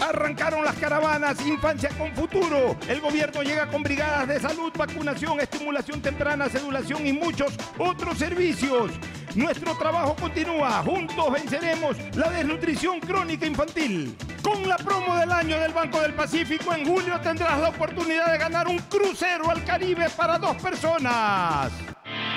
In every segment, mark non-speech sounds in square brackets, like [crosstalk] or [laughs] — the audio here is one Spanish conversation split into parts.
Arrancaron las caravanas Infancia con Futuro. El gobierno llega con brigadas de salud, vacunación, estimulación temprana, sedulación y muchos otros servicios. Nuestro trabajo continúa. Juntos venceremos la desnutrición crónica infantil. Con la promo del año del Banco del Pacífico, en julio tendrás la oportunidad de ganar un crucero al Caribe para dos personas.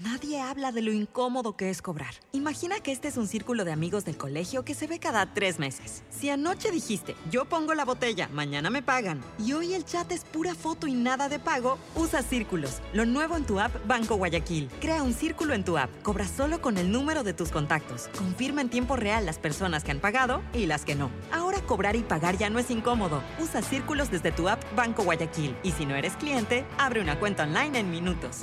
Nadie habla de lo incómodo que es cobrar. Imagina que este es un círculo de amigos del colegio que se ve cada tres meses. Si anoche dijiste, yo pongo la botella, mañana me pagan, y hoy el chat es pura foto y nada de pago, usa círculos. Lo nuevo en tu app Banco Guayaquil. Crea un círculo en tu app. Cobra solo con el número de tus contactos. Confirma en tiempo real las personas que han pagado y las que no. Ahora cobrar y pagar ya no es incómodo. Usa círculos desde tu app Banco Guayaquil. Y si no eres cliente, abre una cuenta online en minutos.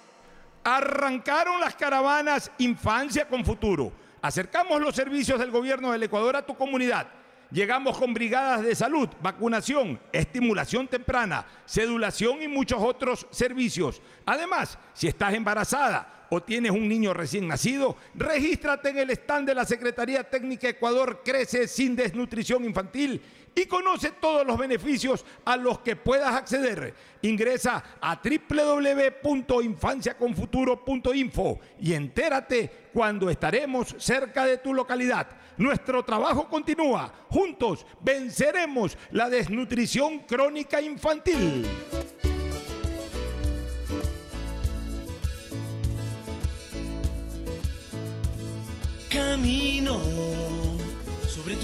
Arrancaron las caravanas Infancia con Futuro. Acercamos los servicios del gobierno del Ecuador a tu comunidad. Llegamos con brigadas de salud, vacunación, estimulación temprana, sedulación y muchos otros servicios. Además, si estás embarazada o tienes un niño recién nacido, regístrate en el stand de la Secretaría Técnica Ecuador Crece sin Desnutrición Infantil y conoce todos los beneficios a los que puedas acceder. Ingresa a www.infanciaconfuturo.info y entérate cuando estaremos cerca de tu localidad. Nuestro trabajo continúa. Juntos venceremos la desnutrición crónica infantil. Camino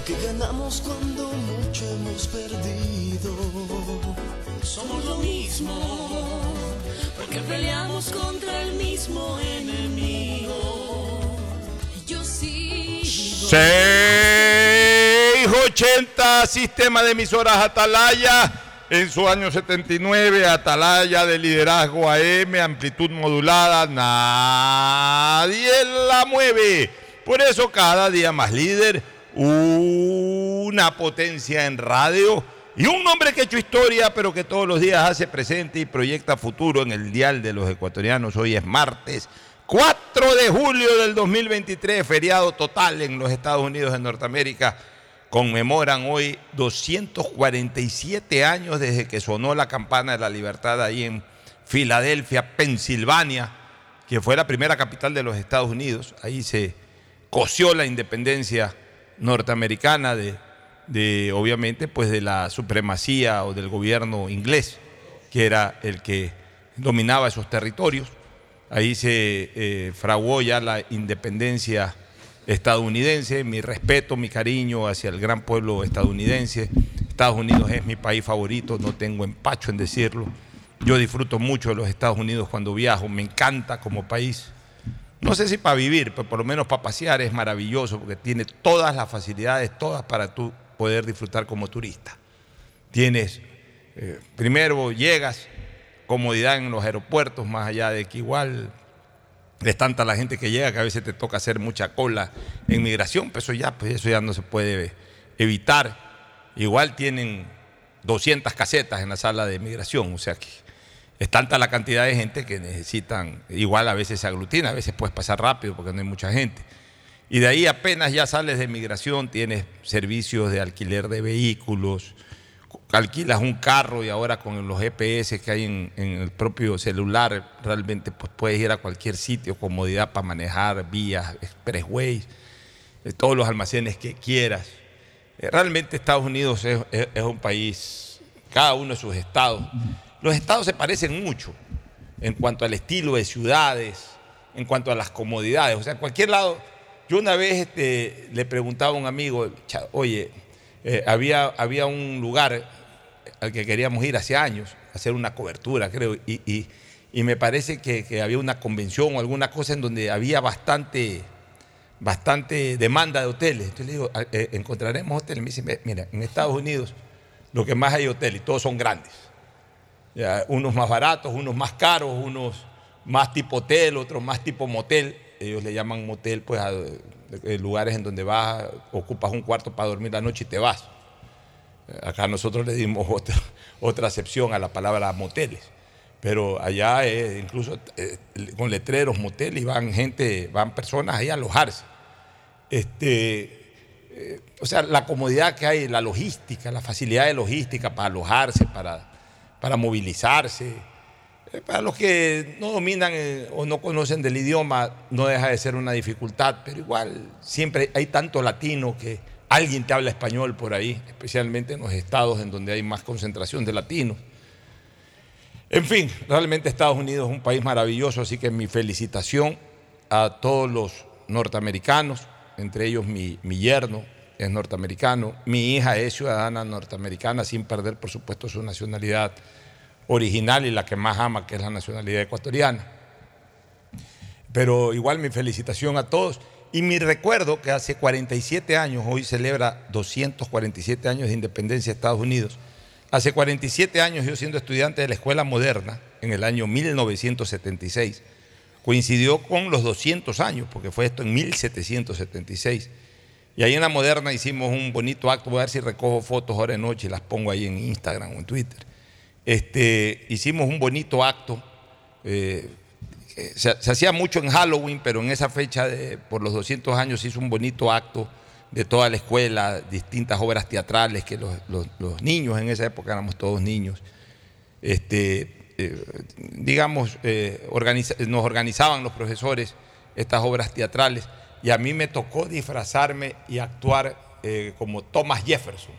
Porque ganamos cuando mucho hemos perdido. Somos lo mismo, porque peleamos contra el mismo enemigo. Yo sigo 680 Sistema de emisoras Atalaya. En su año 79, Atalaya de liderazgo AM, amplitud modulada, nadie la mueve. Por eso cada día más líder, una potencia en radio y un hombre que ha hecho historia, pero que todos los días hace presente y proyecta futuro en el dial de los ecuatorianos. Hoy es martes 4 de julio del 2023, feriado total en los Estados Unidos de Norteamérica. Conmemoran hoy 247 años desde que sonó la campana de la libertad ahí en Filadelfia, Pensilvania, que fue la primera capital de los Estados Unidos. Ahí se coció la independencia norteamericana de, de obviamente, pues de la supremacía o del gobierno inglés, que era el que dominaba esos territorios. Ahí se eh, fraguó ya la independencia estadounidense. Mi respeto, mi cariño hacia el gran pueblo estadounidense. Estados Unidos es mi país favorito, no tengo empacho en decirlo. Yo disfruto mucho de los Estados Unidos cuando viajo, me encanta como país. No sé si para vivir, pero por lo menos para pasear es maravilloso porque tiene todas las facilidades, todas para tú poder disfrutar como turista. Tienes, eh, primero llegas, comodidad en los aeropuertos, más allá de que igual es tanta la gente que llega que a veces te toca hacer mucha cola en migración, pues eso ya, pues eso ya no se puede evitar. Igual tienen 200 casetas en la sala de migración, o sea que es tanta la cantidad de gente que necesitan, igual a veces se aglutina, a veces puedes pasar rápido porque no hay mucha gente. Y de ahí apenas ya sales de migración, tienes servicios de alquiler de vehículos, alquilas un carro y ahora con los GPS que hay en, el propio celular, realmente pues puedes ir a cualquier sitio, comodidad para manejar vías, expressways, eh, todos los almacenes que quieras. Eh, realmente Estados Unidos es, un país, cada uno de sus estados. Los estados se parecen mucho en cuanto al estilo de ciudades, en cuanto a las comodidades. O sea, cualquier lado, yo una vez este, le preguntaba a un amigo, oye, eh, había, había un lugar al que queríamos ir hace años, hacer una cobertura, creo, y, me parece que, había una convención o alguna cosa en donde había bastante, bastante demanda de hoteles. Entonces le digo, ah, eh, ¿encontraremos hoteles? Me dice, mira, en Estados Unidos lo que más hay hoteles, y todos son grandes. Unos más baratos, unos más caros, unos más tipo hotel, otros más tipo motel. Ellos le llaman motel, pues, a, eh, lugares en donde vas, ocupas un cuarto para dormir la noche y te vas. Acá nosotros le dimos [laughs] otra, otra acepción a la palabra moteles, pero allá incluso eh, con letreros moteles van gente, van personas ahí a alojarse. Este, eh, o sea, la comodidad que hay, la logística, la facilidad de logística para alojarse, para, para movilizarse. Eh, para los que no dominan o no conocen del idioma, no deja de ser una dificultad, pero igual siempre hay tanto latino que alguien te habla español por ahí, especialmente en los estados en donde hay más concentración de latinos. En fin, realmente Estados Unidos es un país maravilloso, así que mi felicitación a todos los norteamericanos, entre ellos mi, yerno es norteamericano, mi hija es ciudadana norteamericana sin perder por supuesto su nacionalidad original y la que más ama, que es la nacionalidad ecuatoriana. Pero igual mi felicitación a todos y mi recuerdo que hace 47 años, hoy celebra 247 años de independencia de Estados Unidos, hace 47 años yo siendo estudiante de la escuela moderna, en el año 1976, coincidió con los 200 años, porque fue esto en 1776. Y ahí en la moderna hicimos un bonito acto, voy a ver si recojo fotos ahora de noche y las pongo ahí en Instagram o en Twitter. Este, hicimos un bonito acto. Eh, se, hacía mucho en Halloween, pero en esa fecha, de, por los 200 años, hizo un bonito acto de toda la escuela, distintas obras teatrales, que los, niños en esa época éramos todos niños, este, eh, digamos, eh, nos organizaban los profesores estas obras teatrales y a mí me tocó disfrazarme y actuar eh, como Thomas Jefferson.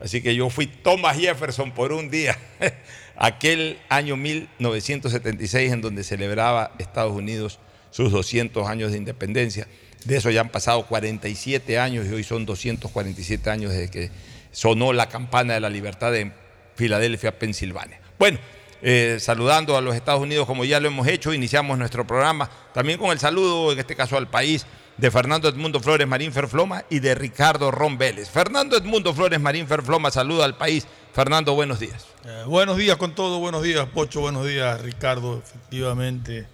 Así que yo fui Thomas Jefferson por un día [laughs] aquel año 1976 en donde celebraba Estados Unidos sus 200 años de independencia. De eso ya han pasado 47 años y hoy son 247 años desde que sonó la campana de la libertad en Filadelfia, Pensilvania. Bueno, eh, saludando a los Estados Unidos como ya lo hemos hecho, iniciamos nuestro programa también con el saludo, en este caso al país, de Fernando Edmundo Flores Marín Ferfloma y de Ricardo Ron. Fernando Edmundo Flores Marín Ferfloma saluda al país. Fernando, buenos días. Eh, buenos días con todo, buenos días Pocho, buenos días Ricardo, efectivamente.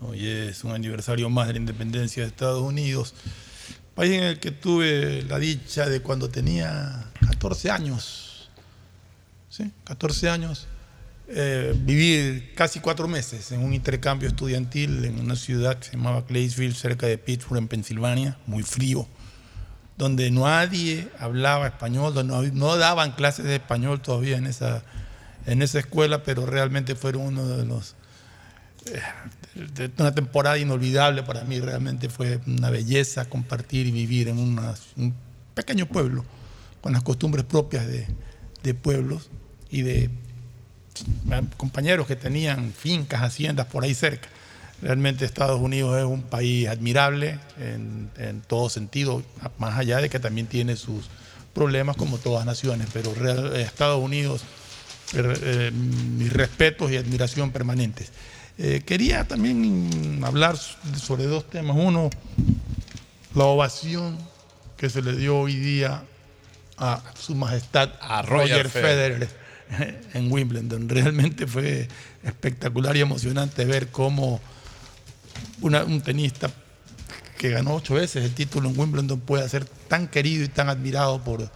Hoy es un aniversario más de la independencia de Estados Unidos, país en el que tuve la dicha de cuando tenía 14 años, ¿sí? 14 años, eh, vivir casi cuatro meses en un intercambio estudiantil en una ciudad que se llamaba Claysville, cerca de Pittsburgh, en Pensilvania, muy frío, donde nadie hablaba español, donde no, no daban clases de español todavía en esa, en esa escuela, pero realmente fueron uno de los... eh, de una temporada inolvidable para mí, realmente fue una belleza compartir y vivir en una- un pequeño pueblo con las costumbres propias de, de pueblos y de compañeros que tenían fincas, haciendas por ahí cerca. Realmente Estados Unidos es un país admirable en, en todo sentido, más allá de que también tiene sus problemas como todas naciones, pero real- Estados Unidos, eh, eh, mis respetos y admiración permanentes. Eh, quería también hablar sobre dos temas. Uno, la ovación que se le dio hoy día a su majestad A Roger Roger, Federer. [laughs] En Wimbledon. Realmente fue espectacular y emocionante ver cómo una- un tenista que ganó ocho veces el título en Wimbledon puede ser tan querido y tan admirado por,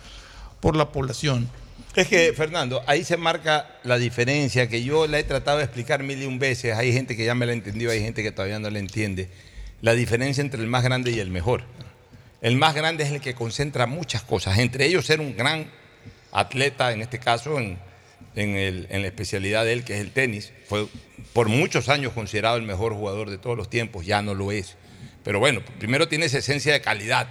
por la población. Es que, Fernando, ahí se marca la diferencia que yo la he tratado de explicar mil y un veces. Hay gente que ya me la entendió, hay gente que todavía no la entiende. La diferencia entre el más grande y el mejor. El más grande es el que concentra muchas cosas, entre ellos ser un gran atleta, en este caso, en, en el- en la especialidad de él, que es el tenis. Fue por muchos años considerado el mejor jugador de todos los tiempos, ya no lo es. Pero bueno, primero tiene esa esencia de calidad,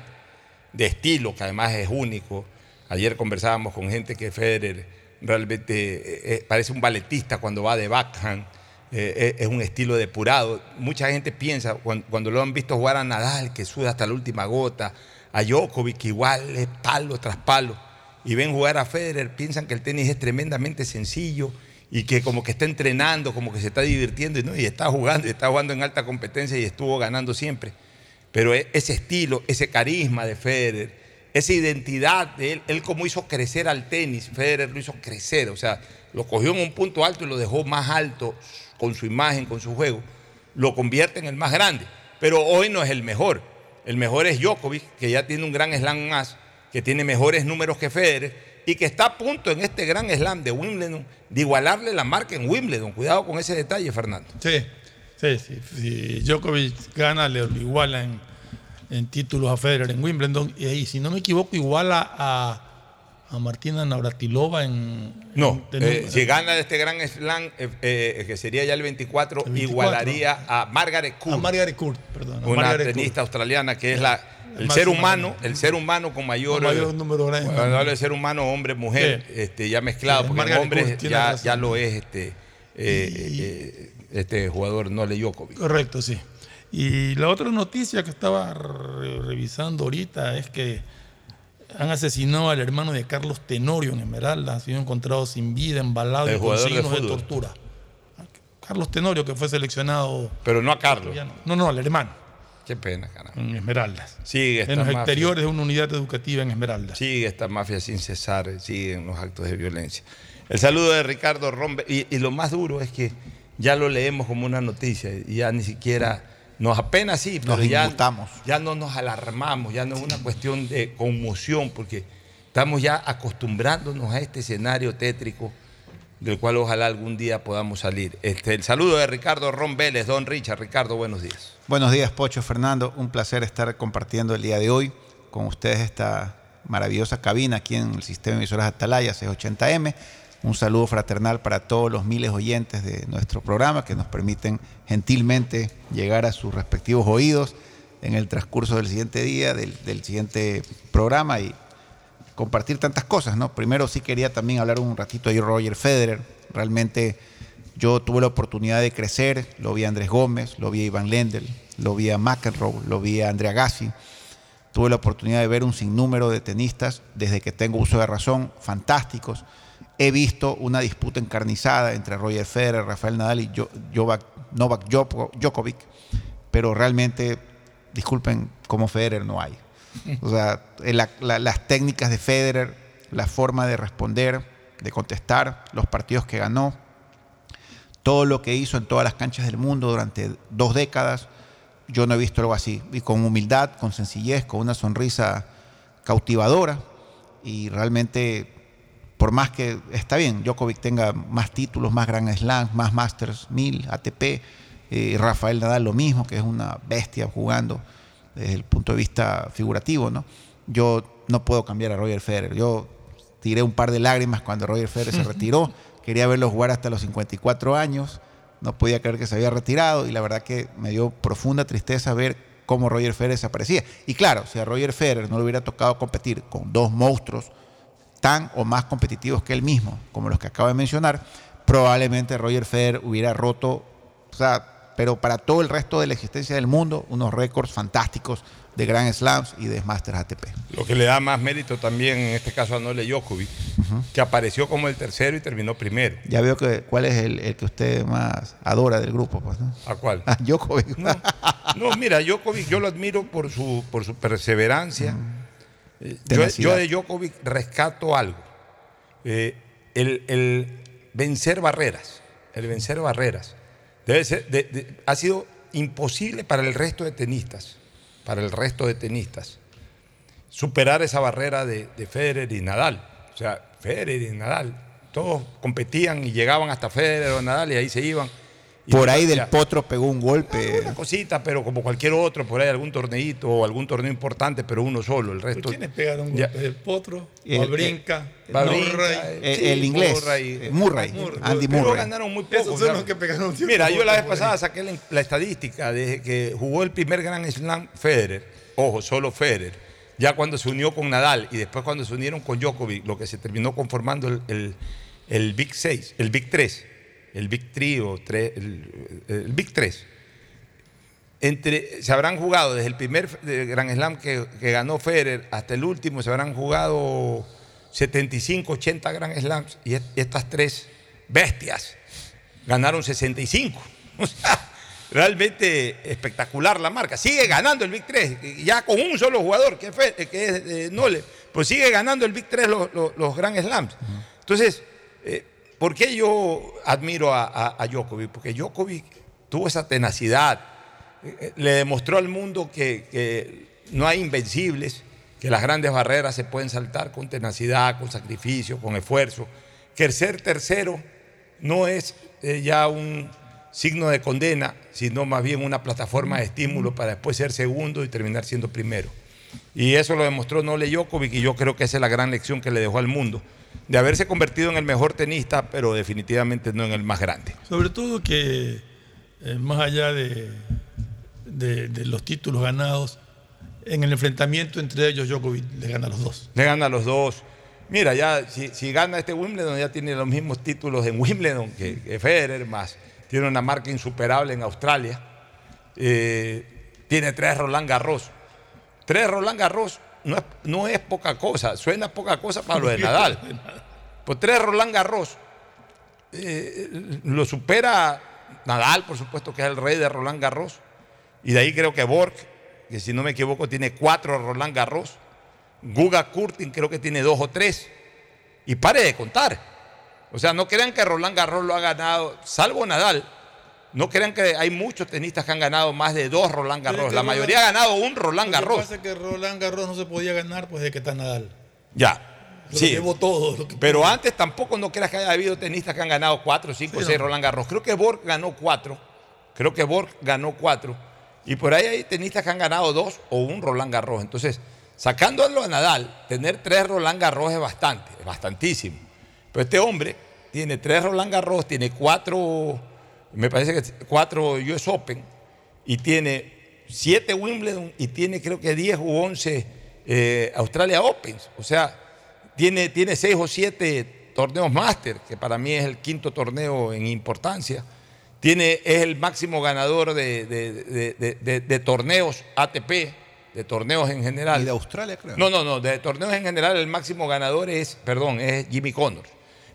de estilo, que además es único. Ayer conversábamos con gente que Federer realmente eh, eh, parece un balletista cuando va de backhand. eh, es un estilo depurado. Mucha gente piensa, cuan- cuando, lo han visto jugar a Nadal, que suda hasta la última gota, a Djokovic, igual es palo tras palo, y ven jugar a Federer, piensan que el tenis es tremendamente sencillo y que como que está entrenando, como que se está divirtiendo y, no, y está jugando, y está jugando en alta competencia y estuvo ganando siempre. Pero e- ese estilo, ese carisma de Federer, esa identidad de él, él como hizo crecer al tenis, Federer lo hizo crecer, o sea, lo cogió en un punto alto y lo dejó más alto con su imagen, con su juego, lo convierte en el más grande. Pero hoy no es el mejor. El mejor es Djokovic, que ya tiene un gran slam más, que tiene mejores números que Federer y que está a punto en este gran slam de Wimbledon de igualarle la marca en Wimbledon. Cuidado con ese detalle, Fernando. Sí, sí, sí. Si Djokovic gana, le iguala en, en títulos a Federer en Wimbledon. Y ahí, si no me equivoco, iguala a, a Martina Navratilova en. No, en- eh, si gana este gran slam, eh, eh, que sería ya el 24, El 24. igualaría a Margaret Court, a Margaret Court, perdón. una Margaret Court. tenista australiana que es la, el ser humano, el ser humano con mayor, Con mayor número de cuando hablo de ser humano, hombre, mujer, Sí. este, ya mezclado, Sí, porque Margaret hombre ya, ya lo es este, eh, eh, este jugador Nole Djokovic. Correcto, sí. Y la otra noticia que estaba re- revisando ahorita es que han asesinado al hermano de Carlos Tenorio en Esmeralda. Ha sido encontrado sin vida, embalado El y con de signos de, tortura. Carlos Tenorio, que fue seleccionado. Pero no a Carlos. No, no, al hermano. Qué pena, caramba. En Esmeraldas. Sigue esta en los mafia. exteriores de una unidad educativa en Esmeraldas. Sigue esta mafia sin cesar, siguen los actos de violencia. El saludo de Ricardo Rombe. Y, y lo más duro es que ya lo leemos como una noticia y ya ni siquiera nos apena sí, pero Nos ya, ya no nos alarmamos, ya no es una cuestión de conmoción, porque estamos ya acostumbrándonos a este escenario tétrico del cual ojalá algún día podamos salir. Este, el saludo de Ricardo Ron don Richard. Ricardo, buenos días. Buenos días, Pocho, Fernando. Un placer estar compartiendo el día de hoy con ustedes esta maravillosa cabina aquí en el sistema de emisoras Atalaya C80M. Un saludo fraternal para todos los miles oyentes de nuestro programa que nos permiten gentilmente llegar a sus respectivos oídos en el transcurso del siguiente día, del, del siguiente programa y compartir tantas cosas, ¿no? Primero sí quería también hablar un ratito de Roger Federer. Realmente yo tuve la oportunidad de crecer, lo vi a Andrés Gómez, lo vi a Iván Lendl, lo vi a McEnroe, lo vi a Andrea Gassi. Tuve la oportunidad de ver un sinnúmero de tenistas desde que tengo uso de razón, fantásticos. He visto una disputa encarnizada entre Roger Federer, Rafael Nadal y Novak Novak Djoko- Djokovic, pero realmente disculpen, como Federer no hay. O sea, eh, la- la- las técnicas de Federer, la forma de responder, de contestar, los partidos que ganó, todo lo que hizo en todas las canchas del mundo durante dos décadas, yo no he visto algo así. Y con humildad, con sencillez, con una sonrisa cautivadora. Y realmente, por más que está bien, Djokovic tenga más títulos, más Grand Slam, más Masters 1000, ATP, eh, Rafael Nadal lo mismo, que es una bestia jugando desde el punto de vista figurativo, ¿no? Yo no puedo cambiar a Roger Federer. Yo tiré un par de lágrimas cuando Roger Federer se [laughs] retiró. Quería verlo jugar hasta los 54 años. No podía creer que se había retirado y la verdad que me dio profunda tristeza ver cómo Roger Federer desaparecía. Y claro, si a Roger Federer no le hubiera tocado competir con dos monstruos tan o más competitivos que él mismo, como los que acabo de mencionar, probablemente Roger Federer hubiera roto, o sea, pero para todo el resto de la existencia del mundo, unos récords fantásticos de Grand Slams y de Masters ATP. Lo que le da más mérito también, en este caso a Nole Djokovic, que apareció como el tercero y terminó primero. Ya veo que cuál es el, el que usted más adora del grupo, pues, ¿no? ¿A cuál? [laughs] A Djokovic. No, mira, Djokovic yo lo admiro por su, por su perseverancia. Eh, yo de Djokovic rescato algo. Eh, el, el vencer barreras. El vencer barreras. Ha sido imposible para el resto de tenistas. Para el resto de tenistas. Superar esa barrera de, de Federer y Nadal. O sea, Federer y Nadal. Todos competían y llegaban hasta Federer o Nadal y ahí se iban. Por ahí ya- del potro pegó un golpe. una cosita, pero como cualquier otro, por ahí algún torneito o algún torneo importante, pero uno solo. El resto. ¿Quiénes pegaron Ya. golpes? El Potro, El- Babrinka, Murray. Eh, Sí, el inglés, Murray. eh, Murray, Murray. Andy Pero Murray. ganaron muy poco. Esos son los que pegaron un tiempo Mira, yo la vez pasada saqué la, la estadística desde que jugó el primer Grand Slam Federer, ojo, solo Federer, ya cuando se unió con Nadal y después cuando se unieron con Djokovic, lo que se terminó conformando el, el- el Big 6, el Big 3, el Big 3 o tres- el, el Big 3. Entre, se habrán jugado desde el primer Grand Slam que, que ganó Federer hasta el último, se habrán jugado 75, 80 Grand Slams y, est- estas tres bestias ganaron 65. [laughs] O sea, realmente espectacular la marca. Sigue ganando el Big 3, ya con un solo jugador, que es, Fe- que es eh, Nole, pues sigue ganando el Big 3 los, los- los Grand Slams. Entonces, eh, ¿por qué yo admiro a, a-? Porque Djokovic tuvo esa tenacidad, eh, le demostró al mundo que, que no hay invencibles, que las grandes barreras se pueden saltar con tenacidad, con sacrificio, con esfuerzo, que el ser tercero no es eh, ya un signo de condena, sino más bien una plataforma de estímulo para después ser segundo y terminar siendo primero. Y eso lo demostró Nole Djokovic y yo creo que esa es la gran lección que le dejó al mundo, de haberse convertido en el mejor tenista, pero definitivamente no en el más grande. Sobre todo que eh, más allá de, de- de los títulos ganados, en el enfrentamiento entre ellos Djokovic le gana a los dos. Le gana a los dos. Mira, ya si, si gana este Wimbledon, ya tiene los mismos títulos en Wimbledon que, que Federer, más tiene una marca insuperable en Australia. Eh, tiene tres Roland Garros. Tres Roland Garros no es, no es poca cosa, suena poca cosa para lo de [laughs] Nadal. Pues tres Roland Garros eh, lo supera Nadal, por supuesto, que es el rey de Roland Garros. Y de ahí creo que Borg, que si no me equivoco tiene cuatro Roland Garros. Guga Kurtin creo que tiene dos o tres. Y pare de contar. O sea, no crean que Roland Garros lo ha ganado, salvo Nadal. No crean que hay muchos tenistas que han ganado más de dos Roland Garros. La Roland- mayoría ha ganado un Roland Lo que Garros. pasa es que Roland Garros no se podía ganar pues de que está Nadal. Ya. Lo Sí. todo. lo que Pero antes tampoco no creas que haya habido tenistas que han ganado cuatro, cinco, Sí, seis no. Roland Garros. Creo que Borg ganó cuatro. Creo que Borg ganó cuatro. Y por ahí hay tenistas que han ganado dos o un Roland Garros. Entonces, sacándolo a Nadal, tener tres Roland Garros es bastante, es bastantísimo. Pero este hombre tiene tres Roland Garros, tiene cuatro, me parece que cuatro US Open, y tiene siete Wimbledon, y tiene creo que 10 u 11 eh, Australia Opens. O sea, tiene, tiene seis o siete torneos máster, que para mí es el quinto torneo en importancia. Tiene, es el máximo ganador de, de- de- torneos ATP, de torneos en general. Y de Australia, creo. No, no, no, de torneos en general el máximo ganador es, perdón, es Jimmy Connors.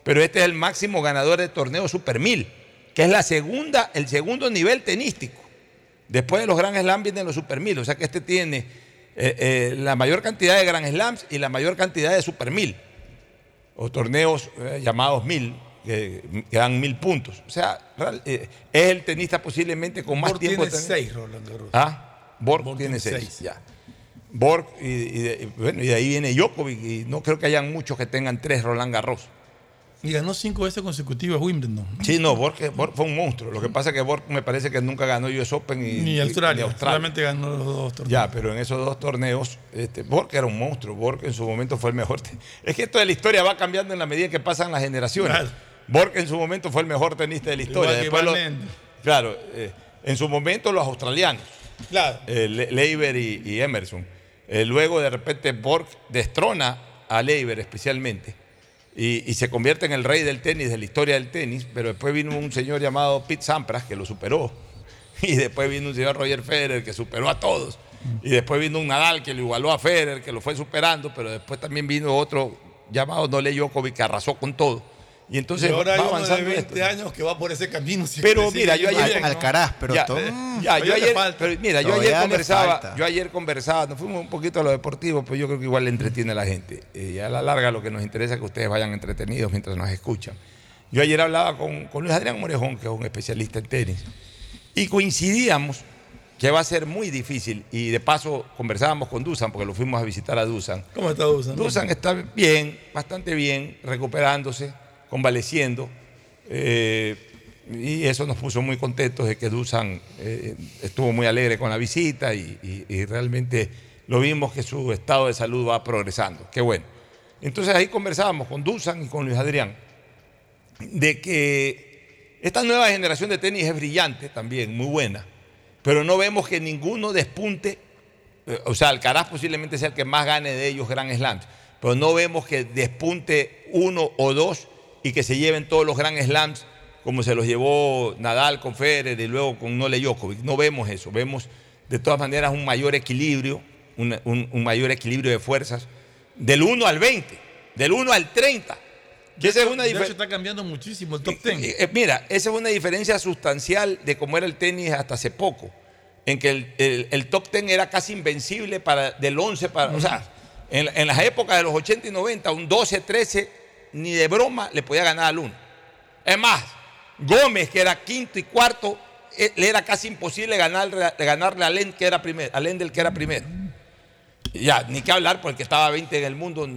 Pero este es el máximo ganador de torneo Super 1000, que es la segunda, el segundo nivel tenístico. Después de los Grand Slam vienen los Super 1000. O sea que este tiene eh, eh, la mayor cantidad de Grand Slams y la mayor cantidad de Super 1000. O torneos eh, llamados 1000, que, que dan 1000 puntos. O sea, es el tenista posiblemente con más Borg tiempo. tiene seis, Roland Garros. Ah, Borg, Borg tiene tiene 6. seis. Ya. Borg, y, y de, y bueno, y de ahí viene Djokovic. Y no creo que hayan muchos que tengan tres Roland Garros. Y ganó cinco veces consecutivas Wimbledon. Sí, no, Borg, Borg fue un monstruo. Lo que pasa es que Borg me parece que nunca ganó US Open y, Ni y- Australia, ni solamente ganó los dos torneos. Ya, pero en esos dos torneos, este, Borg era un monstruo. Borg en su momento fue el mejor. Es que esto de la historia va cambiando en la medida que pasan las generaciones. Claro. Borg en su momento fue el mejor tenista de la historia. Después claro, eh, en su momento los australianos. Claro. eh, Le- Leiber y, y Emerson. Eh, luego de repente Borg destrona a Leiber especialmente y, se convierte en el rey del tenis, de la historia del tenis, pero después vino un señor llamado Pete Sampras que lo superó. [laughs] Y después vino un señor Roger Federer que superó a todos. Y después vino un Nadal que lo igualó a Federer, que lo fue superando, pero después también vino otro llamado Nole Djokovic que arrasó con todo. Y entonces y ahora va hay uno de avanzando 20 esto. años que va por ese camino. si Pero mira, yo ayer-. Alcaraz, pero ya, todo- eh, Mm, ya, yo ayer, pero mira, yo ayer conversaba, yo ayer conversaba, nos fuimos un poquito a lo deportivo, pues yo creo que igual le entretiene a la gente. Eh, y a la larga lo que nos interesa es que ustedes vayan entretenidos mientras nos escuchan. Yo ayer hablaba con, con Luis Adrián Morejón, que es un especialista en tenis, y coincidíamos que va a ser muy difícil, y de paso conversábamos con Dusan, porque lo fuimos a visitar a Dusan. ¿Cómo está Dusan? Dusan está bien, bastante bien, recuperándose, convaleciendo. eh, y eso nos puso muy contentos de que Dusan eh, estuvo muy alegre con la visita y, realmente lo vimos que su estado de salud va progresando. Qué bueno. Entonces ahí conversábamos con Dusan y con Luis Adrián de que esta nueva generación de tenis es brillante también, muy buena, pero no vemos que ninguno despunte eh, o sea, Alcaraz posiblemente sea el que más gane de ellos Grand Slams, pero no vemos que despunte uno o dos y que se lleven todos los Grand Slams como se los llevó Nadal con Federer y luego con Nole Djokovic. No vemos eso, vemos de todas maneras un mayor equilibrio, un, un- un mayor equilibrio de fuerzas del 1 al 20, del 1 al 30. Que esa es una De hecho, está cambiando muchísimo el top 10. Eh, Mira, esa es una diferencia sustancial de cómo era el tenis hasta hace poco, en que el, el- el top 10 era casi invencible para, del 11 para... O sea, en, en las épocas de los 80 y 90, un 12, 13, ni de broma le podía ganar al 1. Es más, Gómez, que era quinto y cuarto, eh, le era casi imposible ganarle, ganarle a Len, que era primero, a Lendl, que era primero. Ya, ni que hablar, porque estaba 20 en el mundo,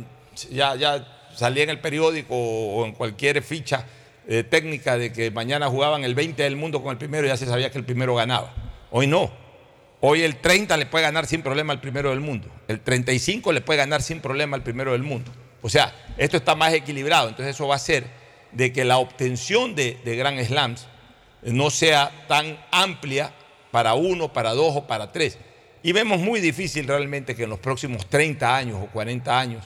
ya, ya salía en el periódico o en cualquier ficha eh, técnica de que mañana jugaban el 20 del mundo con el primero, ya se sabía que el primero ganaba. Hoy no. Hoy el 30 le puede ganar sin problema al primero del mundo. El 35 le puede ganar sin problema al primero del mundo. O sea, esto está más equilibrado. Entonces eso va a hacer de que la obtención de, Grand Slams no sea tan amplia para uno, para dos o para tres. Y vemos muy difícil realmente que en los próximos 30 años o 40 años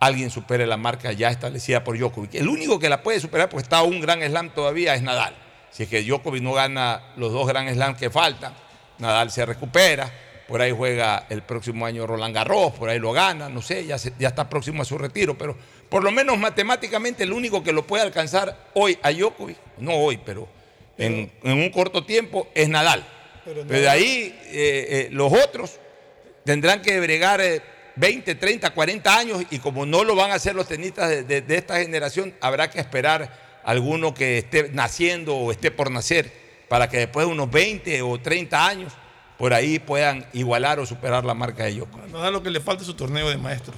alguien supere la marca ya establecida por Djokovic. El único que la puede superar, porque está un Grand Slam todavía, es Nadal. Si es que Djokovic no gana los dos Grand Slam que faltan, Nadal se recupera, por ahí juega el próximo año Roland Garros, por ahí lo gana, no sé, ya, se- ya está próximo a su retiro, pero por lo menos matemáticamente el único que lo puede alcanzar hoy a Djokovic, no hoy, pero en, en un corto tiempo, es Nadal. Pero Pero de ahí eh, eh, los otros tendrán que bregar eh, 20, 30, 40 años y como no lo van a hacer los tenistas de, de- de esta generación, habrá que esperar alguno que esté naciendo o esté por nacer para que después de unos 20 o 30 años por ahí puedan igualar o superar la marca de Djokovic. No da lo que le falta es su torneo de maestros.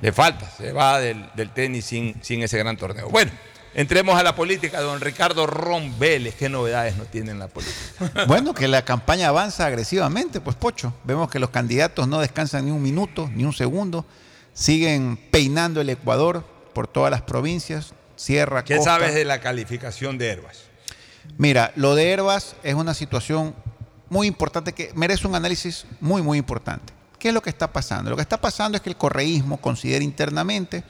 Le falta, se va del, del tenis sin, sin ese gran torneo. Bueno, entremos a la política. Don Ricardo Ron Vélez, ¿qué novedades nos tiene en la política? [laughs] Bueno, que la campaña avanza agresivamente, pues Pocho. Vemos que los candidatos no descansan ni un minuto, ni un segundo. Siguen peinando el Ecuador por todas las provincias, Sierra, ¿Qué Costa. sabes de la calificación de Herbas? Mira, lo de Herbas es una situación muy importante que merece un análisis muy, muy importante. ¿Qué es lo que está pasando? Lo que está pasando es que el correísmo considera internamente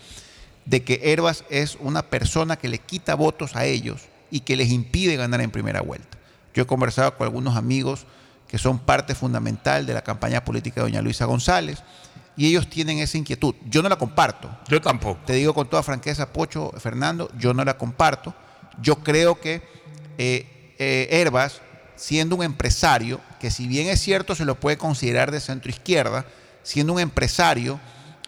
de que Herbas es una persona que le quita votos a ellos y que les impide ganar en primera vuelta. Yo he conversado con algunos amigos que son parte fundamental de la campaña política de doña Luisa González y ellos tienen esa inquietud. Yo no la comparto. Yo tampoco. Te digo con toda franqueza, Pocho, Fernando, yo no la comparto. Yo creo que eh, eh, Herbas siendo un empresario, que si bien es cierto se lo puede considerar de centro izquierda, siendo un empresario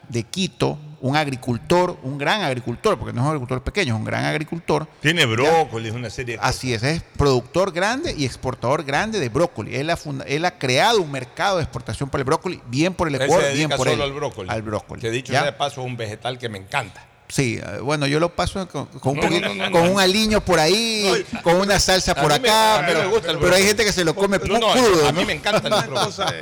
de Quito, un agricultor, un gran agricultor, porque no es un agricultor pequeño, es un gran agricultor. Tiene brócoli, es una serie de cosas. Así es, es productor grande y exportador grande de brócoli. Él ha, funda- él ha creado un mercado de exportación para el brócoli, bien por el Él se Ecuador, bien por solo él. al brócoli. Al brócoli. Que dicho ¿ya? sea de paso, es un vegetal que me encanta. Sí, eh, bueno, yo lo paso con, con un, no, poquito- no, no, con no. un aliño por ahí, con una salsa a por me- acá, pero, gusta pero hay gente que se lo come No, no, crudo. a mí me encanta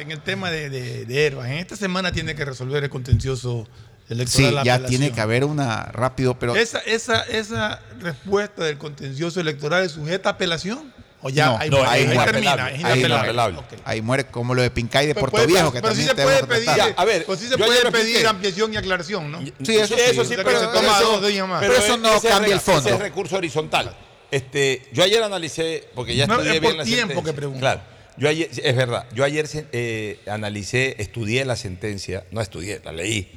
en el tema de, de- de herbas. En esta semana tiene que resolver el contencioso Sí, electoral. la ya apelación. tiene que haber una rápido, pero Esa, esa, esa respuesta del contencioso electoral es sujeta a apelación. O ya No, ahí, no, ahí termina, es inapelable. Ahí muere como lo de Pincay de Pero Puerto puede- Viejo, que pero sí también se puede pedir, tratar. Ya, a ver, pues sí se puede pedir ampliación y aclaración, ¿no? Sí, eso sí. eso sí, Pero se toma eso- dos días más. Pero eso no ese cambia el fondo. Ese es recurso horizontal. Este, yo ayer analicé, porque ya No, estudié es bien por la tiempo sentencia. que pregunto. Claro. Yo ayer, es verdad, yo ayer eh, analicé, estudié la sentencia, no estudié, la leí,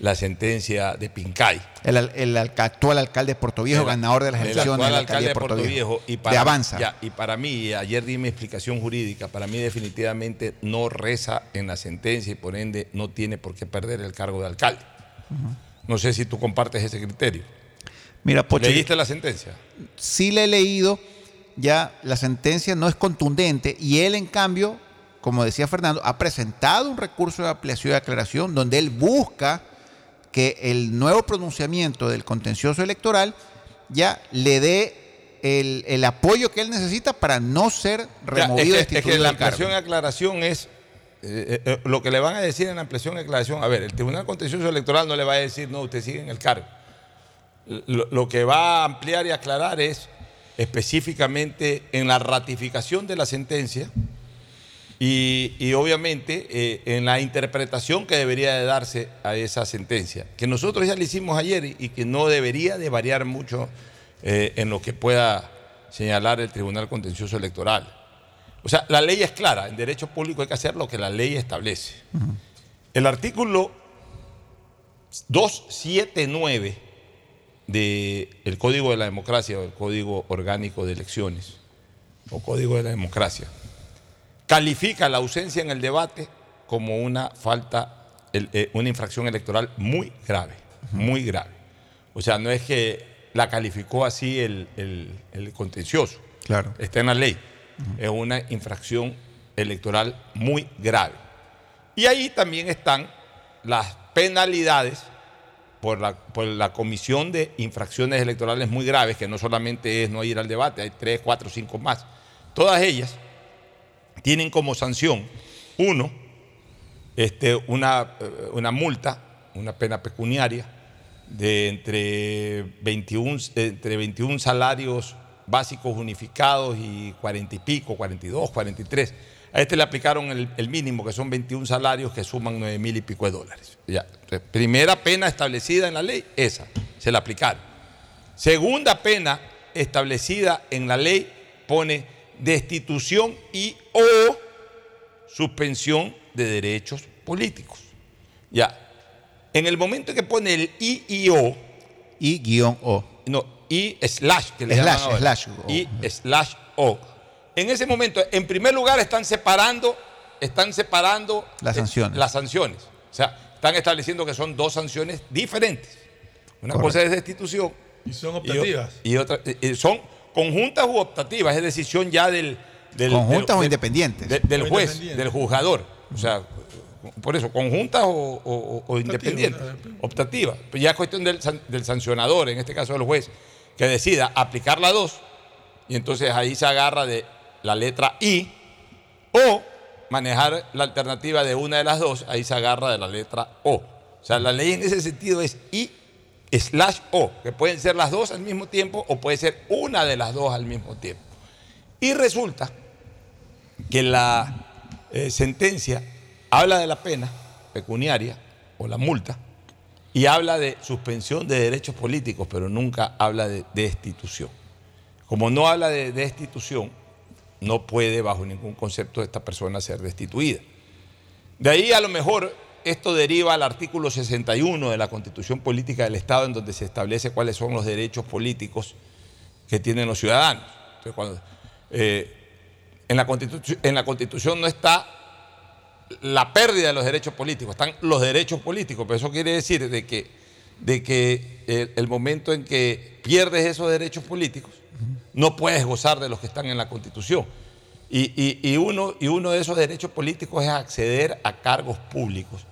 la sentencia de Pincay. El, el actual alcalde de Puerto Viejo, El- ganador de las el elecciones actual de la alcalde alcaldía de Puerto Viejo. y para, de Avanza. ya, y para mí, ayer di mi explicación jurídica, para mí definitivamente no reza en la sentencia y por ende no tiene por qué perder el cargo de alcalde. No sé si tú compartes ese criterio. Mira, Pocho, ¿Leíste la sentencia? sí le he leído, ya la sentencia no es contundente y él en cambio, como decía Fernando, ha presentado un recurso de ampliación y aclaración donde él busca que el nuevo pronunciamiento del contencioso electoral ya le dé el, el apoyo que él necesita para no ser Ya, removido es, que, es que destituido la ampliación y aclaración es eh, eh, lo que le van a decir en la ampliación y aclaración. A ver, el Tribunal Contencioso Electoral no le va a decir, no, usted sigue en el cargo. Lo, lo que va a ampliar y aclarar es específicamente en la ratificación de la sentencia y, y obviamente eh, en la interpretación que debería de darse a esa sentencia, que nosotros ya le hicimos ayer y, y que no debería de variar mucho eh, en lo que pueda señalar el Tribunal Contencioso Electoral. O sea, la ley es clara, en derecho público hay que hacer lo que la ley establece. El artículo 279 del Código de la Democracia o el Código Orgánico de Elecciones o Código de la Democracia califica la ausencia en el debate como una falta, eh, una infracción electoral muy grave, muy grave. O sea, no es que la calificó así el, el- el contencioso, Claro. está en la ley, es una infracción electoral muy grave. Y ahí también están las penalidades por la, por la comisión de infracciones electorales muy graves, que no solamente es no ir al debate, hay tres, cuatro, cinco más. Todas ellas tienen como sanción, uno, este, una, eh, una multa, una pena pecuniaria de entre 21, entre 21 salarios básicos unificados y 40 y pico, 42, 43. A este le aplicaron el, el mínimo, que son 21 salarios que suman 9 mil y pico de dólares. Primera pena establecida en la ley, esa, se la aplicaron. Segunda pena establecida en la ley pone destitución y o suspensión de derechos políticos. Ya. En el momento que pone el I y O, Y guion O. no, I slash, que le Slash, ahora. slash, O. I slash O. En ese momento, en primer lugar, están separando, están separando Las eh, sanciones. las sanciones. O sea, están estableciendo que son dos sanciones diferentes. Una Correcto. cosa es destitución Y son y optativas. y, otra eh, eh, son conjuntas u optativas, es decisión ya del, del Conjuntas del- o independientes. de- del juez, del juzgador. O sea, por eso, conjuntas o, o- o independientes, optativas. Pues ya es cuestión del, del sancionador, en este caso del juez, que decida aplicar la dos y entonces ahí se agarra de la letra I o manejar la alternativa de una de las dos, ahí se agarra de la letra O. O sea, la ley en ese sentido es I slash O, que pueden ser las dos al mismo tiempo o puede ser una de las dos al mismo tiempo. Y resulta que la eh, sentencia habla de la pena pecuniaria o la multa y habla de suspensión de derechos políticos, pero nunca habla de destitución. Como no habla de destitución, no puede bajo ningún concepto esta persona ser destituida. De ahí a lo mejor esto deriva al artículo 61 de la Constitución Política del Estado, en donde se establece cuáles son los derechos políticos que tienen los ciudadanos. Entonces, cuando, eh, En la, en la Constitución no está la pérdida de los derechos políticos, están los derechos políticos, pero eso quiere decir de que, de que el momento en que pierdes esos derechos políticos, no puedes gozar de los que están en la Constitución. Y, y- y uno, y uno de esos derechos políticos es acceder a cargos públicos.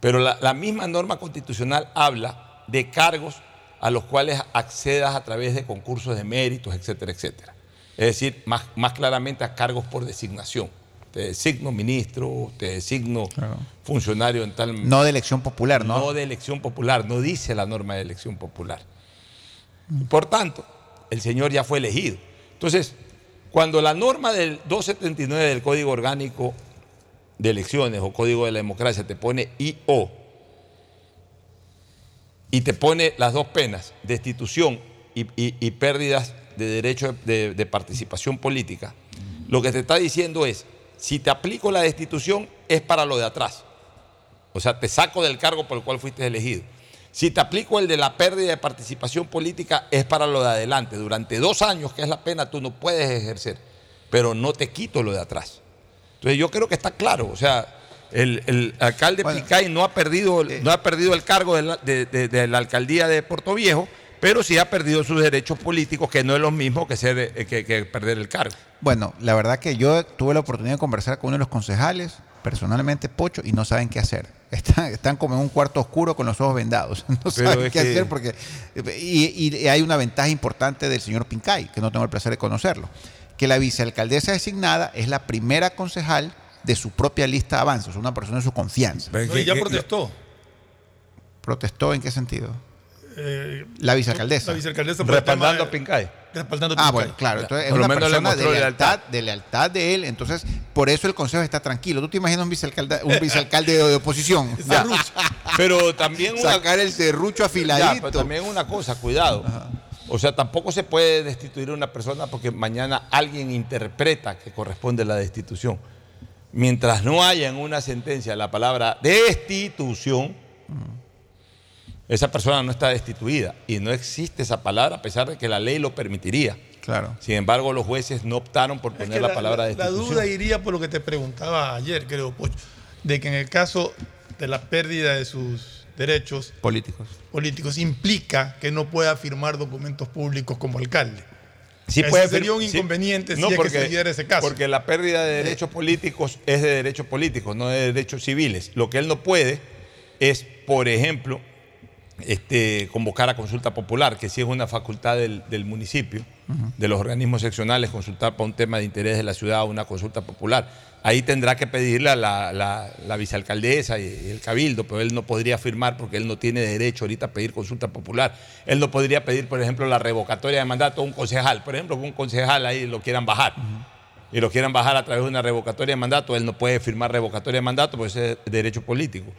Pero la, la misma norma constitucional habla de cargos a los cuales accedas a través de concursos de méritos, etcétera, etcétera. Es decir, más, más claramente a cargos por designación. Te designo ministro, te designo funcionario en tal... No de elección popular, ¿no? No de elección popular, no dice la norma de elección popular. Y por tanto, el señor ya fue elegido. Entonces, cuando la norma del 279 del Código Orgánico de Elecciones o Código de la Democracia te pone IO y te pone las dos penas, destitución y, pérdidas de derecho de, de participación política, lo que te está diciendo es, si te aplico la destitución es para lo de atrás. O sea, te saco del cargo por el cual fuiste elegido. Si te aplico el de la pérdida de participación política, es para lo de adelante. Durante dos años, que es la pena, tú no puedes ejercer, pero no te quito lo de atrás. Entonces yo creo que está claro. O sea, el, el alcalde Picay no ha, perdido, no ha perdido el cargo de la, de- de- de la alcaldía de Puerto Viejo, pero sí ha perdido sus derechos políticos, que no es lo mismo que, ser, eh, que, que perder el cargo. Bueno, la verdad que yo tuve la oportunidad de conversar con uno de los concejales, personalmente Pocho, y no saben qué hacer. [laughs] Están, están como en un cuarto oscuro con los ojos vendados. [laughs] No Pero saben qué que- hacer porque... Y, y hay una ventaja importante del señor Pincay, que no tengo el placer de conocerlo, que la vicealcaldesa designada es la primera concejal de su propia lista de avances, una persona de su confianza. No, y ya protestó. ¿Protestó en qué sentido? Eh, La vicealcaldesa. La vicealcaldesa Respaldando a Pincay. Respaldando a Ah, Pincay. bueno, claro. Entonces es una menos le persona de lealtad, de lealtad de él. Entonces, por eso el consejo está tranquilo. ¿Tú te imaginas un vicealcalde, un vicealcalde de, oposición? [laughs] Pero también una- Sacar el serrucho Ya, afiladito. pero también una cosa, cuidado. O sea, tampoco se puede destituir a una persona porque mañana alguien interpreta que corresponde la destitución. Mientras no haya en una sentencia la palabra destitución, esa persona no está destituida. Y no existe esa palabra a pesar de que la ley lo permitiría. Claro. Sin embargo, los jueces no optaron por Es poner que la, palabra la destitución. duda iría por lo que te preguntaba ayer, creo, Pocho, de que en el caso de la pérdida de sus derechos Políticos. políticos implica que no pueda firmar documentos públicos como alcalde. Sí Ese puede sería un sí. inconveniente No, si porque- es que se diera ese caso. Porque la pérdida de derechos políticos es de derechos políticos, no de derechos civiles. Lo que él no puede es, por ejemplo, este, convocar a consulta popular, que sí es una facultad del, del municipio, de los organismos seccionales, consultar para un tema de interés de la ciudad una consulta popular. Ahí tendrá que pedirle a la, la- la vicealcaldesa y, y el cabildo, pero él no podría firmar porque él no tiene derecho ahorita a pedir consulta popular. Él no podría pedir, por ejemplo, la revocatoria de mandato a un concejal. Por ejemplo, que un concejal ahí lo quieran bajar y lo quieran bajar a través de una revocatoria de mandato, él no puede firmar revocatoria de mandato porque ese es derecho político.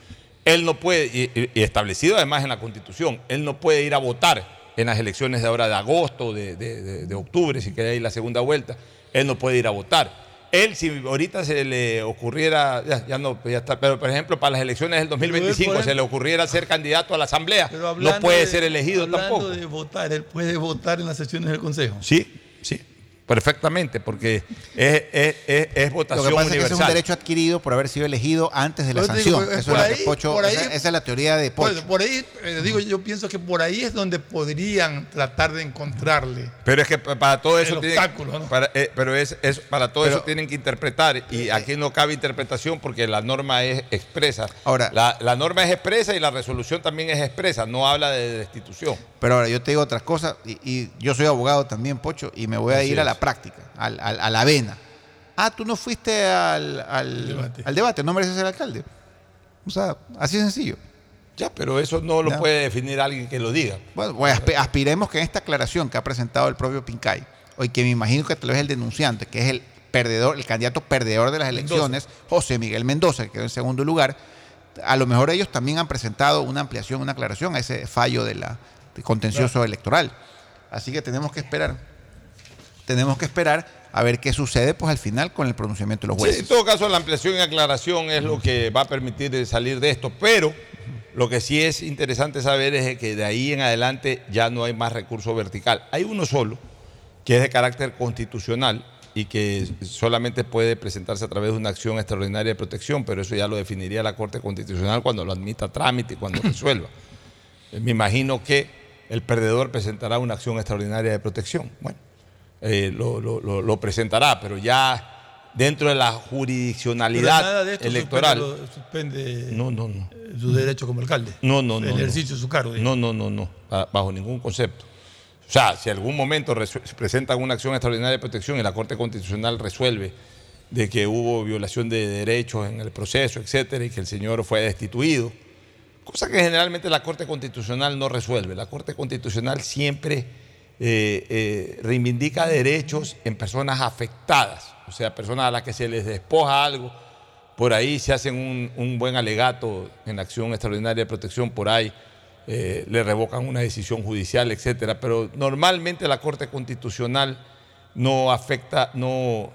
Él no puede, y, establecido además en la Constitución, él no puede ir a votar en las elecciones de ahora de agosto, de, de- de- de octubre, si quiere ir la segunda vuelta, él no puede ir a votar. Él, si ahorita se le ocurriera, ya, ya no, ya está, pero por ejemplo, para las elecciones del 2025 por se le ocurriera ser candidato a la Asamblea, no puede de- ser elegido hablando tampoco. de votar, él puede votar en las sesiones del Consejo. Sí, sí, perfectamente, porque es, es- es- es Lo votación que pasa es que ese es un universal. derecho adquirido por haber sido elegido antes de la digo, sanción. pues, Eso por es lo que ahí- Pocho- ahí- esa, esa es la teoría de Pocho. Pues, por ahí, eh, digo, yo pienso que por ahí es donde podrían tratar de encontrarle. Pero es que pa- para todo eso El tiene- obstáculo, ¿no? para, eh, pero es, es- para todo Pero- eso tienen que interpretar y aquí no cabe interpretación porque la norma es expresa. Ahora- la, la norma es expresa y la resolución también es expresa, no habla de destitución. Pero ahora yo te digo otras cosas, y, y yo soy abogado también, Pocho, y me voy a Así ir a es. La práctica, al- al- a la vena. Ah, tú no fuiste al, al- debate. al debate, no mereces ser alcalde. O sea, así de sencillo. Ya, pero eso no lo Ya. puede definir alguien que lo diga. Bueno, pues, aspe- aspiremos que en esta aclaración que ha presentado el propio Pincay, y que me imagino que tal vez el denunciante, que es el perdedor, el candidato perdedor de las elecciones, José Miguel Mendoza, que quedó en segundo lugar, a lo mejor ellos también han presentado una ampliación, una aclaración a ese fallo de la de contencioso electoral. Así que tenemos que esperar. Tenemos que esperar a ver qué sucede pues al final con el pronunciamiento de los Sí, jueces. en todo caso, la ampliación y aclaración es lo que va a permitir salir de esto, pero lo que sí es interesante saber es que de ahí en adelante ya no hay más recurso vertical. Hay uno solo, que es de carácter constitucional, y que solamente puede presentarse a través de una acción extraordinaria de protección, pero eso ya lo definiría la Corte Constitucional cuando lo admita a trámite y cuando resuelva. [laughs] Me imagino que el perdedor presentará una acción extraordinaria de protección. Bueno, eh, lo, lo- lo- lo presentará, pero ya dentro de la Pero jurisdiccionalidad nada de esto electoral. Suspende, No, no, no. su derecho como alcalde. No, no, no. El no. ejercicio de su cargo. No, no, no, no. ba- Bajo ningún concepto. O sea, si algún momento presentan una acción extraordinaria de protección y la Corte Constitucional resuelve de que hubo violación de derechos en el proceso, etcétera, y que el señor fue destituido, cosa que generalmente la Corte Constitucional no resuelve. La Corte Constitucional siempre eh, eh, reivindica derechos en personas afectadas, o sea, personas a las que se les despoja algo. Por ahí se hacen un, buen alegato en la acción extraordinaria de protección, por ahí eh, le revocan una decisión judicial, etcétera. Pero normalmente la Corte Constitucional no afecta, no,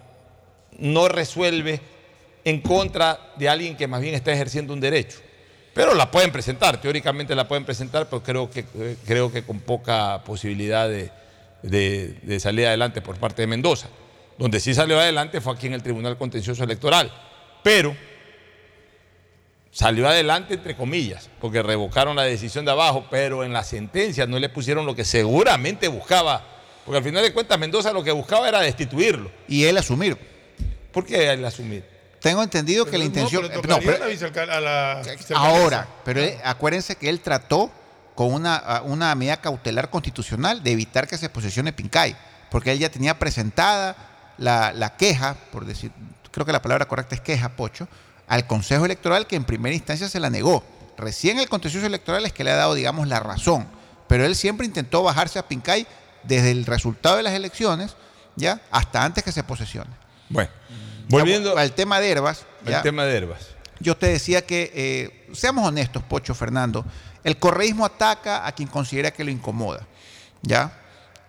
no resuelve en contra de alguien que más bien está ejerciendo un derecho. Pero la pueden presentar, teóricamente la pueden presentar, pero creo que, eh, creo que con poca posibilidad de, de- de salir adelante por parte de Mendoza. Donde sí salió adelante fue aquí en el Tribunal Contencioso Electoral. Pero salió adelante entre comillas, porque revocaron la decisión de abajo, pero en la sentencia no le pusieron lo que seguramente buscaba, porque al final de cuentas Mendoza lo que buscaba era destituirlo. Y él asumir. ¿Por qué él asumir? Tengo entendido que la intención. No, pero no, tocaría pero- a la vicealcal- a la vicealcaldesa. ahora, pero él- acuérdense que él trató con una, una medida cautelar constitucional de evitar que se posesione Pincay, porque él ya tenía presentada la, la queja, por decir, creo que la palabra correcta es queja, Pocho, al Consejo Electoral que en primera instancia se la negó. Recién el contencioso electoral es que le ha dado, digamos, la razón, pero él siempre intentó bajarse a Pincay desde el resultado de las elecciones, ya, hasta antes que se posesione. Bueno, volviendo al tema de Herbas, al tema de Herbas. yo te decía que, eh, seamos honestos, Pocho Fernando, el correísmo ataca a quien considera que lo incomoda. ¿Ya?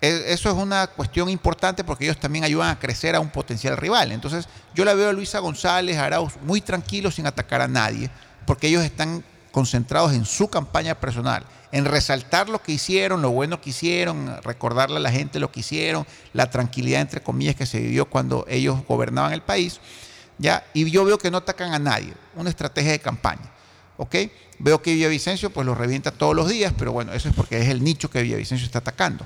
E- Eso es una cuestión importante porque ellos también ayudan a crecer a un potencial rival. Entonces, yo la veo a Luisa González, a Arauz, muy tranquilos sin atacar a nadie, porque ellos están concentrados en su campaña personal, en resaltar lo que hicieron, lo bueno que hicieron, recordarle a la gente lo que hicieron, la tranquilidad, entre comillas, que se vivió cuando ellos gobernaban el país. ¿ya? Y yo veo que no atacan a nadie, una estrategia de campaña. ¿ok? Veo que Villavicencio pues lo revienta todos los días, pero bueno, eso es porque es el nicho que Villavicencio está atacando.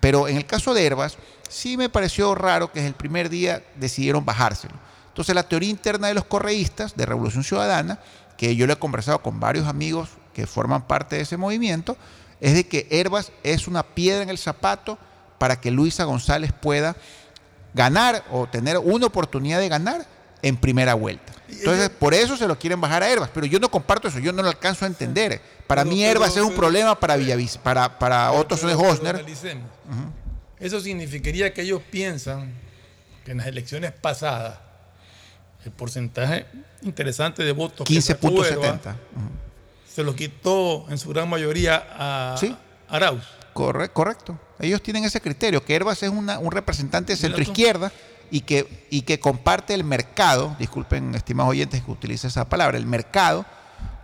Pero en el caso de Herbas, sí me pareció raro que desde el primer día decidieron bajárselo. Entonces la teoría interna de los correístas de Revolución Ciudadana, que yo le he conversado con varios amigos que forman parte de ese movimiento, es de que Herbas es una piedra en el zapato para que Luisa González pueda ganar o tener una oportunidad de ganar en primera vuelta. Entonces, por eso se lo quieren bajar a Herbas, pero yo no comparto eso, yo no lo alcanzo a entender. Para Pero- mí pero- Herbas es un pero- problema para Villavis, para, para Otto Pero- de Hosner. Eso significaría que ellos piensan que en las elecciones pasadas el porcentaje interesante de votos que sacó 15.70. Herba se lo quitó en su gran mayoría a Sí. Arauz. Corre- correcto. Ellos tienen ese criterio, que Herbas es una- un representante de centro izquierda y que, y que comparte el mercado, disculpen estimados oyentes que utilice esa palabra, el mercado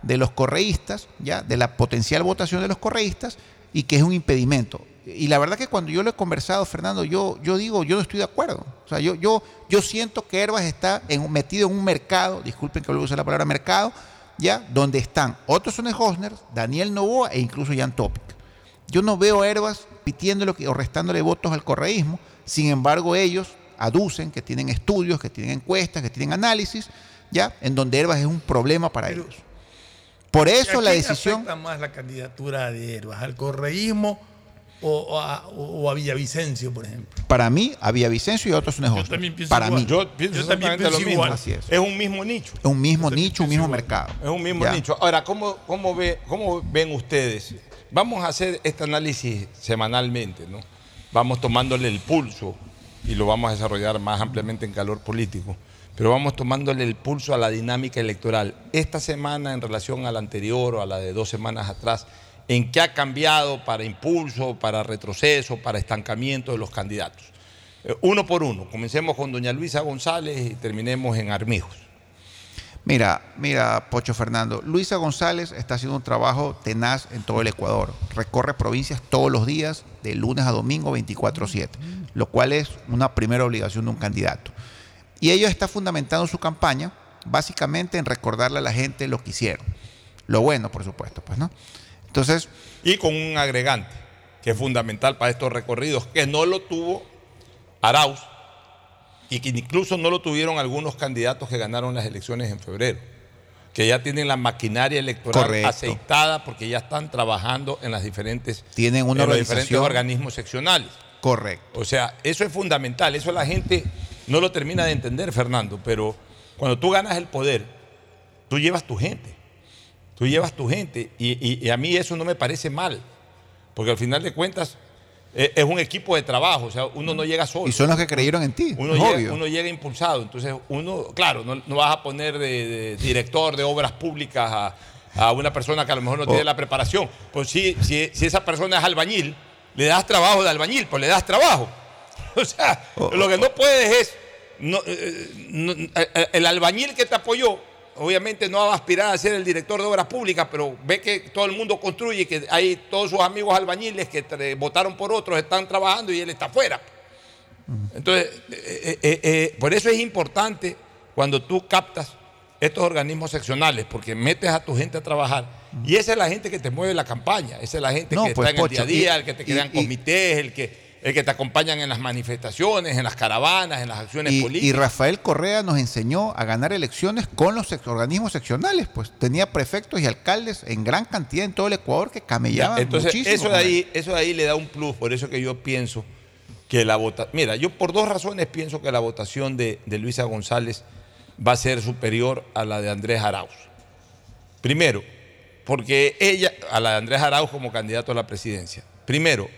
de los correístas, ya, de la potencial votación de los correístas, y que es un impedimento. Y la verdad que cuando yo lo he conversado, Fernando, yo, yo digo, yo no estoy de acuerdo. O sea, yo, yo, yo siento que Herbas está en- metido en un mercado, disculpen que vuelva a usar la palabra mercado, ya, donde están Otto Hosner, Daniel Novoa e incluso Jan Topic. Yo no veo a Herbas pitiéndole que- o restándole votos al correísmo, sin embargo ellos aducen que tienen estudios, que tienen encuestas, que tienen análisis, ya, en donde Herbas es un problema para ellos. Por eso ¿Y la decisión, afecta más la candidatura de Herbas? ¿Al correísmo o, o a, o a Villavicencio, por ejemplo? para mí, había Vicencio y otros Hosner. también pienso Para igual. mí. Yo pienso Yo también exactamente lo pienso mismo. igual. Así es. Es un mismo nicho. Es un mismo nicho, un mismo mercado. Es un mismo Ya. nicho. Ahora, ¿cómo, cómo, ve, ¿cómo ven ustedes? Vamos a hacer este análisis semanalmente, ¿no? Vamos tomándole el pulso y lo vamos a desarrollar más ampliamente en calor político, pero vamos tomándole el pulso a la dinámica electoral. Esta semana en relación a la anterior o a la de dos semanas atrás, ¿en qué ha cambiado para impulso, para retroceso, para estancamiento de los candidatos? Eh, Uno por uno. Comencemos con doña Luisa González y terminemos en Armijos. Mira, mira, Pocho Fernando, Luisa González está haciendo un trabajo tenaz en todo el Ecuador. Recorre provincias todos los días, de lunes a domingo, 24-7. lo cual es una primera obligación de un candidato. Y ellos están fundamentando su campaña básicamente en recordarle a la gente lo que hicieron. Lo bueno, por supuesto, pues, ¿no? Entonces, Y con un agregante que es fundamental para estos recorridos, que no lo tuvo Arauz y que incluso no lo tuvieron algunos candidatos que ganaron las elecciones en febrero, que ya tienen la maquinaria electoral Correcto. aceitada porque ya están trabajando en las diferentes, Tienen una en los diferentes organismos seccionales. correcto. O sea, eso es fundamental, eso la gente no lo termina de entender, Fernando, pero cuando tú ganas el poder, tú llevas tu gente, tú llevas tu gente y, y- y a mí eso no me parece mal, porque al final de cuentas eh, es un equipo de trabajo, o sea, uno no llega solo. Y son los que creyeron en ti, Uno llega, obvio. uno llega impulsado, entonces uno, claro, no, no vas a poner de, de director de obras públicas a, a una persona que a lo mejor no tiene Oh. la preparación. Pues si, si, si esa persona es albañil, le das trabajo de albañil, pues le das trabajo. [laughs] O sea, Oh, lo que no puedes es, no, eh, no, eh, el albañil que te apoyó, obviamente no va a aspirar a ser el director de obras públicas, pero ve que todo el mundo construye, que hay todos sus amigos albañiles que votaron por otros, están trabajando y él está afuera. Entonces, eh, eh, eh, por eso es importante cuando tú captas estos organismos seccionales, porque metes a tu gente a trabajar. Y esa es la gente que te mueve la campaña, esa es la gente No, que pues, está en el día a día, y- el que te crean y- comités, el que, el que te acompañan en las manifestaciones, en las caravanas, en las acciones Y, políticas. y Rafael Correa nos enseñó a ganar elecciones con los organismos seccionales, pues tenía prefectos y alcaldes en gran cantidad en todo el Ecuador que Ya, camellaban entonces, muchísimo. eso de, ahí, eso de ahí le da un plus, por eso que yo pienso que la votación. Mira, yo por dos razones pienso que la votación de, de Luisa González va a ser superior a la de Andrés Arauz. Primero, porque ella, a la de Andrés Arauz como candidato a la presidencia. Primero,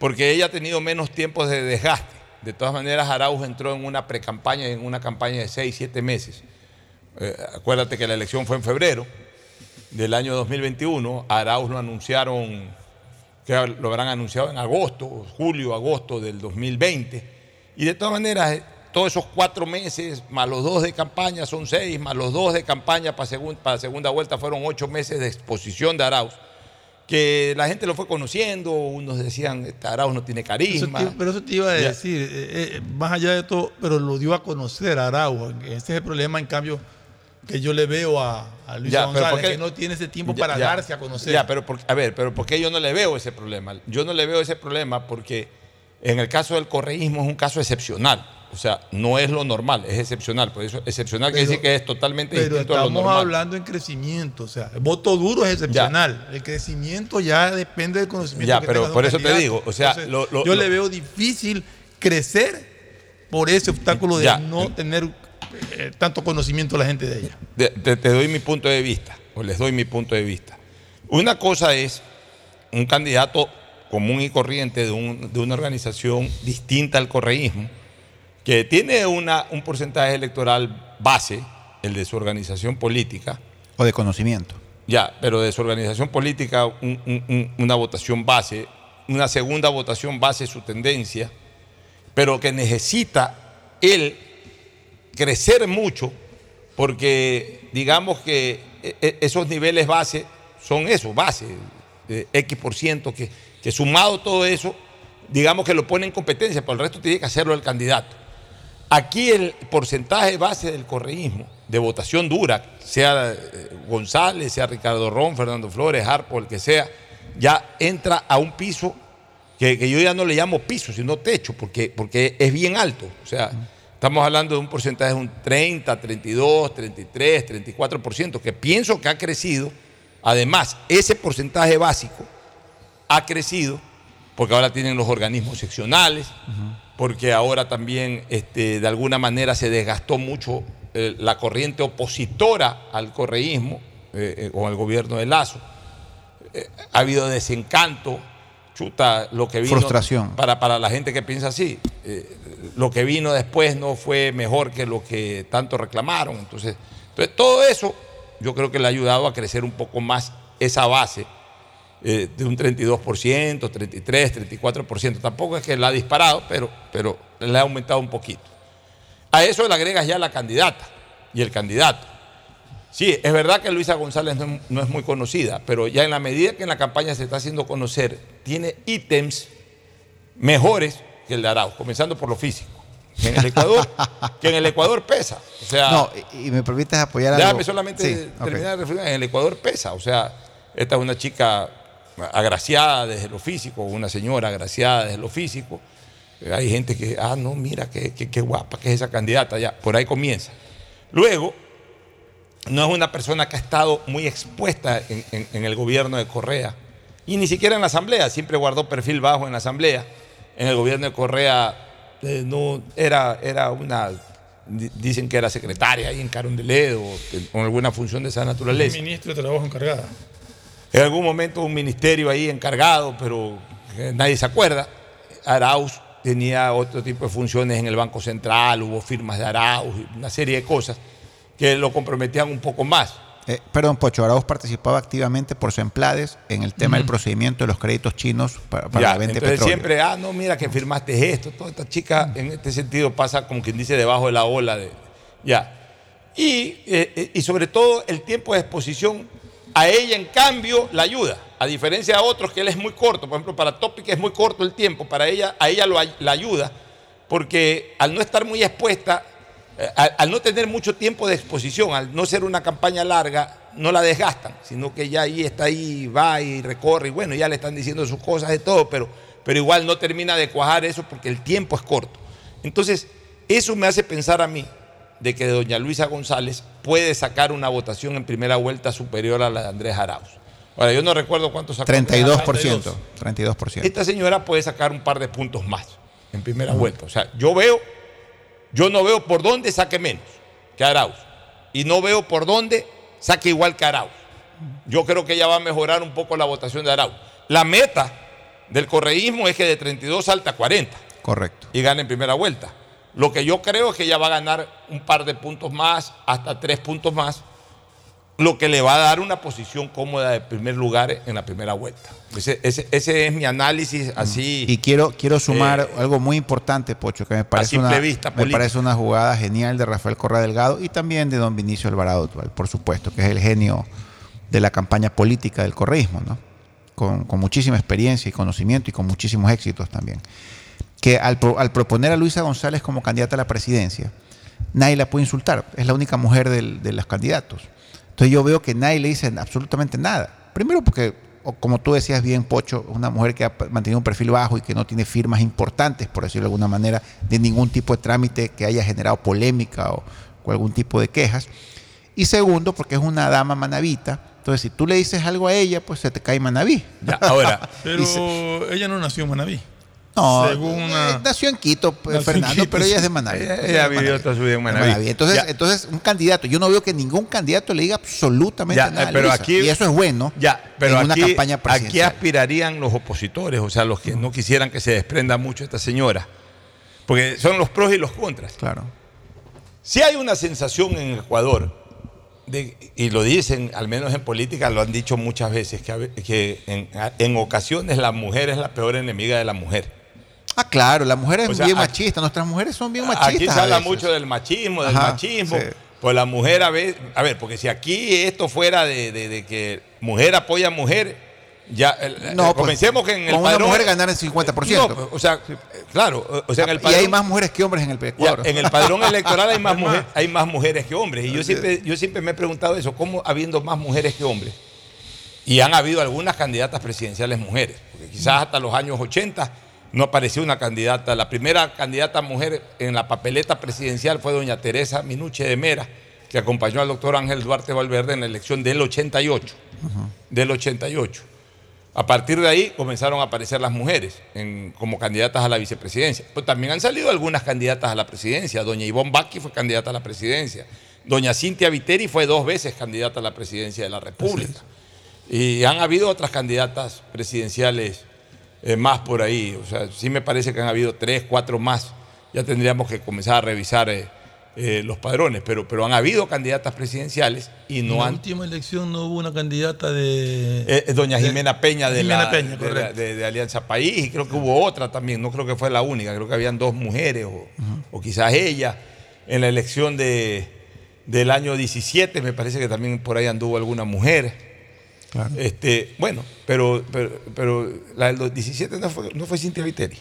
porque ella ha tenido menos tiempos de desgaste. De todas maneras, Arauz entró en una precampaña, en una campaña de seis, siete meses. Eh, acuérdate que la elección fue en febrero del año 2021. A Arauz lo anunciaron, que lo habrán anunciado en agosto, julio, agosto del 2020. Y de todas maneras, eh, todos esos cuatro meses, más los dos de campaña, son seis, más los dos de campaña para, para segunda vuelta, fueron ocho meses de exposición de Arauz. Que la gente lo fue conociendo, unos decían, "Este Arauz no tiene Eso carisma. te- pero eso te iba a decir, eh, eh, más allá de todo, pero lo dio a conocer a Araujo. Ese es el problema, en cambio, que yo le veo a, a Luis Ya, González, que no tiene ese tiempo Ya, para ya. darse a conocer. Ya, pero por- a ver, pero ¿por qué yo no le veo ese problema? Yo no le veo ese problema porque en el caso del correísmo es un caso excepcional. O sea, no es lo normal, es excepcional. Por eso, excepcional quiere decir que es totalmente Pero distinto a lo estamos normal. hablando en crecimiento, o sea, el voto duro es excepcional. El crecimiento ya depende del conocimiento. Ya, que pero por eso te digo, o sea, lo- lo- yo lo- le veo difícil crecer por ese obstáculo de Ya. no tener eh, tanto conocimiento la gente de ella. Te, te- te doy mi punto de vista, o les doy mi punto de vista. Una cosa es un candidato común y corriente de, un- de una organización distinta al correísmo, que tiene una, un porcentaje electoral base, el de su organización política, O de conocimiento. ya, pero de su organización política un- un- un- una votación base, una segunda votación base su tendencia, pero que necesita él crecer mucho porque digamos que e- e- esos niveles base son eso, base, de X por ciento, que, que sumado todo eso, digamos que lo pone en competencia, pero el resto tiene que hacerlo el candidato. Aquí el porcentaje base del correísmo, de votación dura, sea eh, González, sea Ricardo Ron, Fernando Flores, Harpo, el que sea, ya entra a un piso que, que yo ya no le llamo piso, sino techo, porque, porque es bien alto. O sea, estamos hablando de un porcentaje de un 30, 32, 33, 34%, que pienso que ha crecido. Además, ese porcentaje básico ha crecido porque ahora tienen los organismos seccionales, porque ahora también este, de alguna manera se desgastó mucho eh, la corriente opositora al correísmo eh, eh, con el gobierno de Lazo. Eh, ha habido desencanto, chuta, lo que vino. Frustración. Para, para la gente que piensa así. eh, lo que vino después no fue mejor que lo que tanto reclamaron. Entonces, entonces todo eso yo creo que le ha ayudado a crecer un poco más esa base eh, de un 32%, 33, 34%. Tampoco es que la ha disparado, pero, pero le ha aumentado un poquito. A eso le agregas ya la candidata y el candidato. Sí, es verdad que Luisa González no es, no es muy conocida, pero ya en la medida que en la campaña se está haciendo conocer, tiene ítems mejores que el de Arauz, comenzando por lo físico. Que en el Ecuador, que en el Ecuador pesa. O sea, No, y, y me permites apoyar algo. Déjame solamente Sí, terminar de reflexionar. En el Ecuador pesa. O sea, esta es una chica agraciada desde lo físico, una señora agraciada desde lo físico. Eh, Hay gente que, ah, no, mira, qué, qué- qué guapa que es esa candidata. Ya, por ahí comienza. Luego, no es una persona que ha estado muy expuesta en, en- en el gobierno de Correa. Y ni siquiera en la asamblea, siempre guardó perfil bajo en la asamblea. En el gobierno de Correa eh, no era, era una, di- dicen que era secretaria ahí en Carondelet o en- con alguna función de esa naturaleza. Ministro de Trabajo encargada. En algún momento un ministerio ahí encargado, pero eh, nadie se acuerda. Arauz tenía otro tipo de funciones en el Banco Central, hubo firmas de Arauz, una serie de cosas que lo comprometían un poco más. Eh, perdón, Pocho, Arauz participaba activamente por su emplades en el tema del procedimiento de los créditos chinos para, para Ya, la venta de petróleo. siempre, ah, no, mira que firmaste esto. Toda esta chica en este sentido pasa como quien dice debajo de la ola. De, ya. Y, eh, y sobre todo el tiempo de exposición a ella, en cambio, la ayuda. A diferencia de otros que él es muy corto. Por ejemplo, para Topic es muy corto el tiempo. Para ella, a ella lo la ayuda porque al no estar muy expuesta, eh, al, no tener mucho tiempo de exposición, al no ser una campaña larga, no la desgastan, sino que ya ahí está ahí, va y recorre, y bueno, ya le están diciendo sus cosas de todo, pero, pero igual no termina de cuajar eso porque el tiempo es corto. Entonces, eso me hace pensar a mí de que doña Luisa González puede sacar una votación en primera vuelta superior a la de Andrés Arauz. Ahora, yo no recuerdo cuánto sacó. Andrés Arauz. 32%. 32%. Esta señora puede sacar un par de puntos más en primera vuelta. O sea, yo veo, yo no veo por dónde saque menos que Arauz. Y no veo por dónde saque igual que Arauz. Yo creo que ella va a mejorar un poco la votación de Arauz. La meta del correísmo es que de 32 salta a 40 Correcto. y gane en primera vuelta. Lo que yo creo es que ella va a ganar un par de puntos más, hasta tres puntos más, lo que le va a dar una posición cómoda de primer lugar en la primera vuelta. Ese, ese- ese es mi análisis así. Y quiero, quiero sumar Eh, algo muy importante, Pocho, que me parece, una, vista me política. parece una jugada genial de Rafael Correa Delgado y también de don Vinicio Alvarado, por supuesto, que es el genio de la campaña política del correísmo, ¿no? con, con muchísima experiencia y conocimiento y con muchísimos éxitos también. Que al, pro- al proponer a Luisa González como candidata a la presidencia, nadie la puede insultar, es la única mujer del- de los candidatos. Entonces yo veo que nadie le dice absolutamente nada. Primero porque, como tú decías bien, Pocho, es una mujer que ha mantenido un perfil bajo y que no tiene firmas importantes, por decirlo de alguna manera, de ningún tipo de trámite que haya generado polémica o, o algún tipo de quejas. Y segundo, porque es una dama manavita. Entonces, si tú le dices algo a ella, pues se te cae manaví. ahora. [laughs] Pero se- ella no nació en Manaví. No, Según eh, una- nació en Quito, en Fernando, Quito, pero ella es de Manaví. Ella- vivió toda su vida en Manaví. Entonces, Ya. entonces, un candidato, yo no veo que ningún candidato le diga absolutamente Ya, nada. eh, pero aquí, y eso es bueno ya, pero en una aquí, campaña aquí presidencial. aspirarían los opositores, o sea, los que no quisieran que se desprenda mucho esta señora. Porque son los pros y los contras. Claro. Si hay una sensación en Ecuador, de- y lo dicen, al menos en política, lo han dicho muchas veces, que en, en ocasiones la mujer es la peor enemiga de la mujer. Ah, claro, la mujer es O sea, bien aquí- machista, nuestras mujeres son bien machistas. Aquí se habla veces. mucho del machismo, del Ajá, machismo. sí. Pues la mujer a ver, a ver, porque si aquí esto fuera de, de- de que mujer apoya a mujer, ya el- No, eh, pues, comencemos que en el con una padrón. mujer ganar el 50%. No, o sea, eh, claro, o- sea, en el y hay más mujeres que hombres en el Ya, Ecuador. en el padrón electoral hay más, [laughs] mujer- hay más mujeres que hombres. Y yo siempre, yo siempre me he preguntado eso, ¿cómo habiendo más mujeres que hombres? Y han habido algunas candidatas presidenciales mujeres, porque quizás hasta los años 80 no apareció una candidata. La primera candidata mujer en la papeleta presidencial fue doña Teresa Minuche de Mera, que acompañó al doctor Ángel Duarte Valverde en la elección del 88. Del 88. A partir de ahí comenzaron a aparecer las mujeres en- como candidatas a la vicepresidencia. Pero también han salido algunas candidatas a la presidencia. Doña Ivonne Baki fue candidata a la presidencia. Doña Cintia Viteri fue dos veces candidata a la presidencia de la República. Y han habido otras candidatas presidenciales eh, más por ahí. O sea, sí me parece que han habido tres, cuatro más. Ya tendríamos que comenzar a revisar eh, eh, los padrones. Pero, pero han habido candidatas presidenciales y en no la han última elección no hubo una candidata de. doña Jimena Peña, de, Jimena la- Peña, de, la- correcto. de- de Alianza País, y creo que hubo otra también, no creo que fue la única, creo que habían dos mujeres, o, o quizás ella, en la elección de, del año 17, me parece que también por ahí anduvo alguna mujer. Este, bueno, pero, pero, pero la del 17 no fue, no fue Cintia Viteri.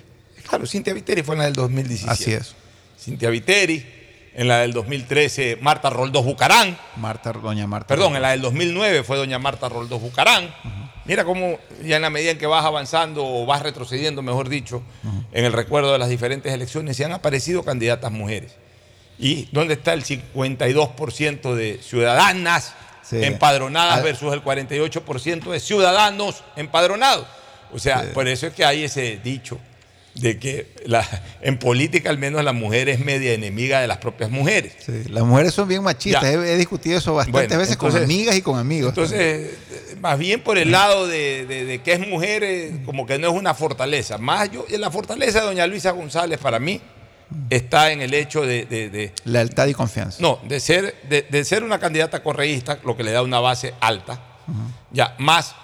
Claro, Cintia Viteri fue en la del 2017. Así es. Cintia Viteri. En la del 2013, Marta Roldós Bucarán. Marta, doña Marta. Perdón, en la del 2009 fue doña Marta Roldós Bucarán. Mira cómo ya en la medida en que vas avanzando o vas retrocediendo, mejor dicho, en el recuerdo de las diferentes elecciones, se han aparecido candidatas mujeres. ¿Y dónde está el 52% de ciudadanas Sí. empadronadas Ah. versus el 48% de ciudadanos empadronados? O sea, por eso es que hay ese dicho de que la- en política al menos la mujer es media enemiga de las propias mujeres. Sí, Las mujeres son bien machistas. He, he discutido eso bastantes Bueno, veces con amigas y con amigos. Entonces, eh, más bien por el lado de, de- de que es mujer, eh, como que no es una fortaleza. Más yo, la fortaleza de doña Luisa González para mí está en el hecho de, de- de- Lealtad y confianza. no, de ser, de, de ser una candidata correísta, lo que le da una base alta, ya, más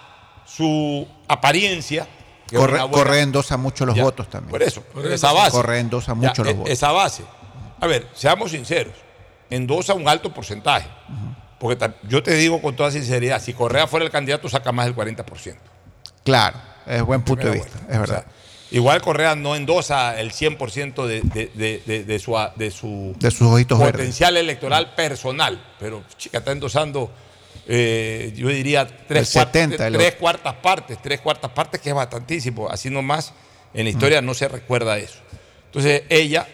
su apariencia. que es Corre, una buena- Corre endosa mucho los ya, votos también. Por eso, esa base. Corre endosa Ya, mucho los e- votos. Esa base. A ver, seamos sinceros. Endosa un alto porcentaje. Porque yo te digo con toda sinceridad, si Correa fuera el candidato, saca más del 40%. Claro, es buen punto de vista, vuelta. es O verdad. sea, igual Correa no endosa el 100% de, de- de- de- de su, de su De sus ojitos verdes. potencial electoral personal. Pero, chica, está endosando, eh, yo diría, tres, El cuart- 70, el tres cuartas partes, tres cuartas partes, que es bastantísimo. Así nomás, en la historia no se recuerda eso. Entonces, ella,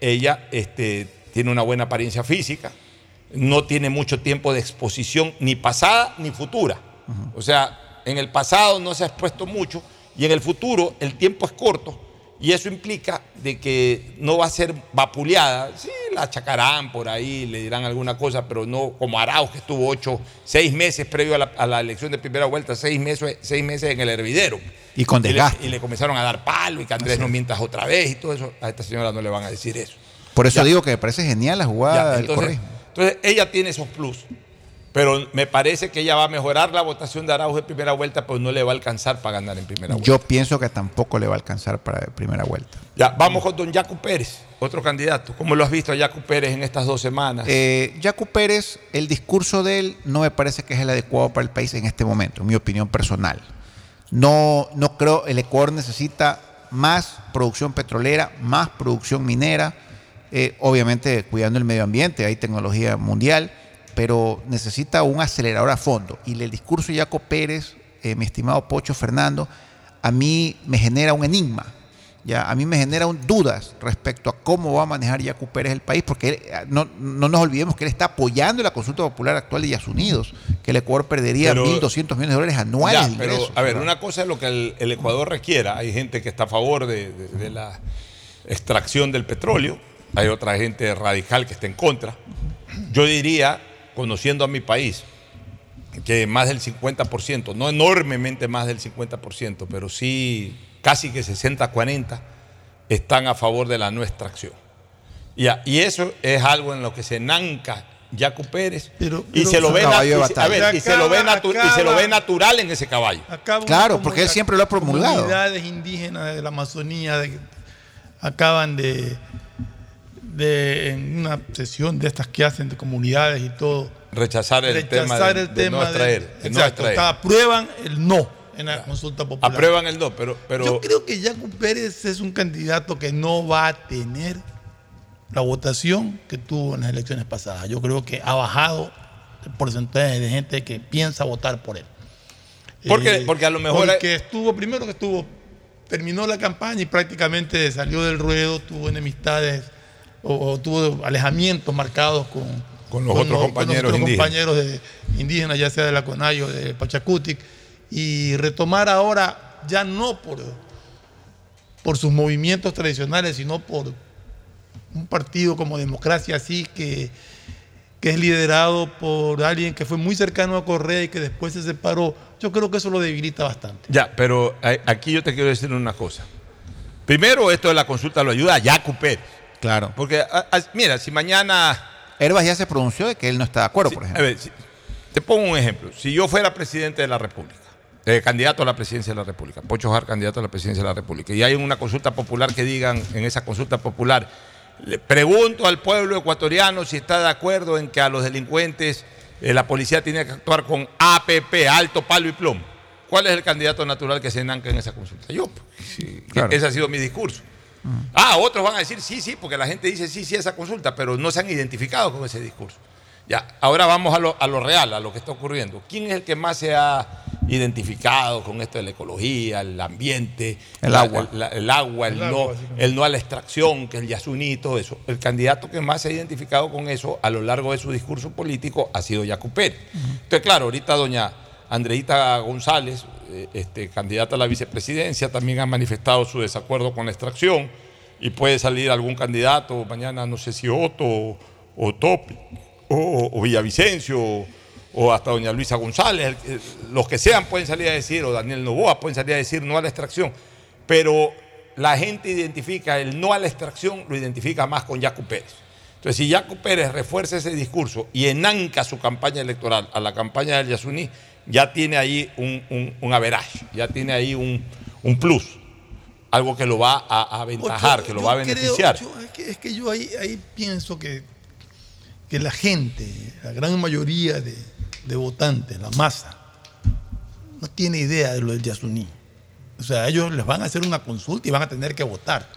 ella este, tiene una buena apariencia física, no tiene mucho tiempo de exposición, ni pasada ni futura. O sea, en el pasado no se ha expuesto mucho y en el futuro el tiempo es corto y eso implica de que no va a ser vapuleada. Sí, la achacarán por ahí, le dirán alguna cosa, pero no como Arauz que estuvo ocho, seis meses previo a la, a la elección de primera vuelta, seis meses, seis meses en el hervidero. Y con desgaste. Y le, comenzaron a dar palo y que Andrés no mientas otra vez y todo eso. A esta señora no le van a decir eso. Por eso Ya. digo que me parece genial la Ya, jugada del entonces, entonces, ella tiene esos plus. Pero me parece que ella va a mejorar la votación de Araujo en primera vuelta, pues no le va a alcanzar para ganar en primera vuelta. Yo pienso que tampoco le va a alcanzar para primera vuelta. Ya, vamos con don Jaco Pérez, otro candidato. ¿Cómo lo has visto a Jaco Pérez en estas dos semanas? Eh, Yacu Pérez, el discurso de él no me parece que es el adecuado para el país en este momento, en mi opinión personal. No, no creo, el Ecuador necesita más producción petrolera, más producción minera, eh, obviamente cuidando el medio ambiente, hay tecnología mundial, pero necesita un acelerador a fondo. Y el discurso de Yaco Pérez, eh, mi estimado Pocho Fernando, a mí me genera un enigma. Ya, a mí me genera un- dudas respecto a cómo va a manejar Yacu Pérez el país, porque él, eh, no, no nos olvidemos que él está apoyando la consulta popular actual de Yas Unidos, que el Ecuador perdería Pero- 1.200 millones de dólares anuales Ya, de pero a ver, ¿verdad? una cosa es lo que el, el Ecuador requiera. Hay gente que está a favor de, de- de la extracción del petróleo, hay otra gente radical que está en contra. Yo diría, conociendo a mi país, que más del 50%, no enormemente más del 50%, pero sí casi que 60-40 están a favor de la no extracción. Y eso es algo en lo que se nanca Yacu Pérez Pero- y pero- y se lo ve Acaba- natu- y se lo ve acaba- natural en ese caballo. Claro, porque él siempre lo ha promulgado. Comunidades indígenas de la Amazonía de- acaban de, de, en una sesión de estas que hacen de comunidades y todo, Rechazar el tema rechazar de, el de tema no de- extraer. de no exacto, extraer. aprueban el no en la consulta popular. Aprueban el no, pero, pero Yo creo que Yacu Pérez es un candidato que no va a tener la votación que tuvo en las elecciones pasadas. Yo creo que ha bajado el porcentaje de gente que piensa votar por él. Porque- porque a lo mejor Porque estuvo, primero que estuvo, terminó la campaña y prácticamente salió del ruedo, tuvo enemistades o, o tuvo alejamientos marcados con, Con los otros compañeros indígenas. compañeros de, indígenas, ya sea de la Conayo, de Pachacutic, y retomar ahora ya no por, por sus movimientos tradicionales, sino por un partido como Democracia Así, que, que es liderado por alguien que fue muy cercano a Correa y que después se separó. Yo creo que eso lo debilita bastante. ya, pero a- aquí yo te quiero decir una cosa. Primero, esto de la consulta lo ayuda a Yacu Pérez. Claro. Porque, a- a- mira, si mañana Herbas ya se pronunció de que él no está de acuerdo, por A ejemplo. ver, si- te pongo un ejemplo. Si yo fuera presidente de la República, eh, candidato a la presidencia de la República, Pocho Jar, candidato a la presidencia de la República, y hay una consulta popular que digan en esa consulta popular, le pregunto al pueblo ecuatoriano si está de acuerdo en que a los delincuentes eh, la policía tiene que actuar con APP, alto palo y plomo. ¿Cuál es el candidato natural que se enanca en esa consulta? Yo. pues, sí, Claro. Ese ha sido mi discurso. Ah, otros van a decir sí, sí, porque la gente dice sí, sí, esa consulta, pero no se han identificado con ese discurso. Ya, ahora vamos a lo, a lo real, a lo que está ocurriendo. ¿Quién es el que más se ha identificado con esto de la ecología, el ambiente, El la- agua. la- el agua, el, El no, agua, el no a la extracción, que es el Yasuní, todo eso? El candidato que más se ha identificado con eso a lo largo de su discurso político ha sido Yacu Pérez. Entonces, claro, ahorita doña Andreita González, eh, este, candidata a la vicepresidencia, también ha manifestado su desacuerdo con la extracción y puede salir algún candidato mañana, no sé si Otto o, o Topi o, Villavicencio o hasta doña Luisa González, los que sean pueden salir a decir, o Daniel Novoa pueden salir a decir no a la extracción, pero la gente identifica el no a la extracción, lo identifica más con Yacu Pérez. Entonces, si Yacu Pérez refuerza ese discurso y enanca su campaña electoral a la campaña del Yasuní, ya tiene ahí un, un, un average, ya tiene ahí un, un plus, algo que lo va a, a aventajar, Ocho, que lo va a creo, beneficiar. Ocho, es, que, es que yo ahí, ahí pienso que, que la gente, la gran mayoría de, de votantes, la masa, no tiene idea de lo del Yasuní. O sea, ellos les van a hacer una consulta y van a tener que votar,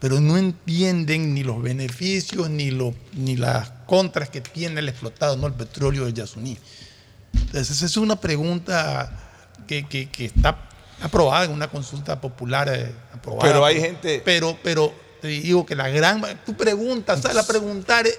pero no entienden ni los beneficios ni, lo- ni las contras que tiene el explotado, no el petróleo del Yasuní. Entonces, esa es una pregunta que, que- que está aprobada en una consulta popular. eh, aprobada Pero hay gente- Pero, pero te digo que la gran. Tú preguntas, sales a preguntar eh,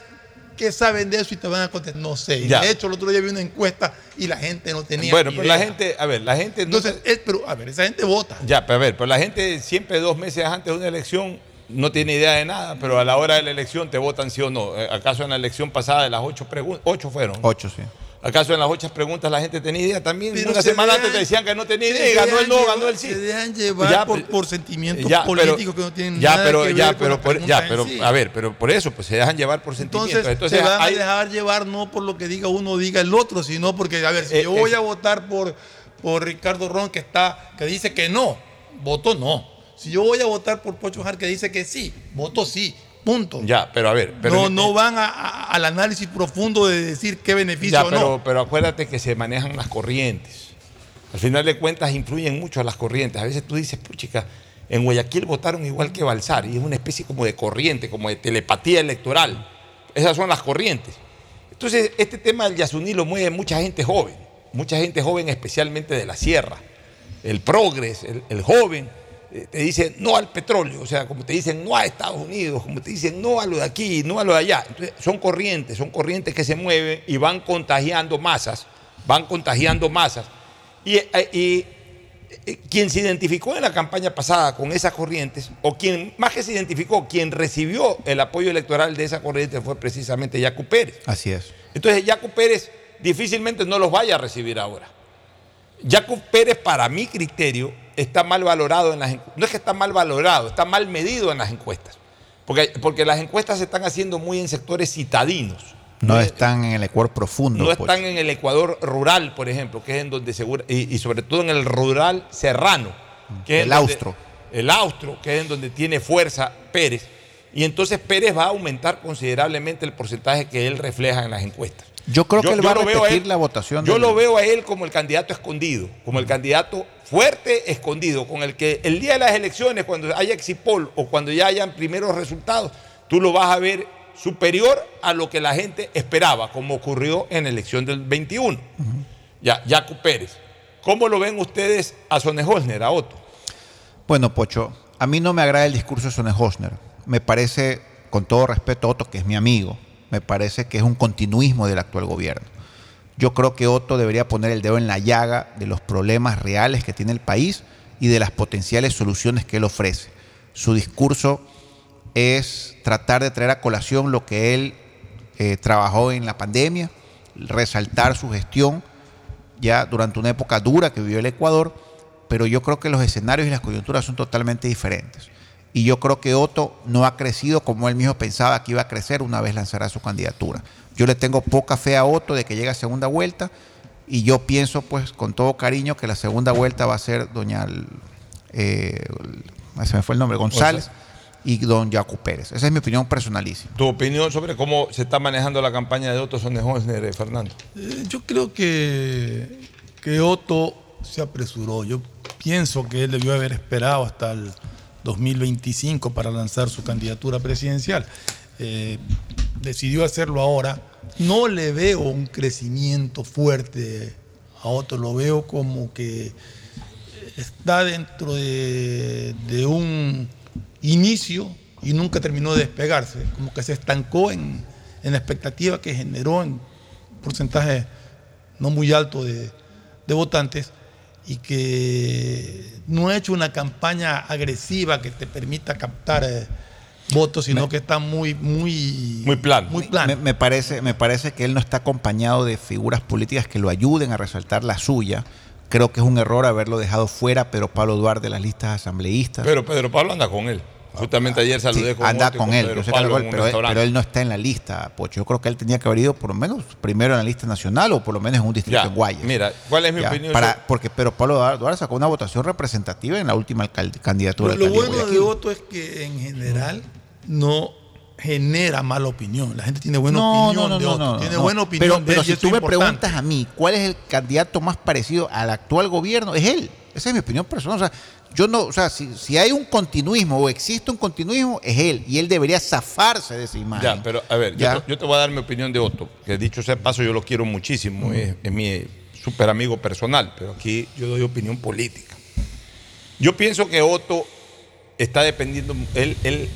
qué saben de eso y te van a contestar. No sé. Ya. De hecho, el otro día vi una encuesta y la gente no tenía. Bueno, pero idea. la gente, a ver, la gente no Entonces, eh, pero, a ver, esa gente vota. Ya, pero a ver, pero la gente siempre dos meses antes de una elección no tiene idea de nada, pero a la hora de la elección te votan sí o no. ¿Acaso en la elección pasada de las ocho preguntas, ocho fueron? Ocho, sí. ¿Acaso en las ocho preguntas la gente tenía idea también? Pero Una se semana dejan- antes te decían que no tenía idea ganó el no, llevar- ganó el sí. Se dejan llevar Ya, por, sentimientos Ya, pero- políticos que no tienen ya, nada pero, que ya, ver con pero, la por- ya, pero, sí. a ver, pero por eso, pues se dejan llevar por sentimientos. Entonces, Entonces, se van hay- a dejar llevar no por lo que diga uno o diga el otro, sino porque, a ver, si Eh, yo voy eh. a votar por, por Ricardo Ron que está, que dice que no, voto no. Si yo voy a votar por Pocho Jar que dice que sí, voto sí. Punto. ya, pero a ver, pero no, no van a- a- al análisis profundo de decir qué beneficio Ya, o pero, no. pero acuérdate que se manejan las corrientes. Al final de cuentas influyen mucho las corrientes. A veces tú dices, puchica, en Guayaquil votaron igual que Balsar y es una especie como de corriente, como de telepatía electoral. Esas son las corrientes. Entonces, este tema del Yasuní lo mueve mucha gente joven, mucha gente joven especialmente de la sierra. El progres, el, el joven, te dice no al petróleo, o sea, como te dicen no a Estados Unidos, como te dicen no a lo de aquí, no a lo de allá. Entonces, son corrientes, son corrientes que se mueven y van contagiando masas, van contagiando masas. Y, eh, y, eh, quien se identificó en la campaña pasada con esas corrientes, o quien más que se identificó, quien recibió el apoyo electoral de esa corriente fue precisamente Yacu Pérez. Así es. Entonces Yacu Pérez difícilmente no los vaya a recibir ahora. Yacu Pérez, para mi criterio, está mal valorado en las encuestas. No es que está mal valorado, está mal medido en las encuestas. Porque, porque las encuestas se están haciendo muy en sectores citadinos. No están en el Ecuador profundo. No Pocho. están en el Ecuador rural, por ejemplo, que es en donde segura, y, y sobre todo en el rural serrano, que es El donde- austro. El austro, que es en donde tiene fuerza Pérez. Y entonces Pérez va a aumentar considerablemente el porcentaje que él refleja en las encuestas. Yo creo que él va a repetir él- la votación. Yo del- lo veo a él como el candidato escondido, como el candidato fuerte escondido, con el que el día de las elecciones, cuando haya exipol o cuando ya hayan primeros resultados, tú lo vas a ver superior a lo que la gente esperaba, como ocurrió en la elección del 21. Ya, Yacu Pérez. ¿Cómo lo ven ustedes a Holzner, a Otto? Bueno, Pocho, a mí no me agrada el discurso de Sone Hosner. Me parece, con todo respeto a Otto, que es mi amigo, me parece que es un continuismo del actual gobierno. Yo creo que Otto debería poner el dedo en la llaga de los problemas reales que tiene el país y de las potenciales soluciones que él ofrece. Su discurso es tratar de traer a colación lo que él eh, trabajó en la pandemia, resaltar su gestión ya durante una época dura que vivió el Ecuador, pero yo creo que los escenarios y las coyunturas son totalmente diferentes. Y yo creo que Otto no ha crecido como él mismo pensaba que iba a crecer una vez lanzara su candidatura. Yo le tengo poca fe a Otto de que llegue a segunda vuelta y yo pienso pues con todo cariño que la segunda vuelta va a ser doña, eh, se me fue el nombre, González y don Jaco Pérez. Esa es mi opinión personalísima. Tu opinión sobre cómo se está manejando la campaña de Otto eh, Fernando. Eh, Yo creo que, que Otto se apresuró. Yo pienso que él debió haber esperado hasta el, 2025 para lanzar su candidatura presidencial. Eh, decidió hacerlo ahora. No le veo un crecimiento fuerte a Otto, lo veo como que está dentro de, de un inicio y nunca terminó de despegarse, como que se estancó en, en la expectativa que generó en porcentaje no muy alto de, de votantes y que no ha hecho una campaña agresiva que te permita captar eh, votos, sino que está muy, muy, Muy plano. Muy plano. Me, me parece, me parece que él no está acompañado de figuras políticas que lo ayuden a resaltar la suya. Creo que es un error haberlo dejado fuera, pero Pablo Duarte de las listas asambleístas. Pero Pedro Pablo anda con él. Justamente ayer saludé Sí, con anda con él, yo sé que pero, él, restaurante. pero él no está en la lista, Pocho. Yo creo que él tenía que haber ido por lo menos primero en la lista nacional o por lo menos en un distrito Ya, en Guayas. mira, ¿cuál es mi Ya, opinión? Para, porque Pero Pablo Duarte sacó una votación representativa en la última candidatura Lo, lo bueno de. Otto es que en general no genera mala opinión. La gente tiene buena No, opinión no, no, de no, Otto. no, tiene no. buena opinión Pero, de pero si tú me importante. preguntas a mí cuál es el candidato más parecido al actual gobierno, es él. Esa es mi opinión personal. O sea, yo no, o sea, si, si hay un continuismo o existe un continuismo, es él. Y él debería zafarse de esa imagen. Ya, pero a ver, yo Ya. te, yo te voy a dar mi opinión de Otto, que dicho sea paso, yo lo quiero muchísimo, es, es mi súper amigo personal, pero aquí yo doy opinión política. Yo pienso que Otto está dependiendo, él, él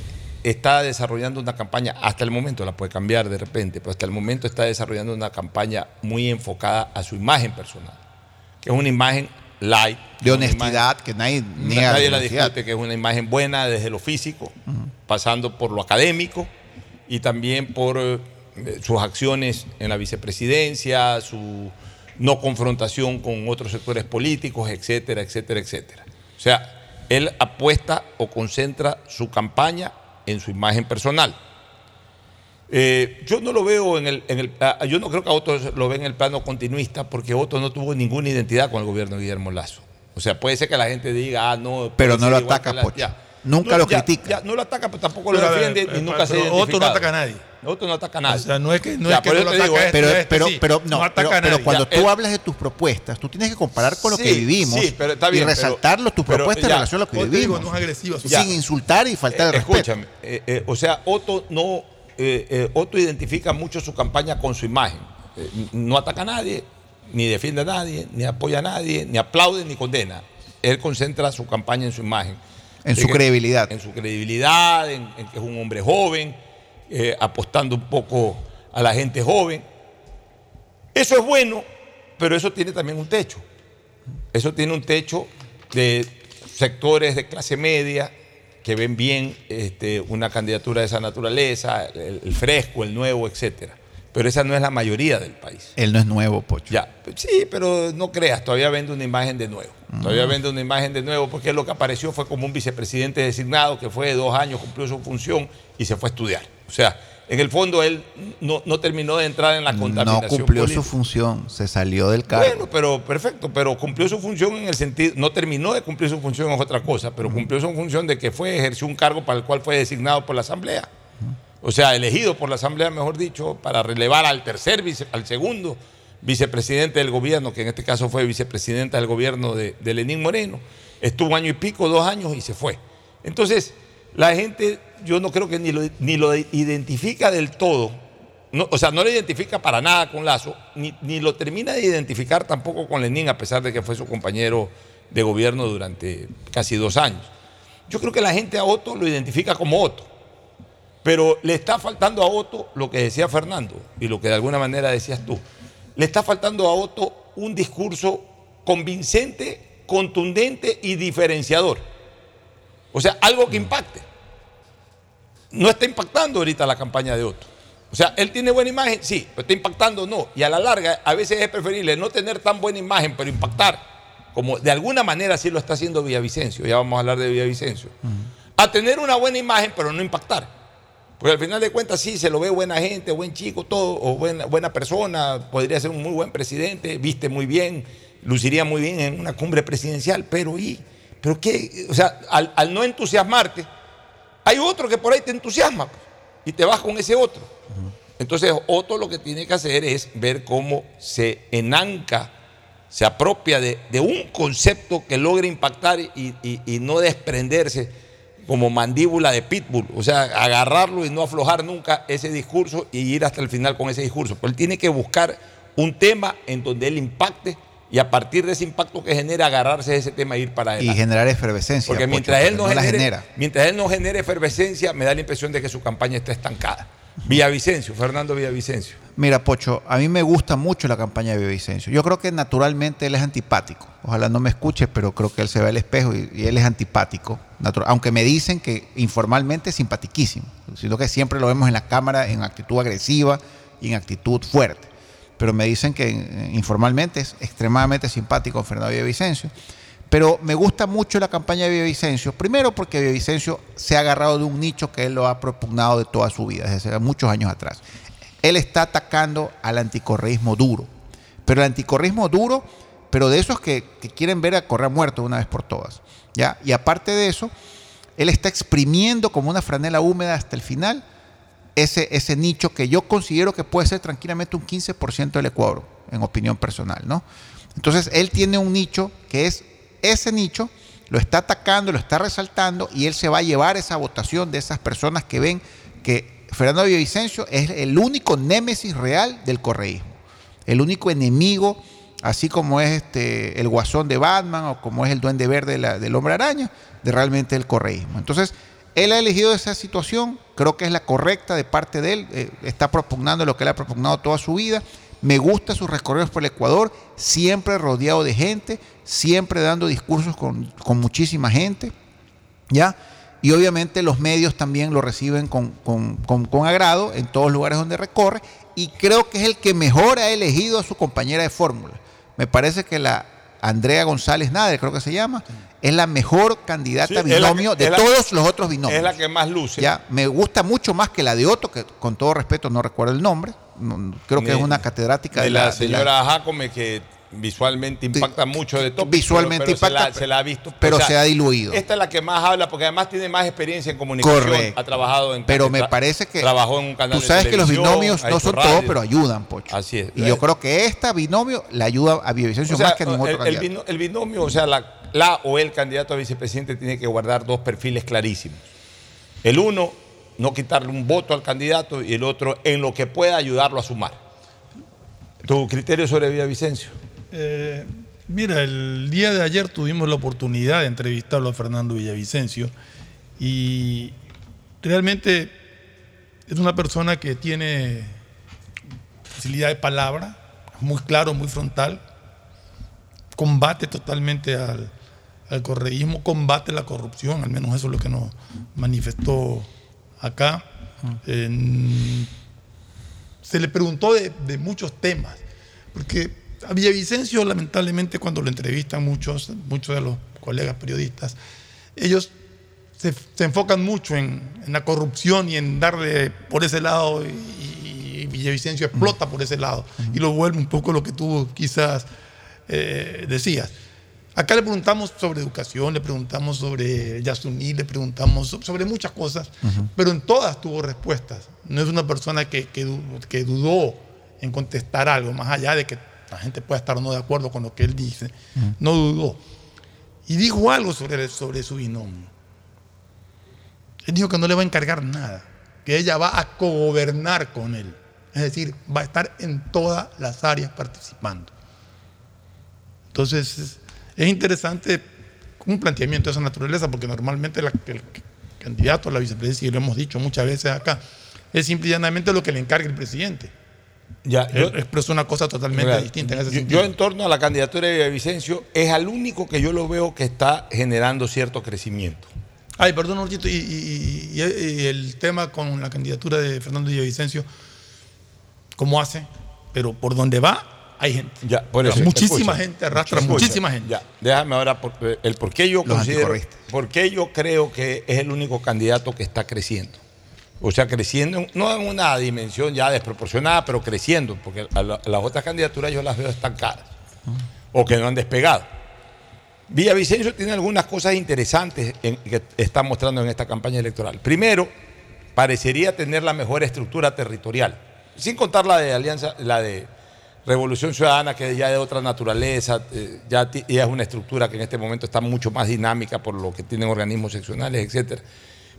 está desarrollando una campaña, hasta el momento la puede cambiar de repente, pero hasta el momento está desarrollando una campaña muy enfocada a su imagen personal, que es una imagen light. de honestidad, que nadie niega Nadie la honestidad. discute, que es una imagen buena desde lo físico, pasando por lo académico y también por eh, sus acciones en la vicepresidencia, su no confrontación con otros sectores políticos, etcétera, etcétera, etcétera. O sea, él apuesta o concentra su campaña en su imagen personal. Eh, yo no lo veo en el, en el- ah, yo no creo que a Otto lo ve en el plano continuista porque Otto no tuvo ninguna identidad con el gobierno de Guillermo Lazo. O sea, puede ser que la gente diga, ah, no. Pero no lo ataca, que la- Pocho. ya. Nunca No, lo ya, critica. ya, no lo ataca, pero tampoco Pero, lo defiende pero, y nunca se pero Otto no ataca a nadie. Otto no ataca a nadie. O sea, no es que no, Ya, es que por no eso lo te ataca digo, este, pero, este, pero, sí. pero, no, ataca pero, a pero nadie. cuando Ya, tú eh, hablas de tus propuestas, tú tienes que comparar con lo que vivimos sí, pero está bien, y pero- resaltar tus propuestas en relación a lo que digo, vivimos. no es agresivo. Ya. sin insultar y faltar el Eh, respeto. Escúchame, eh, eh, o sea, Otto no, eh, eh, Otto identifica mucho su campaña con su imagen. Eh, no ataca a nadie, ni defiende a nadie, ni apoya a nadie, ni aplaude ni condena. Él concentra su campaña en su imagen. En su que- credibilidad. En su credibilidad, en, en que es un hombre joven, eh, apostando un poco a la gente joven. Eso es bueno, pero eso tiene también un techo. Eso tiene un techo de sectores de clase media que ven bien este, una candidatura de esa naturaleza, el, el fresco, el nuevo, etcétera. Pero esa no es la mayoría del país. Él no es nuevo, Pocho. Ya, sí, pero no creas, todavía vende una imagen de nuevo. Mm. Todavía vende una imagen de nuevo porque lo que apareció fue como un vicepresidente designado que fue de dos años, cumplió su función y se fue a estudiar. O sea, en el fondo él no, no terminó de entrar en la No contaminación cumplió política. su función, se salió del cargo. Bueno, pero perfecto, pero cumplió su función en el sentido, no terminó de cumplir su función es otra cosa, pero cumplió su función de que fue, ejerció un cargo para el cual fue designado por la Asamblea. O sea, elegido por la Asamblea, mejor dicho, para relevar al tercer, vice- al segundo vicepresidente del gobierno, que en este caso fue vicepresidenta del gobierno de, de Lenín Moreno. Estuvo año y pico, dos años y se fue. Entonces, la gente, yo no creo que ni lo, ni lo identifica del todo. O sea, no lo identifica para nada con Lazo, ni, ni lo termina de identificar tampoco con Lenín, a pesar de que fue su compañero de gobierno durante casi dos años. Yo creo que la gente a Otto lo identifica como Otto. Pero le está faltando a Otto lo que decía Fernando y lo que de alguna manera decías tú. Le está faltando a Otto un discurso convincente, contundente y diferenciador. O sea, algo que impacte. No está impactando ahorita la campaña de Otto. O sea, él tiene buena imagen, sí, pero está impactando no. Y a la larga, a veces es preferible no tener tan buena imagen, pero impactar, como de alguna manera sí lo está haciendo Villavicencio, ya vamos a hablar de Villavicencio, a tener una buena imagen, pero no impactar. Porque al final de cuentas sí, se lo ve buena gente, buen chico, todo, o buena, buena persona, podría ser un muy buen presidente, viste muy bien, luciría muy bien en una cumbre presidencial, pero ¿y? ¿Pero qué? O sea, al, al no entusiasmarte, hay otro que por ahí te entusiasma pues, y te vas con ese otro. Entonces, Otto lo que tiene que hacer es ver cómo se enanca, se apropia de, de un concepto que logre impactar y, y- y no desprenderse como mandíbula de pitbull, o sea, agarrarlo y no aflojar nunca ese discurso y ir hasta el final con ese discurso. Pero él tiene que buscar un tema en donde él impacte y a partir de ese impacto que genera, agarrarse de ese tema e ir para Y adelante. generar efervescencia. Porque Pocho, mientras él no, genere, genera. mientras él no genere efervescencia, me da la impresión de que su campaña está estancada. Villavicencio, Fernando Villavicencio. Mira, Pocho, a mí me gusta mucho la campaña de Villavicencio. Yo creo que naturalmente él es antipático. Ojalá no me escuche, pero creo que él se ve al espejo y, y él es antipático. Natural- aunque me dicen que informalmente es simpaticísimo. Sino que siempre lo vemos en la cámara en actitud agresiva y en actitud fuerte. Pero me dicen que eh, informalmente es extremadamente simpático Fernando Villavicencio. Pero me gusta mucho la campaña de Villavicencio. Primero porque Villavicencio se ha agarrado de un nicho que él lo ha propugnado de toda su vida, desde hace muchos años atrás. Él está atacando al anticorreísmo duro. Pero el anticorreísmo duro, pero de esos que, que quieren ver a correr muerto una vez por todas. ¿ya? Y aparte de eso, él está exprimiendo como una franela húmeda hasta el final ese, ese nicho que yo considero que puede ser tranquilamente un 15% del Ecuador, en opinión personal, ¿no? Entonces, él tiene un nicho que es ese nicho, lo está atacando, lo está resaltando y él se va a llevar esa votación de esas personas que ven que Fernando Villavicencio es el único némesis real del correísmo, el único enemigo, así como es este, el guasón de Batman o como es el duende verde del hombre araña, de realmente el correísmo. Entonces, él ha elegido esa situación, creo que es la correcta de parte de él, eh, está propugnando lo que él ha propugnado toda su vida. Me gusta sus recorridos por el Ecuador, siempre rodeado de gente, siempre dando discursos con, muchísima gente, ¿ya? Y obviamente los medios también lo reciben con- con- con agrado en todos los lugares donde recorre, y creo que es el que mejor ha elegido a su compañera de fórmula. Me parece que la Andrea González Nader, creo que se llama, es la mejor candidata Sí, la binomio que- de la- todos los otros binomios. Es la que más luce. Ya, me gusta mucho más que la de Otto, que con todo respeto no recuerdo el nombre. no- no- creo que Ni- es una catedrática de de la, la, de la- señora Jacome que visualmente impacta mucho de todo. visualmente pero, pero impacta, se la, se la ha visto. pero se ha diluido. Esta es la que más habla porque además tiene más experiencia en comunicación. Correcto. Ha trabajado en. Pero me parece que Trabajó en un canal tú de sabes que los binomios no son todo, pero ayudan, Pocho. Así es. Y yo creo que esta binomio le ayuda a Villavicencio O sea, más que ningún el, otro el candidato. bino- el binomio, o sea, la, la o el candidato a vicepresidente tiene que guardar dos perfiles clarísimos. El uno, no quitarle un voto al candidato y el otro, en lo que pueda ayudarlo a sumar. ¿Tu criterio sobre Villavicencio? Eh, mira, el día de ayer tuvimos la oportunidad de entrevistarlo a Fernando Villavicencio y realmente es una persona que tiene facilidad de palabra, muy claro, muy frontal, combate totalmente al, al correísmo, combate la corrupción, al menos eso es lo que nos manifestó acá. Se le preguntó de, de muchos temas, porque a Villavicencio, lamentablemente, cuando lo entrevistan muchos, muchos de los colegas periodistas, ellos se, se enfocan mucho en, en la corrupción y en darle por ese lado, y, y Villavicencio explota por ese lado, y lo vuelve un poco lo que tú quizás eh, decías. Acá le preguntamos sobre educación, le preguntamos sobre Yasuní, le preguntamos so- sobre muchas cosas, pero en todas tuvo respuestas. No es una persona que, que dudó en contestar algo, más allá de que la gente pueda estar o no de acuerdo con lo que él dice. No dudó. Y dijo algo sobre, sobre su binomio. Él dijo que no le va a encargar nada, que ella va a cogobernar con él. Es decir, va a estar en todas las áreas participando. Entonces, es, es interesante un planteamiento de esa naturaleza, porque normalmente la- el candidato a la vicepresidencia, y lo hemos dicho muchas veces acá, es simple y llanamente lo que le encargue el presidente. Ya, Él expresó una cosa totalmente Mira, distinta en ese yo, sentido. yo en torno a la candidatura de Villavicencio es al único que yo lo veo que está generando cierto crecimiento. Ay, perdón, Orchito, y, y- y- y el tema con la candidatura de Fernando Villavicencio, ¿cómo hace? Pero por donde va, hay gente. Ya, por eso, muchísima escucha, gente arrastra, escucha, muchísima gente. Ya, déjame ahora por- el por qué yo Los considero, por qué yo creo que es el único candidato que está creciendo. O sea, creciendo, en- no en una dimensión ya desproporcionada, pero creciendo, porque la- las otras candidaturas yo las veo estancadas o que no han despegado. Villavicencio tiene algunas cosas interesantes que está mostrando en esta campaña electoral. Primero, parecería tener la mejor estructura territorial, sin contar la de alianza, la de Revolución Ciudadana, que ya es de otra naturaleza, eh, ya es una estructura que en este momento está mucho más dinámica por lo que tienen organismos seccionales, etcétera.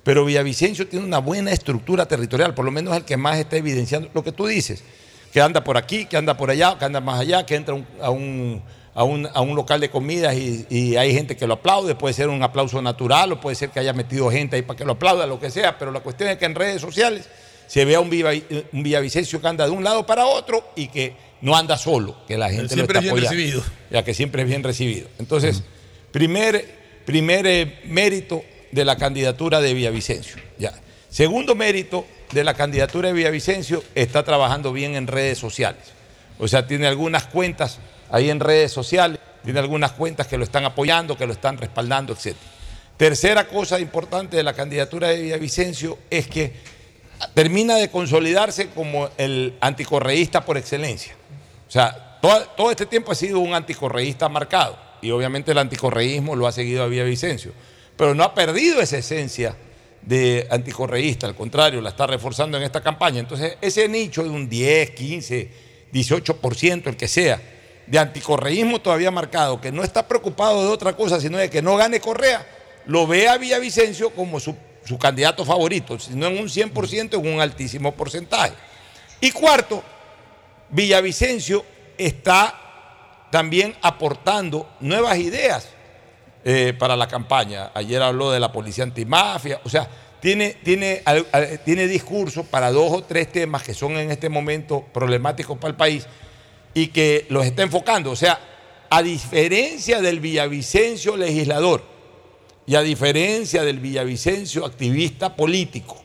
Pero Villavicencio tiene una buena estructura territorial, por lo menos el que más está evidenciando lo que tú dices, que anda por aquí, que anda por allá, que anda más allá, que entra un- a, un, a, un, a un local de comidas y, y hay gente que lo aplaude, puede ser un aplauso natural o puede ser que haya metido gente ahí para que lo aplauda, lo que sea, pero la cuestión es que en redes sociales se vea un, Villavicencio que anda de un lado para otro y que no anda solo, que la gente siempre lo es está bien apoyando. recibido. Ya que siempre es bien recibido. Entonces, primer, primer eh, mérito de la candidatura de Villavicencio. Ya. Segundo mérito de la candidatura de Villavicencio, está trabajando bien en redes sociales. O sea, tiene algunas cuentas ahí en redes sociales, tiene algunas cuentas que lo están apoyando, que lo están respaldando, etc. Tercera cosa importante de la candidatura de Villavicencio es que termina de consolidarse como el anticorreísta por excelencia. O sea, todo, todo este tiempo ha sido un anticorreísta marcado y obviamente el anticorreísmo lo ha seguido a Villavicencio, pero no ha perdido esa esencia de anticorreísta, al contrario, la está reforzando en esta campaña. Entonces, ese nicho de un 10, 15, 18%, el que sea, de anticorreísmo todavía marcado, que no está preocupado de otra cosa, sino de que no gane Correa, lo ve a Villavicencio como su, candidato favorito, si no en un 100%, en un altísimo porcentaje. Y cuarto, Villavicencio está también aportando nuevas ideas eh, para la campaña. Ayer habló de la policía antimafia, o sea, tiene, tiene, tiene discursos para dos o tres temas que son en este momento problemáticos para el país y que los está enfocando. O sea, a diferencia del Villavicencio legislador y a diferencia del Villavicencio activista político,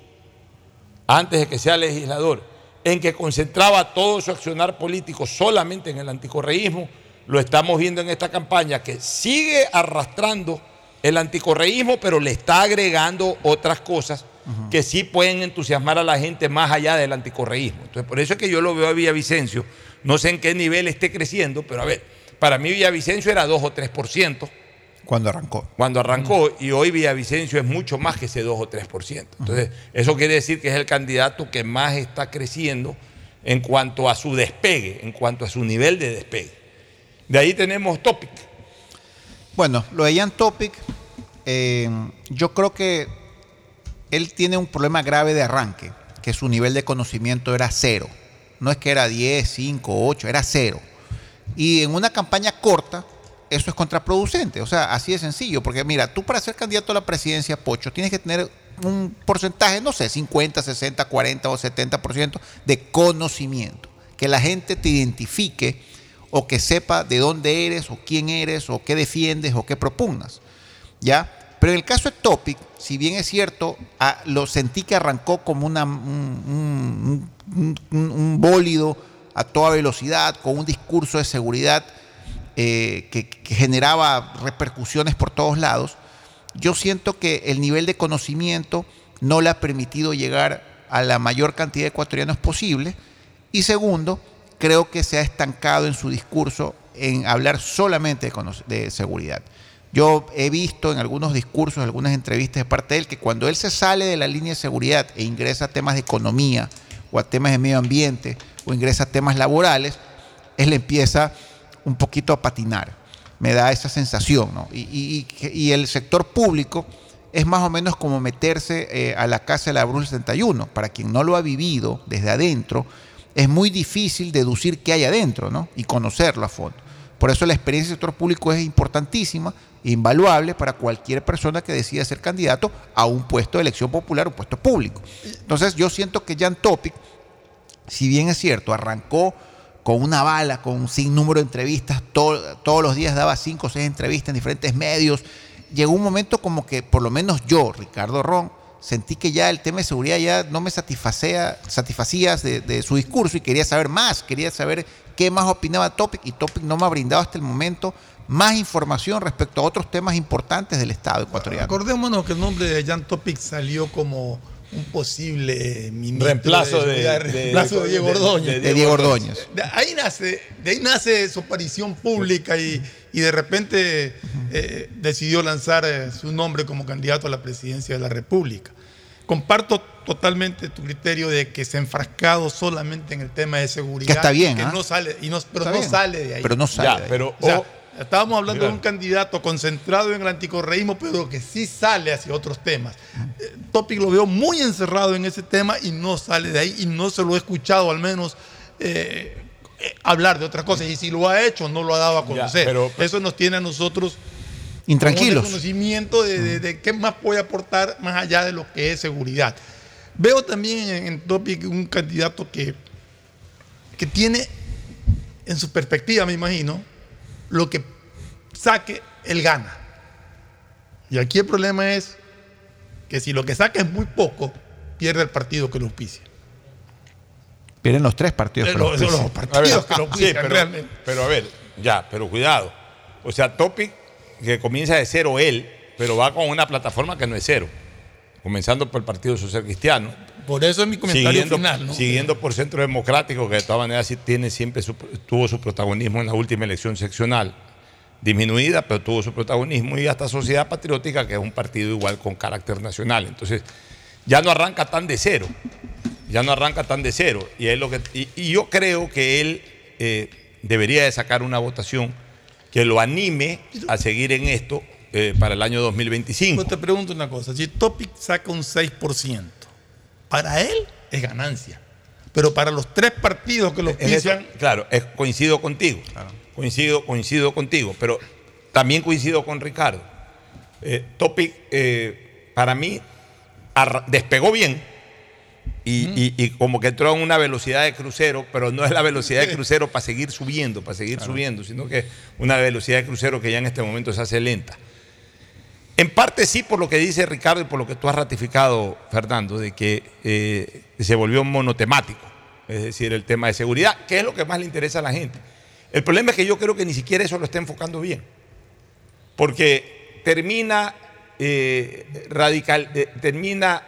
antes de que sea legislador, en que concentraba todo su accionar político solamente en el anticorreísmo, lo estamos viendo en esta campaña que sigue arrastrando el anticorreísmo, pero le está agregando otras cosas que sí pueden entusiasmar a la gente más allá del anticorreísmo. Entonces, por eso es que yo lo veo a Villavicencio, no sé en qué nivel esté creciendo, pero a ver, para mí Villavicencio era 2 o 3% Cuando arrancó. cuando arrancó y hoy Villavicencio es mucho más que ese 2 o 3%. Entonces, eso quiere decir que es el candidato que más está creciendo en cuanto a su despegue, en cuanto a su nivel de despegue. De ahí tenemos Topic. Bueno, lo de Jan Topic, eh, yo creo que él tiene un problema grave de arranque, que su nivel de conocimiento era cero. No es que era 10, 5, 8, era cero. Y en una campaña corta, eso es contraproducente. O sea, así de sencillo. Porque mira, tú para ser candidato a la presidencia, Pocho, tienes que tener un porcentaje, no sé, 50, 60, 40 o 70% de conocimiento. Que la gente te identifique o que sepa de dónde eres o quién eres o qué defiendes o qué propugnas. ¿Ya? Pero en el caso de Topic, si bien es cierto, lo sentí que arrancó como un bólido a toda velocidad, con un discurso de seguridad eh, que, que generaba repercusiones por todos lados, yo siento que el nivel de conocimiento no le ha permitido llegar a la mayor cantidad de ecuatorianos posible. Y segundo, creo que se ha estancado en su discurso en hablar solamente de, seguridad. Yo he visto en algunos discursos, algunas entrevistas de parte de él, que cuando él se sale de la línea de seguridad e ingresa a temas de economía o a temas de medio ambiente o ingresa a temas laborales, él empieza un poquito a patinar. Me da esa sensación, ¿no? Y, y- el sector público es más o menos como meterse eh, a la casa de la Brújula 71. Para quien no lo ha vivido desde adentro, es muy difícil deducir qué hay adentro, ¿no? Y conocerlo a fondo. Por eso la experiencia del sector público es importantísima, invaluable para cualquier persona que decida ser candidato a un puesto de elección popular, un puesto público. Entonces yo siento que Jan Topic, si bien es cierto, arrancó con una bala, con un sinnúmero de entrevistas, todo- todos los días daba cinco o seis entrevistas en diferentes medios. Llegó un momento como que, por lo menos yo, Ricardo Ron, sentí que ya el tema de seguridad ya no me satisfacía, satisfacía de, de su discurso y quería saber más, quería saber qué más opinaba Topic y Topic no me ha brindado hasta el momento más información respecto a otros temas importantes del Estado ecuatoriano. Acordémonos que el nombre de Jan Topic salió como un posible ministro Reemplazo de- seguridad, de- reemplazo de, Diego de- Ordóñez. De Diego Ordóñez. De ahí nace, de ahí nace su aparición pública y, y de repente eh, decidió lanzar eh, su nombre como candidato a la presidencia de la República. comparto totalmente tu criterio de que se ha enfrascado solamente en el tema de seguridad. Que está bien, que ¿ah? no sale, y no, pero Está no bien. sale de ahí. Pero no sale Ya, de ahí. pero O sea, o- estábamos hablando de un candidato concentrado en el anticorreísmo, pero que sí sale hacia otros temas. Eh, Topic lo veo muy encerrado en ese tema y no sale de ahí y no se lo he escuchado al menos eh, eh, hablar de otras cosas. Y si lo ha hecho, no lo ha dado a conocer. pero- Eso nos tiene a nosotros Intranquilos. conocimiento de, de- de qué más puede aportar más allá de lo que es seguridad. Veo también en, en Topic un candidato que, que tiene en su perspectiva, me imagino, lo que saque, él gana. Y aquí el problema es que si lo que saca es muy poco, pierde el partido que lo auspicia. Pierden los tres partidos. Eh, con los los- partidos que lo [laughs] sí, auspician, pero, realmente. pero a ver, ya, pero cuidado. O sea, Topic, que comienza de cero él, pero va con una plataforma que no es cero. Comenzando por el Partido Social Cristiano, Por eso es mi comentario siguiendo, final. ¿no? siguiendo por Centro Democrático, que de todas maneras sí tiene siempre su- tuvo su protagonismo en la última elección seccional, disminuida, pero tuvo su protagonismo, y hasta Sociedad Patriótica, que es un partido igual con carácter nacional. Entonces, ya no arranca tan de cero, ya no arranca tan de cero. Y, es lo que, y, y yo creo que él eh, debería de sacar una votación que lo anime a seguir en esto eh, para el año 2025. Pues te pregunto una cosa, si Topic saca un 6%, para él es ganancia. Pero para los tres partidos que lo auspician, claro, es- coincido contigo. Coincido, coincido contigo, pero también coincido con Ricardo. Eh, Topic, eh, para mí, despegó bien y, y- y como que entró en una velocidad de crucero, pero no es la velocidad de crucero para seguir subiendo, para seguir subiendo, sino que una velocidad de crucero que ya en este momento se hace lenta. En parte sí por lo que dice Ricardo y por lo que tú has ratificado, Fernando, de que eh, se volvió monotemático, es decir, el tema de seguridad, que es lo que más le interesa a la gente. El problema es que yo creo que ni siquiera eso lo está enfocando bien, porque termina, eh, radical, eh, termina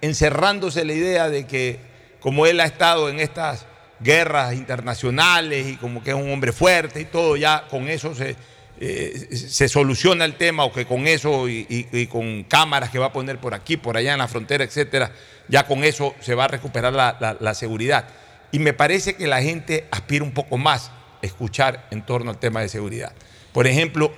encerrándose la idea de que como él ha estado en estas guerras internacionales y como que es un hombre fuerte y todo, ya con eso se, eh, se soluciona el tema o que con eso y, y- y con cámaras que va a poner por aquí, por allá en la frontera, etcétera, ya con eso se va a recuperar la, seguridad. Y me parece que la gente aspira un poco más a escuchar en torno al tema de seguridad. Por ejemplo,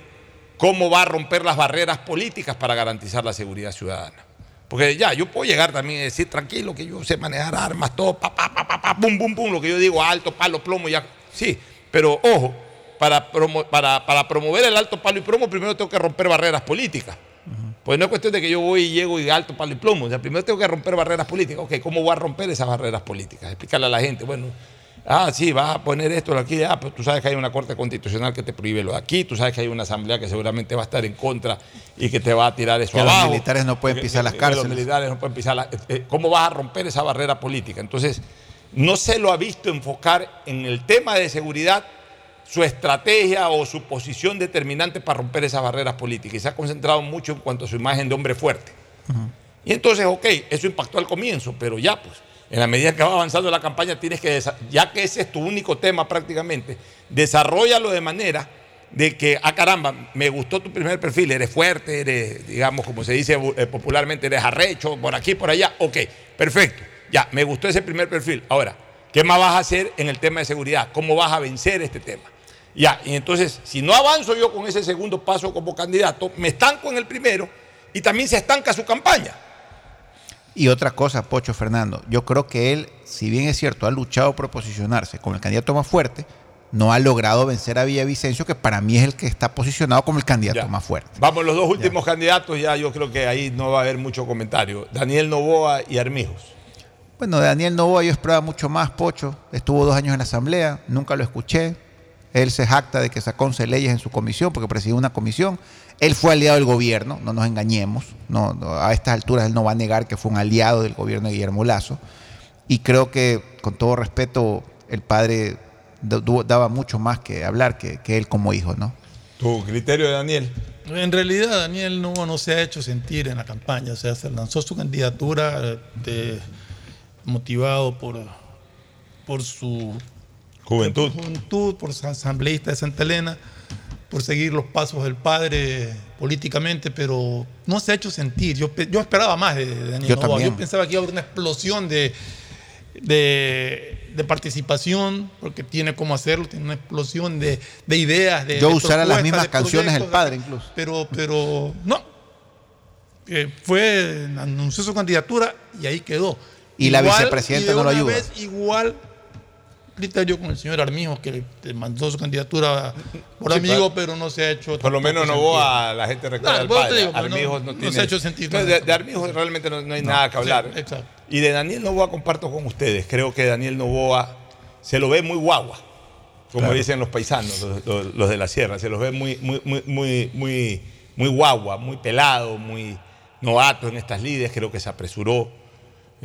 cómo va a romper las barreras políticas para garantizar la seguridad ciudadana. Porque ya, yo puedo llegar también a decir, tranquilo, que yo sé manejar armas, todo, pa, pa, pa, pa, pum, pum, pum, lo que yo digo, alto, palo, plomo, ya. Sí, pero ojo, para, promo- para, para promover el alto palo y plomo, primero tengo que romper barreras políticas. Pues no es cuestión de que yo voy y llego y alto palo y plomo. O sea, primero tengo que romper barreras políticas. Ok, ¿cómo voy a romper esas barreras políticas? Explicarle a la gente, bueno, ah, sí, vas a poner esto de aquí, ah, pero tú sabes que hay una corte constitucional que te prohíbe lo de aquí, tú sabes que hay una asamblea que seguramente va a estar en contra y que te va a tirar eso Que los militares no pueden Que- pisar las que- que cárceles. Los militares no pueden pisar las- eh, eh, ¿Cómo vas a romper esa barrera política? Entonces, no se lo ha visto enfocar en el tema de seguridad su estrategia o su posición determinante para romper esas barreras políticas y se ha concentrado mucho en cuanto a su imagen de hombre fuerte. Y entonces, ok, eso impactó al comienzo, pero ya pues, en la medida que va avanzando la campaña, tienes que, ya que ese es tu único tema prácticamente, desarrollalo de manera de que, ah caramba, me gustó tu primer perfil, eres fuerte, eres, digamos, como se dice eh, popularmente, eres arrecho, por aquí, por allá, ok, perfecto, ya, me gustó ese primer perfil. Ahora, ¿qué más vas a hacer en el tema de seguridad? ¿Cómo vas a vencer este tema? Ya, y entonces, si no avanzo yo con ese segundo paso como candidato, me estanco en el primero y también se estanca su campaña. Y otra cosa, Pocho Fernando, yo creo que él, si bien es cierto, ha luchado por posicionarse como el candidato más fuerte, no ha logrado vencer a Villavicencio, que para mí es el que está posicionado como el candidato Ya. más fuerte. Vamos, los dos últimos candidatos, ya yo creo que ahí no va a haber mucho comentario. Daniel Novoa y Armijos. Bueno, Daniel Novoa yo esperaba mucho más, Pocho. Estuvo dos años en la Asamblea, nunca lo escuché. Él se jacta de que sacó 11 leyes en su comisión porque presidió una comisión. Él fue aliado del gobierno, no nos engañemos. No, no, a estas alturas él no va a negar que fue un aliado del gobierno de Guillermo Lazo. Y creo que, con todo respeto, el padre daba mucho más que hablar que, que él como hijo, ¿no? Tu criterio de Daniel. En realidad, Daniel no, no se ha hecho sentir en la campaña. O sea, se lanzó su candidatura este, motivado por, por su Juventud. juventud, por asambleísta de Santa Elena. por seguir los pasos del padre políticamente, pero no se ha hecho sentir. Yo, pe- yo esperaba más de, Daniel Yo. Yo pensaba que iba a haber una explosión de, de, de participación, porque tiene cómo hacerlo, tiene una explosión de, de ideas. De, Yo usara las mismas canciones del padre incluso. Pero, pero no. Eh, fue, anunció su candidatura y ahí quedó. Y la vicepresidenta y no lo ayuda. vez igual criterio con el señor Armijo, que mandó su candidatura por Sí, amigo, pero- pero no se ha hecho. Por lo menos no sentir. a la gente recuerda al padre. digo, Armijos no- no, no tiene. se ha hecho sentir No, de, de Armijos realmente no, no hay nada que sí, hablar. exacto. Y de Daniel Novoa comparto con ustedes. Creo que Daniel Novoa se lo ve muy guagua, como Claro. dicen los paisanos, los, los- los de la sierra. Se los ve muy, muy, muy, muy, muy, muy guagua, muy pelado, muy novato en estas lides. Creo que se apresuró.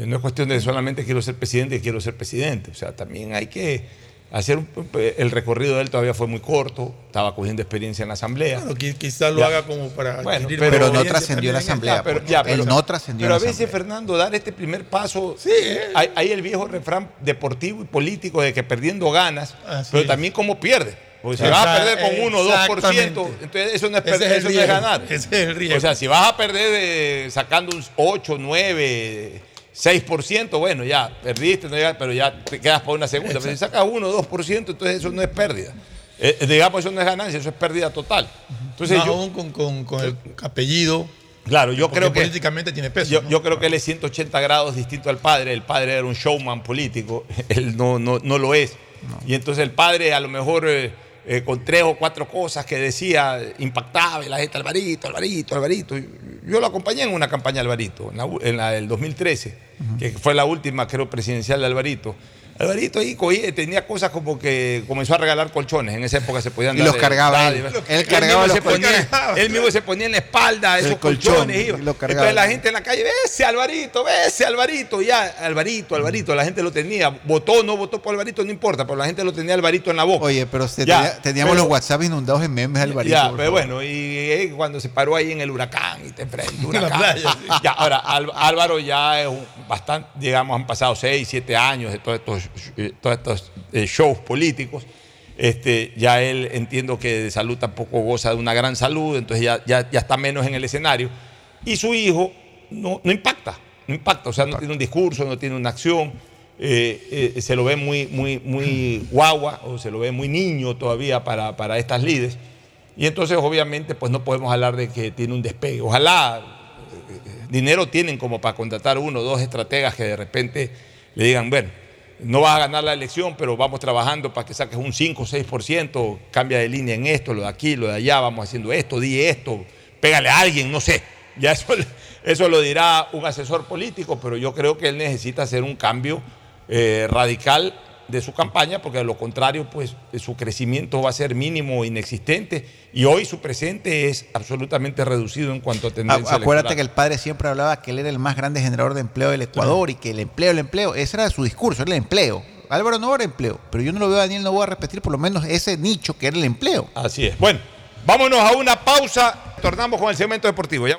Eh, No es cuestión de solamente quiero ser presidente y quiero ser presidente. O sea, también hay que hacer un- el recorrido de él todavía fue muy corto. Estaba cogiendo experiencia en la asamblea. Bueno, qui- quizás lo Ya. haga como para. Bueno, pero- Pero no trascendió la asamblea. Ya, pero- ya, pero- Él no trascendió Pero a veces, asamblea. Fernando, dar este primer paso. Sí, eh. hay, hay el viejo refrán deportivo y político de que perdiendo ganas, Así pero es. también como pierde. Porque si vas a perder con 1 o 2%, exactamente. entonces eso no es, perder, es eso no es ganar. ese es el riesgo. O sea, si vas a perder de- sacando un 8, 9, 6%, bueno, ya perdiste, no pero ya te quedas para una segunda. Pero si sacas 1 o 2%, entonces eso no es pérdida. Eh, digamos, eso no es ganancia, eso es pérdida total. Entonces, Más yo, aún con, con- con el apellido. claro, yo creo que. políticamente tiene peso. Yo, ¿no? yo creo que él es 180 grados distinto al padre. El padre era un showman político, [laughs] él no, no, no lo es. Y entonces el padre a lo mejor eh, eh, con tres o cuatro cosas que decía impactaba y la gente, Alvarito, Alvarito, Alvarito. Yo lo acompañé en una campaña Alvarito, en la, en la del 2013, que fue la última, creo, presidencial de Alvarito. Alvarito ahí cogía- tenía cosas como que comenzó a regalar colchones. En esa época se podían Y dar los de- cargaba él. Él Él cargaba mismo los se ponía- colchones. Él mismo se ponía en la espalda El esos colchón, colchones. iba. y cargaba. Entonces la gente en la calle, ese Alvarito, ese Alvarito, ya, Alvarito, Alvarito, la gente lo tenía. Votó o no votó por Alvarito, no importa, pero la gente lo tenía Alvarito en la boca. Oye, pero se Ya, tenía- teníamos pero- los WhatsApp inundados en memes, Alvarito. Ya, pero favor. bueno, y eh, cuando se paró ahí en el huracán y te enfrentó [laughs] huracán. playa, sí. Ya, ahora, Álvaro ya es un- bastante, digamos, han pasado seis, siete años de todos estos, todos estos eh, shows políticos. Este, ya él entiendo que de salud tampoco goza de una gran salud, entonces ya, ya, ya está menos en el escenario. Y su hijo no, no impacta, no impacta, o sea, no tiene un discurso, no tiene una acción. eh, eh, se lo ve muy, muy, muy guagua o se lo ve muy niño todavía para, para estas lides. Y entonces, obviamente, pues no podemos hablar de que tiene un despegue. Ojalá eh, dinero tienen como para contratar uno o dos estrategas que de repente le digan, bueno, no vas a ganar la elección, pero vamos trabajando para que saques un 5 o 6%, cambia de línea en esto, lo de aquí, lo de allá, vamos haciendo esto, di esto, pégale a alguien, no sé. [laughs] Ya eso, eso lo dirá un asesor político, pero yo creo que él necesita hacer un cambio eh, radical de su campaña, porque de lo contrario, pues su crecimiento va a ser mínimo o inexistente, y hoy su presente es absolutamente reducido en cuanto a tendencia Acuérdate que el padre siempre hablaba que él era el más grande generador de empleo del Ecuador y que el empleo, el empleo, ese era su discurso, era el empleo. Álvaro no era empleo, pero yo no lo veo a Daniel, no voy a repetir por lo menos ese nicho que era el empleo. Así es. Bueno, vámonos a una pausa, tornamos con el segmento deportivo, ¿ya?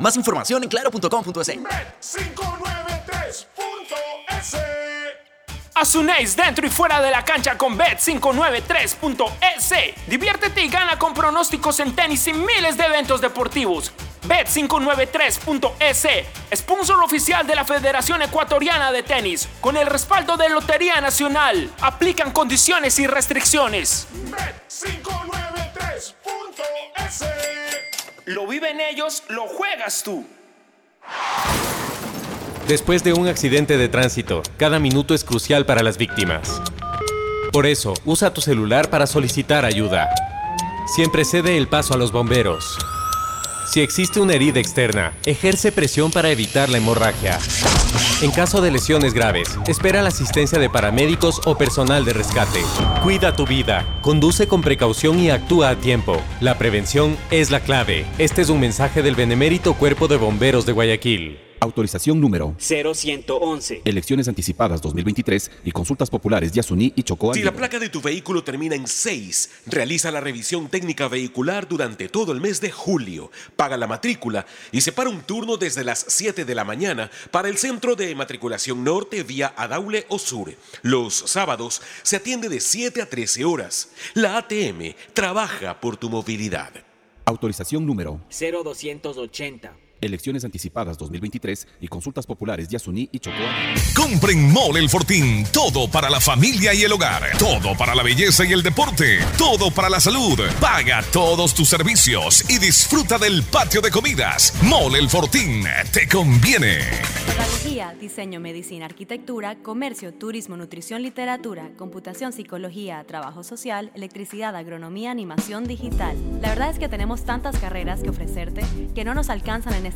Más información en claro.com.es. 593.es Haz un ace dentro y fuera de la cancha con Bet593.es. Diviértete y gana con pronósticos en tenis y miles de eventos deportivos. Bet593.es, sponsor oficial de la Federación Ecuatoriana de Tenis, con el respaldo de Lotería Nacional. Aplican condiciones y restricciones. Bet593.es Lo viven ellos, lo juegas tú. Después de un accidente de tránsito, cada minuto es crucial para las víctimas. Por eso, usa tu celular para solicitar ayuda. Siempre cede el paso a los bomberos. Si existe una herida externa, ejerce presión para evitar la hemorragia. En caso de lesiones graves, espera la asistencia de paramédicos o personal de rescate. Cuida tu vida, conduce con precaución y actúa a tiempo. La prevención es la clave. Este es un mensaje del Benemérito Cuerpo de Bomberos de Guayaquil. Autorización número 0111. Elecciones anticipadas 2023 y consultas populares Yasuní y Chocó. Si la placa de tu vehículo termina en 6, realiza la revisión técnica vehicular durante todo el mes de julio. Paga la matrícula y separa un turno desde las 7 de la mañana para el centro de matriculación norte vía Adaule o Sur. Los sábados se atiende de 7 a 13 horas. La ATM trabaja por tu movilidad. Autorización número 0280. Elecciones anticipadas 2023 y consultas populares Yasuní y Chocó. Compren Mole el Fortín. Todo para la familia y el hogar. Todo para la belleza y el deporte. Todo para la salud. Paga todos tus servicios y disfruta del patio de comidas. Mole el Fortín. Te conviene. Pedagogía, diseño, medicina, arquitectura, comercio, turismo, nutrición, literatura, computación, psicología, trabajo social, electricidad, agronomía, animación digital. La verdad es que tenemos tantas carreras que ofrecerte que no nos alcanzan en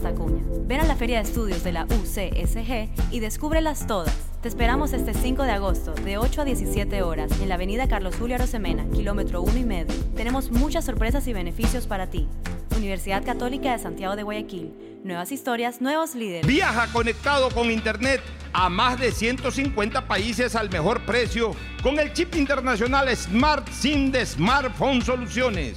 Ven a la Feria de Estudios de la UCSG y descúbrelas todas. Te esperamos este 5 de agosto, de 8 a 17 horas, en la avenida Carlos Julio Arosemena, kilómetro 1 y medio. Tenemos muchas sorpresas y beneficios para ti. Universidad Católica de Santiago de Guayaquil. Nuevas historias, nuevos líderes. Viaja conectado con Internet a más de 150 países al mejor precio con el chip internacional Smart SIM de Smartphone Soluciones.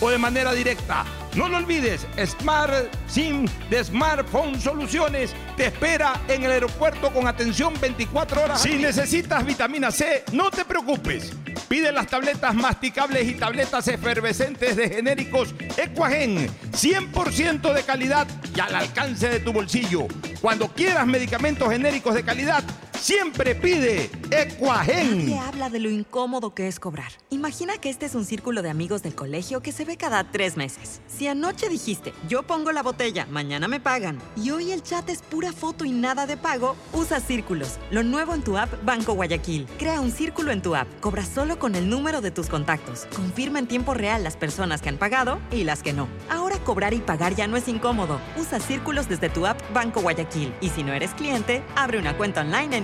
o de manera directa. No lo olvides, Smart SIM de Smartphone Soluciones te espera en el aeropuerto con atención 24 horas. Si necesitas vitamina C, no te preocupes. Pide las tabletas masticables y tabletas efervescentes de genéricos Equagen, 100% de calidad y al alcance de tu bolsillo. Cuando quieras medicamentos genéricos de calidad, siempre pide Equagen. Nadie habla de lo incómodo que es cobrar. Imagina que este es un círculo de amigos del colegio que se ve cada tres meses. Si anoche dijiste, yo pongo la botella, mañana me pagan, y hoy el chat es pura foto y nada de pago, usa Círculos. Lo nuevo en tu app Banco Guayaquil. Crea un círculo en tu app. Cobra solo con el número de tus contactos. Confirma en tiempo real las personas que han pagado y las que no. Ahora cobrar y pagar ya no es incómodo. Usa Círculos desde tu app Banco Guayaquil. Y si no eres cliente, abre una cuenta online en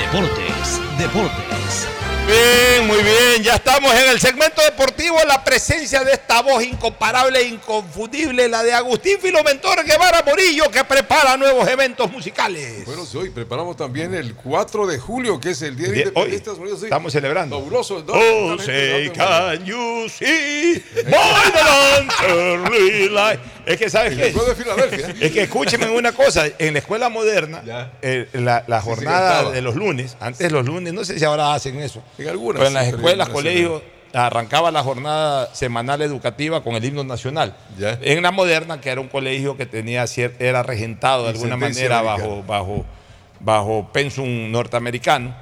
Deportes, Deportes. Bien, muy bien. Ya estamos en el segmento deportivo. La presencia de esta voz incomparable e inconfundible, la de Agustín Filomentor Guevara Morillo, que prepara nuevos eventos musicales. Bueno, sí, hoy preparamos también el 4 de julio, que es el Día de Hoy Independencia. Unidos. Sí. estamos celebrando. Fabuloso. ¿no? Oh, say, can you see light? Es que, ¿sabes qué? de. Es que escúcheme una cosa. En la escuela moderna, eh, la, la Sí, se jornada de los lunes, antes los lunes, no sé si ahora hacen eso. En algunas, Pero en las escuelas, colegios, arrancaba la jornada semanal educativa con el himno nacional. En la moderna, que era un colegio que tenía cier- era regentado de Y alguna manera americana. bajo, bajo, bajo pensum norteamericano.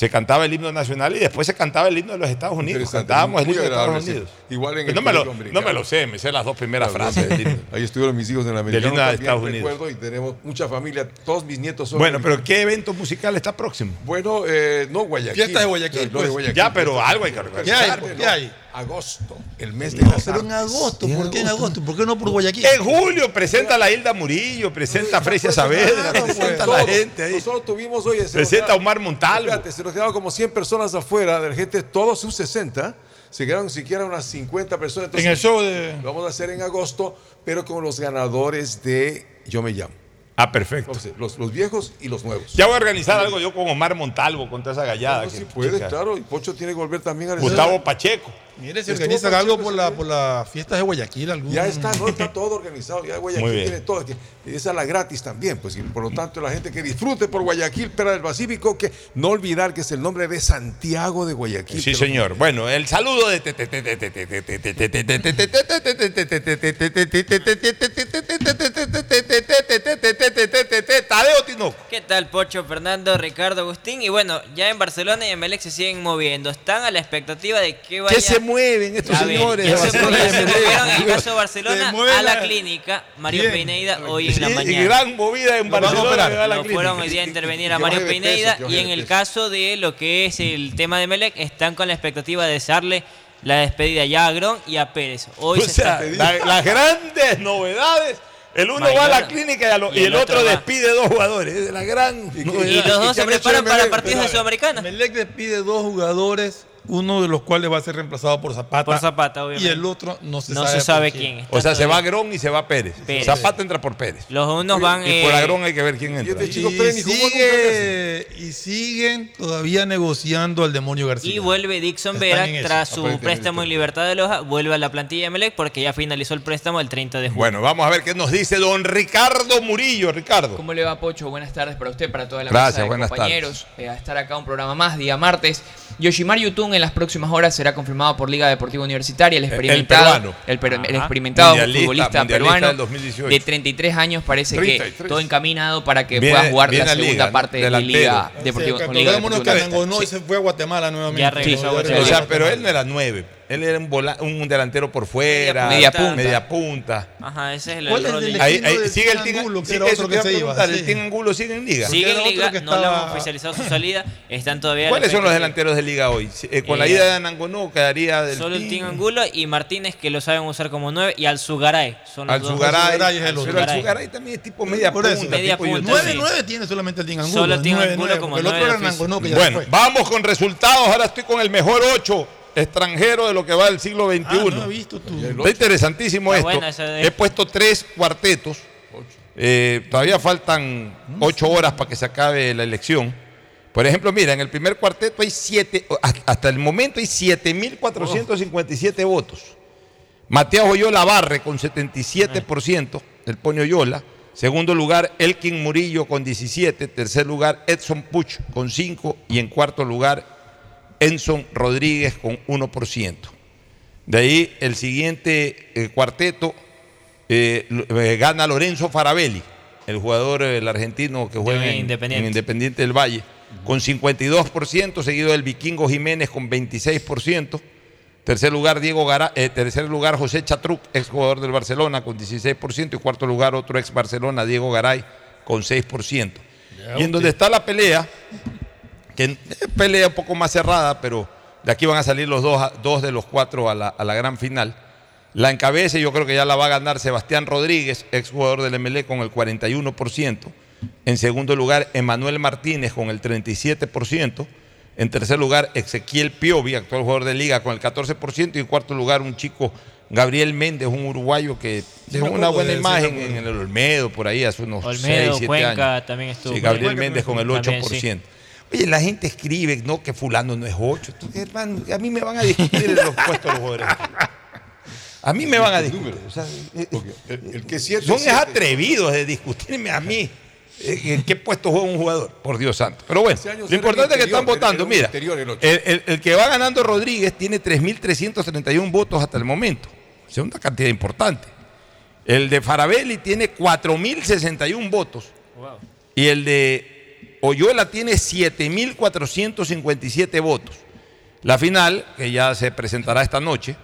Se cantaba el himno nacional y después se cantaba el himno de los Estados Unidos. Cantábamos el himno de Estados sí. Unidos. Igual en Pero el no, me lo, no me lo sé, me sé las dos primeras Claro, frases. del himno. Ahí estuvieron mis hijos en la americano. himno de también, Estados Unidos. recuerdo, y tenemos mucha familia, todos mis nietos son. Bueno, pero ¿qué evento musical está próximo? Bueno, eh, no Guayaquil. Fiesta de Guayaquil, no de pues. Guayaquil. Ya, pero algo hay que ¿Qué hay? ¿Qué hay? Agosto, el mes de las Pero en agosto, ¿por qué en agosto? ¿Por qué no por Guayaquil? En julio presenta la Hilda Murillo, presenta a Frecia Saavedra, presenta a la Todos. gente ahí. Nosotros tuvimos hoy. Presenta a Omar Montalvo. Espérate, se nos quedaron como 100 personas afuera, de la gente, todos sus 60. Se quedaron siquiera unas 50 personas. Entonces, En el show de- Lo vamos a hacer en agosto, pero con los ganadores de Yo Me Llamo. Ah, perfecto. Entonces, los, los viejos y los nuevos. Ya voy a organizar algo yo con Omar Montalvo, con toda esa gallada. No, que- sí puede, chica. claro. Y Pocho tiene que volver también a Gustavo Pacheco. Mire, si organizan algo por, la, por las fiestas de Guayaquil. Algún... Ya está, no está todo organizado. Ya Guayaquil tiene todo. que- Esa es la gratis también. Pues, y por lo tanto, la gente que disfrute por Guayaquil, Pera del Pacífico, que no olvidar que es el nombre de Santiago de Guayaquil. Sí, señor. Bueno, el saludo de Tadeo Tinoco. ¿Qué tal, Pocho, Fernando, Ricardo, Agustín? Y bueno, ya en Barcelona y en Melec se siguen moviendo. Están a la expectativa de que vaya... ¿Qué se mueven estos A ver, señores? ya de se, Barcelona ya y se Emelec? movieron en el caso de Barcelona a la clínica Mario Bien. Peineida hoy en Sí, la y mañana. gran movida en a Barcelona. a la fueron hoy día a intervenir a Mario de peso, y de en el peso. caso de lo que es el tema de Melec están con la expectativa de desearle la despedida ya a Agrón y a Pérez. Hoy O se sea, está- la- las grandes novedades. El uno va a la clínica y, a lo- Y y el el otro despide dos jugadores. Es la gran y novedad. los dos se [laughs] preparan para partidos de Sudamericana. Melec despide dos jugadores, uno de los cuales va a ser reemplazado por Zapata. Por Zapata, Y obviamente. el otro no se No sabe. se sabe quién. O sea, se va Agrón y se va Pérez. Pérez. Zapata entra por Pérez. Los unos van... Y por eh, Agrón hay que ver quién entra. este chico Y, Pérez nunca sigue, y siguen todavía negociando al demonio García. Y vuelve Dixon Vera tras su préstamo en Libertad de Loja, vuelve a la plantilla de Melec porque ya finalizó el préstamo el 30 de junio. Bueno, vamos a ver qué nos dice don Ricardo Murillo. Ricardo. ¿Cómo le va, Pocho? Buenas tardes para usted, para toda la Gracias, mesa de buenas compañeros. Eh, a estar acá un programa más, día martes. Yoshimar Yotun en las próximas horas será confirmado por Liga Deportiva Universitaria. El El- el experimentado, peruano. el, per- el Ajá. experimentado Mundialista, futbolista mundialista peruano del 2018. de 33 años parece 33. que todo encaminado para que Viene- pueda jugar la Liga, segunda parte de Delantero. Liga Sí, Deportiva. que con Liga acordémonos Deportiva que Universitaria. Anangonó y se fue a Guatemala nuevamente. Ya regresó a Sí, Guatemala. O sea, regresó a pero él no era nueve. Él era un, vola- un delantero por fuera. Media punta. Media punta. Ajá, ese es el, ¿Cuál el es el de- Ahí, del sigue el Tin Angulo, que era eso otro que se iba, sí. El Tin Angulo sigue en liga. Sigue en Liga, que no le estaba- hemos oficializado su salida, están todavía... ¿Cuáles son los delanteros de liga hoy? Eh, con la Eh, ida de Anangonó quedaría del Solo el Tim Angulo y Martínez que lo saben usar como nueve y Alzugaray. Son los Al dos. Sugaray. Alzugaray es el Pero otro. al Sugaray también es tipo media Por punta. Media punta, youtuber. sí. 9-9 tiene solamente el Tin Angulo. Solo Tin 9-9, Angulo como el otro era. Anangonó que ya Bueno, vamos con resultados. Ahora estoy con el mejor 8 extranjero de lo que va del siglo XXI. Ah, no he visto tú. Está interesantísimo Está esto. buena esa de- He puesto tres cuartetos. Eh, todavía faltan ocho horas para que se acabe la elección. Por ejemplo, mira, en el primer cuarteto hay siete, hasta el momento hay 7.457 votos. Mateo Oyola Barre con 77%, el pone Oyola. Segundo lugar, Elkin Murillo con 17. Tercer lugar, Edson Puch con 5. Y en cuarto lugar, Enson Rodríguez con 1%. De ahí el siguiente eh, cuarteto eh, eh, gana Lorenzo Farabelli, el jugador el argentino que juega en Independiente. en Independiente del Valle, con 52%, seguido del Vikingo Jiménez con 26%. Tercer lugar, Diego Gara- tercer lugar, José Chatruc, ex jugador del Barcelona, con 16%. Y cuarto lugar, otro ex Barcelona, Diego Garay, con 6%. y en donde está la pelea, que es pelea un poco más cerrada, pero de aquí van a salir los dos, dos de los cuatro a la, a la gran final. La encabeza, yo creo que ya la va a ganar Sebastián Rodríguez, ex jugador del MLE, con el 41%. En segundo lugar, Emanuel Martínez con el 37%. En tercer lugar, Ezequiel Piovi, actual jugador de liga, con el 14%. Y en cuarto lugar, un chico, Gabriel Méndez, un uruguayo que dejó una buena imagen en el Olmedo, por ahí, hace unos Olmedo, 6, 7 Cuenca años. también estuvo. Sí, Gabriel Méndez con el también, 8%. sí. Oye, la gente escribe, no, que fulano no es 8. Tú, hermano, a mí me van a discutir en los puestos los jugadores. A mí me van a discutir. o sea, eh, El, el que siete, son es siete. atrevidos de discutirme a mí. eh, ¿En qué puesto juega un jugador? Por Dios santo. Pero bueno, lo importante es que están votando. Mira, interior el ocho. el, el- el que va ganando Rodríguez tiene 3.331 votos hasta el momento. O sea, una cantidad importante. El de Farabelli tiene 4.061 votos. Y el de Oyola tiene 7.457 votos. La final, que ya se presentará esta noche,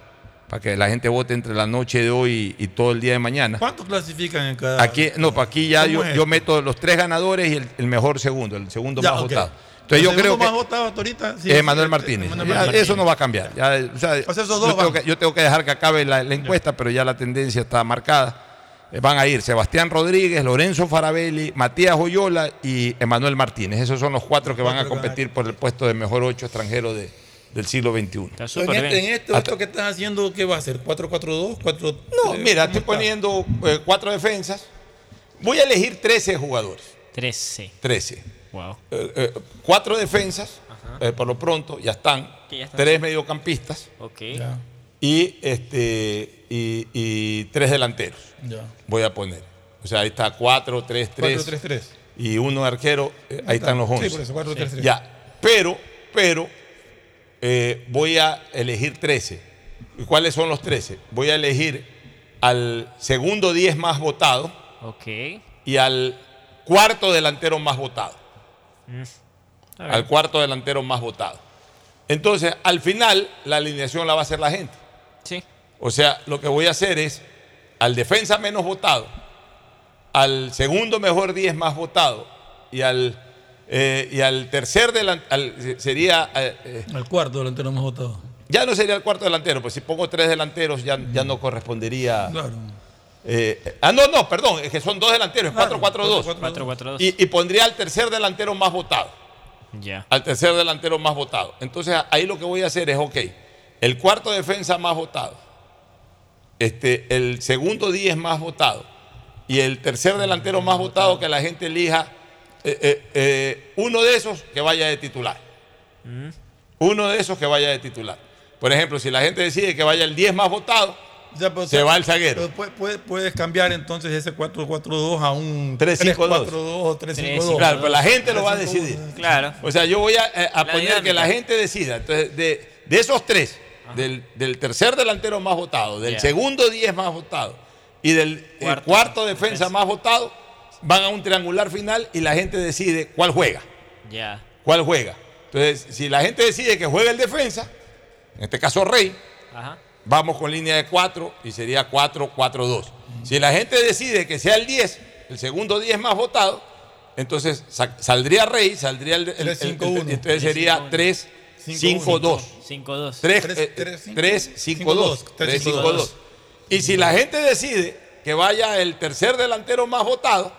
para que la gente vote entre la noche de hoy y todo el día de mañana. ¿Cuántos clasifican en cada? Aquí, no, para aquí ya ¿Cómo yo, yo meto los tres ganadores y el, el mejor segundo, el segundo Ya, más ok. votado. Entonces yo ¿El creo que más votado hasta ahorita? Sí, Manuel Martínez. Manuel Ya, Martínez. Eso no va a cambiar. Ya, o sea, O sea, esos yo, tengo que, yo tengo que dejar que acabe la, la encuesta, pero ya la tendencia está marcada. Eh, Van a ir Sebastián Rodríguez, Lorenzo Farabelli, Matías Oyola y Emanuel Martínez. Esos son los cuatro que van a competir por el puesto de mejor ocho extranjero de- del siglo XXI. En, este, en esto, esto que estás haciendo, ¿qué va a ser? ¿4-4-2? ¿4 No, mira, estoy poniendo eh, cuatro defensas. Voy a elegir 13 jugadores. 13. 13. Wow. Eh, eh, cuatro defensas, eh, por lo pronto, ya están. Ya están. Tres mediocampistas Ok. Y, este, y, y tres delanteros. Ya. Voy a poner. O sea, ahí está 4, 3, 3. 4-3-3. Y uno arquero, eh, ahí están los Sí, 11. por eso, 4-3-3. Ya. Pero, pero, eh, voy a elegir 13. ¿Y cuáles son los 13? Voy a elegir al segundo 10 más votado Ok. y al cuarto delantero más votado. Mm. Al cuarto delantero más votado. Entonces, al final, la alineación la va a hacer la gente. Sí. O sea, lo que voy a hacer es al defensa menos votado, al segundo mejor 10 más votado y al, eh, y al tercer delantero, sería, eh, eh, El cuarto delantero más votado. ya no sería el cuarto delantero, pues si pongo tres delanteros ya, ya no correspondería. Claro. eh, ah, no, no, perdón, es que son dos delanteros, es 4-4-2. 4-4-2. Y, y pondría al tercer delantero más votado. Ya. Al tercer delantero más votado. Entonces ahí lo que voy a hacer es, ok, el cuarto defensa más votado, este, el segundo 10 más votado y el tercer delantero más votado que la gente elija, eh, eh, eh, uno de esos que vaya de titular. Uno de esos que vaya de titular. Por ejemplo, si la gente decide que vaya el 10 más votado, Ya, pero, o se sea, va el zaguero. pero puede- puede- puedes cambiar entonces ese 4-4-2 a un 3-5-2. 3-4-2 o 3-5-2. Claro, pero la gente lo va a decidir. Claro. O sea, yo voy a, eh, a poner que dinámica. la gente decida. Entonces, de, de esos tres, del, del tercer delantero más votado, del Ya. segundo 10 más votado y del eh, Cuarto. cuarto, defensa más votado, van a un triangular final y la gente decide cuál juega. Ya. ¿Cuál juega? Entonces, si la gente decide que juega el defensa, en este caso Rey, Ajá. vamos con línea de 4 y sería 4-4-2. Si la gente decide que sea el 10, el segundo 10 más votado, entonces sa- saldría Rey, saldría el, el- el- el- 3-5-1. entonces sería 3-5-2. 5-2. 3-5-2. 3-5-2. 3-5-2. Y si la gente decide que vaya el tercer delantero más votado,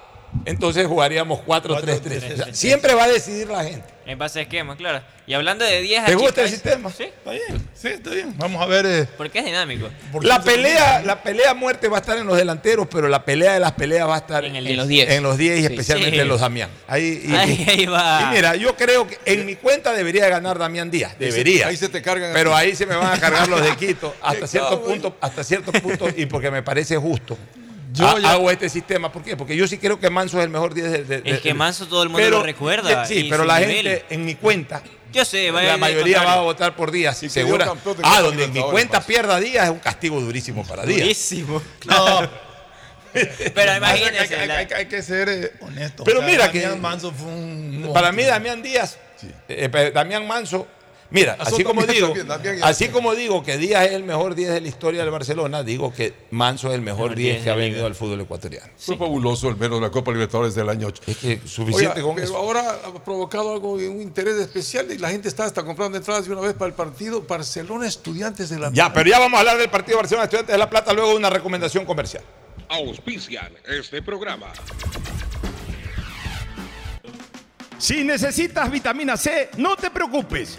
entonces jugaríamos 4-3-3. O sea, siempre va a decidir la gente. En base a esquema, claro. Y hablando de 10 ¿Te gusta el sistema? Sí. Está bien, sí, está bien. Vamos a ver. eh, Porque es dinámico. La pelea, la pelea a muerte va a estar en los delanteros, pero la pelea de las peleas va a estar En el En los 10. en los 10 y Sí. especialmente Sí. en los Damián. Ahí, y, Ahí, ahí va. y mira, yo creo que en mi cuenta debería ganar Damián Díaz, debería. Ahí se te cargan. pero ahí se me van a cargar los de Quito hasta [laughs] cierto punto, hasta cierto punto y porque me parece justo. Yo ya- hago este sistema, ¿por qué? Porque yo sí creo que Manso es el mejor 10 de, de- Es que Manso todo el mundo lo recuerda, Sí, pero la nivel. gente en mi cuenta Yo sé, va la mayoría va a votar por Díaz, que segura. campeón Ah, donde en mi cuenta pierda Díaz es un castigo durísimo para Díaz. Durísimo. [laughs] No, Pero hay, imagínense. hay- hay- la- hay- hay que ser eh, honesto. Pero mira que- Damián Manso fue un. Para mí. Damián Díaz, eh, eh, Damián Manso, mira, así como digo, así como digo que Díaz es el mejor 10 de la historia del Barcelona, digo que Manso es el mejor Mejor 10 10 que ha venido al fútbol ecuatoriano. Fue fabuloso el menos de la Copa Libertadores del año 8. Es que suficiente Oiga, con pero eso. ahora ha provocado algo, un interés especial y la gente está hasta comprando entradas de una vez para el partido Barcelona Estudiantes de la Ya, pero ya vamos a hablar del partido Barcelona Estudiantes de La Plata luego de una recomendación comercial. Auspician este programa. Si necesitas vitamina C, no te preocupes.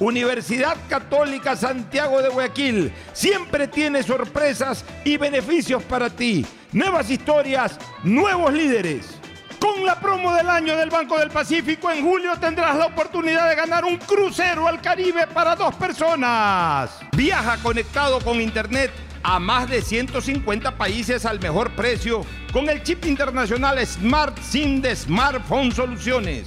Universidad Católica Santiago de Guayaquil siempre tiene sorpresas y beneficios para ti. Nuevas historias, nuevos líderes. Con la promo del año del Banco del Pacífico en julio tendrás la oportunidad de ganar un crucero al Caribe para dos personas. Viaja conectado con internet a más de 150 países al mejor precio con el chip internacional Smart SIM de Smartphone Soluciones.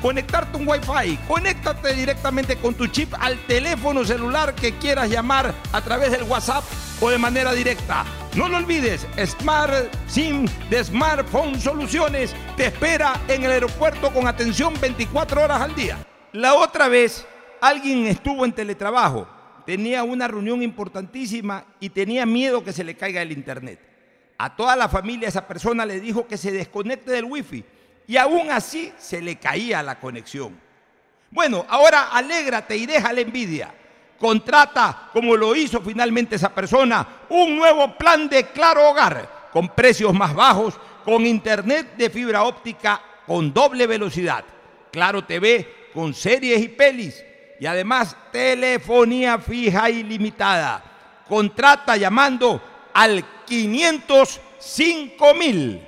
conectarte un Wi-Fi. Conéctate directamente con tu chip al teléfono celular que quieras llamar a través del WhatsApp o de manera directa. No lo olvides, Smart SIM de Smartphone Soluciones te espera en el aeropuerto con atención 24 horas al día. La otra vez, alguien estuvo en teletrabajo, tenía una reunión importantísima y tenía miedo que se le caiga el internet. A toda la familia esa persona le dijo que se desconecte del wifi y aún así se le caía la conexión. Bueno, ahora alégrate y deja la envidia. Contrata, como lo hizo finalmente esa persona, un nuevo plan de Claro Hogar con precios más bajos, con internet de fibra óptica con doble velocidad, Claro TV con series y pelis y además telefonía fija ilimitada. Contrata llamando al 505 mil.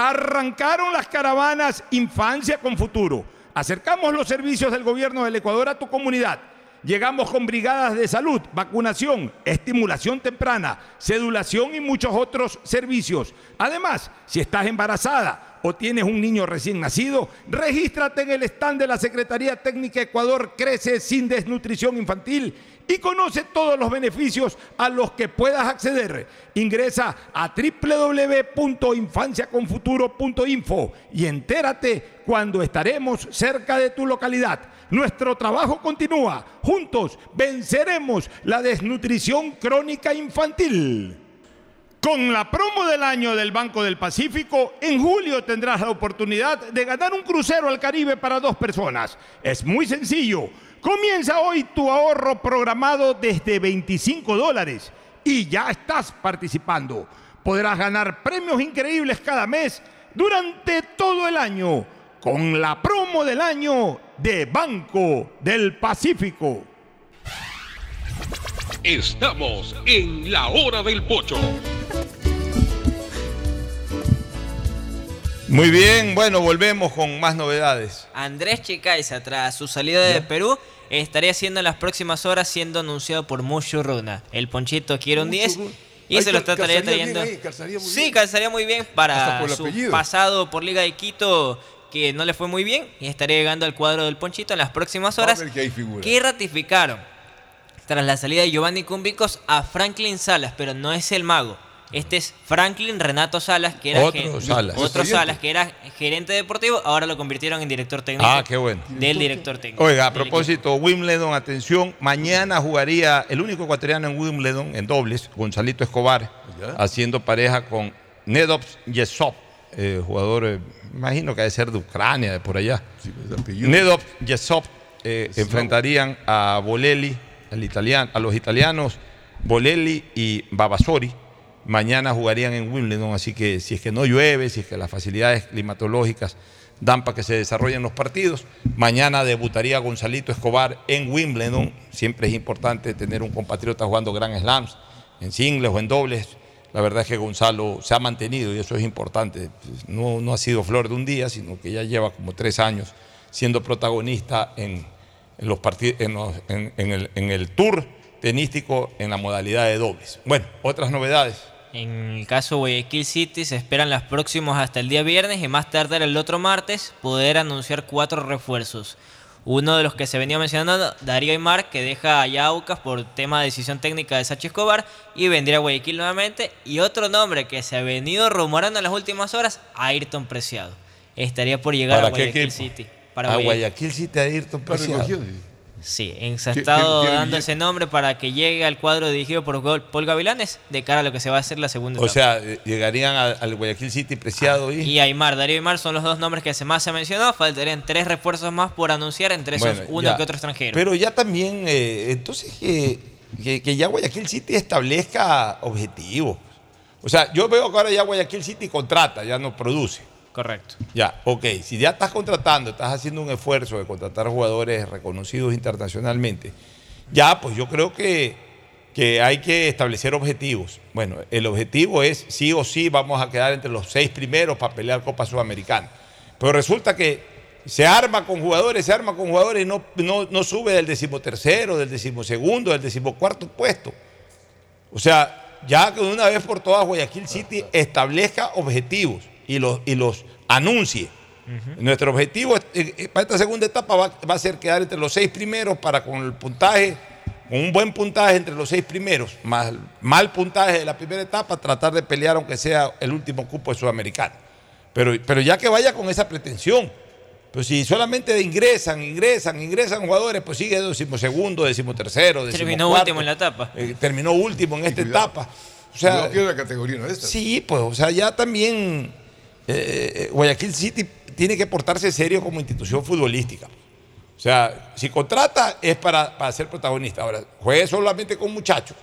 Arrancaron las caravanas Infancia con Futuro. Acercamos los servicios del gobierno del Ecuador a tu comunidad. Llegamos con brigadas de salud, vacunación, estimulación temprana, sedulación y muchos otros servicios. Además, si estás embarazada o tienes un niño recién nacido, regístrate en el stand de la Secretaría Técnica Ecuador Crece sin Desnutrición Infantil y conoce todos los beneficios a los que puedas acceder. Ingresa a www.infanciaconfuturo.info y entérate cuando estaremos cerca de tu localidad. Nuestro trabajo continúa. Juntos venceremos la desnutrición crónica infantil. Con la promo del año del Banco del Pacífico, en julio tendrás la oportunidad de ganar un crucero al Caribe para dos personas. Es muy sencillo. Comienza hoy tu ahorro programado desde 25 dólares y ya estás participando. Podrás ganar premios increíbles cada mes durante todo el año con la promo del año de Banco del Pacífico. Estamos en la hora del pocho. Muy bien, bueno, volvemos con más novedades. Andrés Chicaiza, tras su salida de Perú, estaría siendo en las próximas horas siendo anunciado por Mushu Runa. El ponchito quiere un 10 y Ay, se lo bien trayendo. ahí, calzaría muy sí, bien. calzaría muy bien para su apellido. pasado por Liga de Quito, que no le fue muy bien, y estaría llegando al cuadro del ponchito en las próximas horas. que que ratificaron tras la salida de Giovanni Cumbicos a Franklin Salas, pero no es el mago. Este es Franklin Renato Salas, que era Otro Salas. otro Oyente. Salas, que era gerente deportivo, ahora lo convirtieron en director técnico. Ah, qué bueno. Del director técnico. Oiga, a propósito, Wimbledon, atención, mañana jugaría el único ecuatoriano en Wimbledon en dobles, Gonzalito Escobar, haciendo pareja con Nedops Yesop, eh, jugador, eh, imagino que debe ser de Ucrania, de por allá. Nedops Yesop eh, enfrentarían a Bolelli, el italiano, a los italianos Bolelli y Babasori. Mañana jugarían en Wimbledon, así que si es que no llueve, si es que las facilidades climatológicas dan para que se desarrollen los partidos, mañana debutaría Gonzalito Escobar en Wimbledon. Siempre es importante tener un compatriota jugando Grand Slams, en singles o en dobles. La verdad es que Gonzalo se ha mantenido y eso es importante. No, no ha sido flor de un día, sino que ya lleva como tres años siendo protagonista en, en los en, los- en- el, en el tour tenístico en la modalidad de dobles. Bueno, otras novedades. En el caso de Guayaquil City se esperan las próximas hasta el día viernes y más tarde el otro martes poder anunciar cuatro refuerzos. Uno de los que se venía mencionando, Darío Aymar, que deja a Yaucas por tema de decisión técnica de Sachi Escobar y vendría a Guayaquil nuevamente. Y otro nombre que se ha venido rumorando en las últimas horas, Ayrton Preciado. Estaría por llegar a ¿Para qué Guayaquil? City. Para a Guayaquil. Guayaquil City, Ayrton Preciado. Sí, en- se ha ¿Qué- estado qué- qué dando ese nombre para que llegue al cuadro dirigido por Paul Gavilanes de cara a lo que se va a hacer la segunda O etapa. sea, eh, llegarían al Guayaquil City Preciado y... Y Aymar, Darío Aymar son los dos nombres que se más se mencionó. Faltarían tres refuerzos más por anunciar, entre esos Bueno, uno ya. que otro extranjero. Pero ya también, eh, entonces, que, que- que ya Guayaquil City establezca objetivos. O sea, yo veo que ahora ya Guayaquil City contrata, ya no produce. Correcto. Ya, ok, si ya estás contratando, estás haciendo un esfuerzo de contratar jugadores reconocidos internacionalmente, ya, pues yo creo que, que hay que establecer objetivos. Bueno, el objetivo es sí o sí vamos a quedar entre los seis primeros para pelear Copa Sudamericana. Pero resulta que se arma con jugadores, se arma con jugadores y no, no, no sube del decimotercero, del decimosegundo, del decimocuarto puesto. O sea, ya que de una vez por todas Guayaquil City establezca objetivos y los, y los anuncie. Nuestro objetivo es- eh, eh, para esta segunda etapa va, va a ser quedar entre los seis primeros para con el puntaje, con un buen puntaje entre los seis primeros, más mal puntaje de la primera etapa, tratar de pelear aunque sea el último cupo de Sudamericano. Pero, pero ya que vaya con esa pretensión. Pues si solamente ingresan, ingresan, ingresan jugadores, pues sigue decimosegundo, decimotercero, Terminó decimocuarto. último en la etapa. Eh, terminó último en esta etapa. O sea, la categoría no esta. Sí, pues, o sea, ya también eh, Guayaquil City tiene que portarse serio como institución futbolística. O sea, si contrata es para, para ser protagonista. Ahora, juegue solamente con muchachos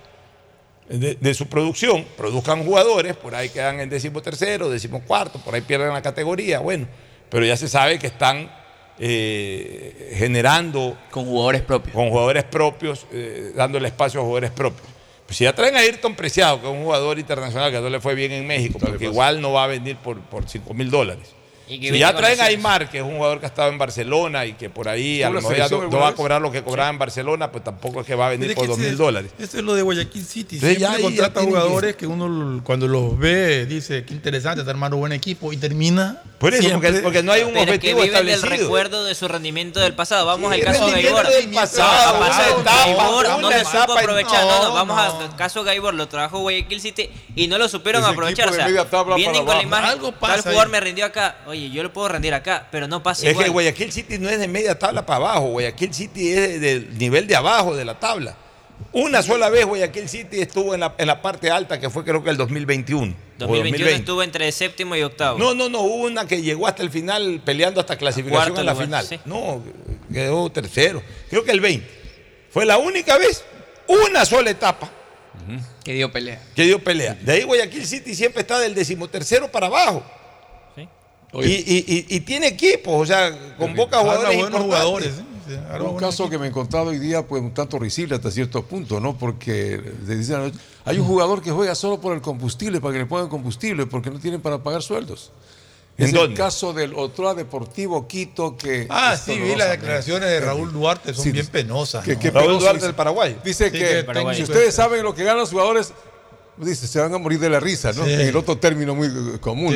de, de su producción, produzcan jugadores, por ahí quedan en décimo tercero, décimo cuarto, por ahí pierden la categoría, bueno, pero ya se sabe que están eh, generando... Con jugadores propios. Con jugadores propios, eh, dándole espacio a jugadores propios. Pues si ya traen a Ayrton Preciado, que es un jugador internacional que no le fue bien en México, porque igual no va a venir por, por 5 mil dólares. Y que Si ya traen a. Aymar, que es un jugador que ha estado en Barcelona y que por ahí a ¿Tuvo lo mejor ya no, no va a cobrar lo que cobraba en Barcelona, pues tampoco es que va a venir por es 2 que mil dólares. Eso es lo de Guayaquil City. Entonces ya Siempre ya contrata que- jugadores que uno cuando los ve dice qué interesante, está armando un buen equipo y termina. Por eso, porque, porque no hay un Pero es que objetivo viven del establecido. recuerdo de su rendimiento del pasado. Vamos Sí, al caso de Gaibor. pasado, Vamos una al etapa, Gaibor no una le supo aprovechar. no, No, no, vamos al caso Gaibor. Lo trabajó Guayaquil City y no lo supieron aprovechar. O de sea, vienen con la imagen. Tal jugador me rindió acá. Oye, yo lo puedo rendir acá, pero no pasa Es igual. que Guayaquil City no es de media tabla para abajo, Guayaquil City es del nivel de abajo de la tabla. Una sola vez Guayaquil City estuvo en la, en la parte alta, que fue creo que el 2021. o 2021 estuvo entre séptimo y octavo. No, no, no, hubo una que llegó hasta el final peleando hasta clasificación Cuarto en la lugar, final. sí. No, quedó tercero. Creo que el 20. Fue la única vez, una sola etapa Que dio pelea. que dio pelea. De ahí Guayaquil City siempre está del decimotercero para abajo. Y, y- y- y tiene equipos, o sea, convoca Arma jugadores buenos jugadores. ¿eh? Un caso que me he encontrado hoy día, pues un tanto risible hasta cierto punto, ¿no? Porque dicen, hay un jugador que juega solo por el combustible, para que le pongan combustible, porque no tienen para pagar sueldos. Es ¿En el caso del Otroa Deportivo Quito que... Ah, sí, vi las declaraciones de Raúl Duarte, son Sí, bien penosas. Que, ¿no? que Raúl Duarte dice- del Paraguay. Dice Sí, que, que Paraguay. si ustedes saben lo que ganan los jugadores, dice, se van a morir de la risa, ¿no? Sí. En el otro término muy común.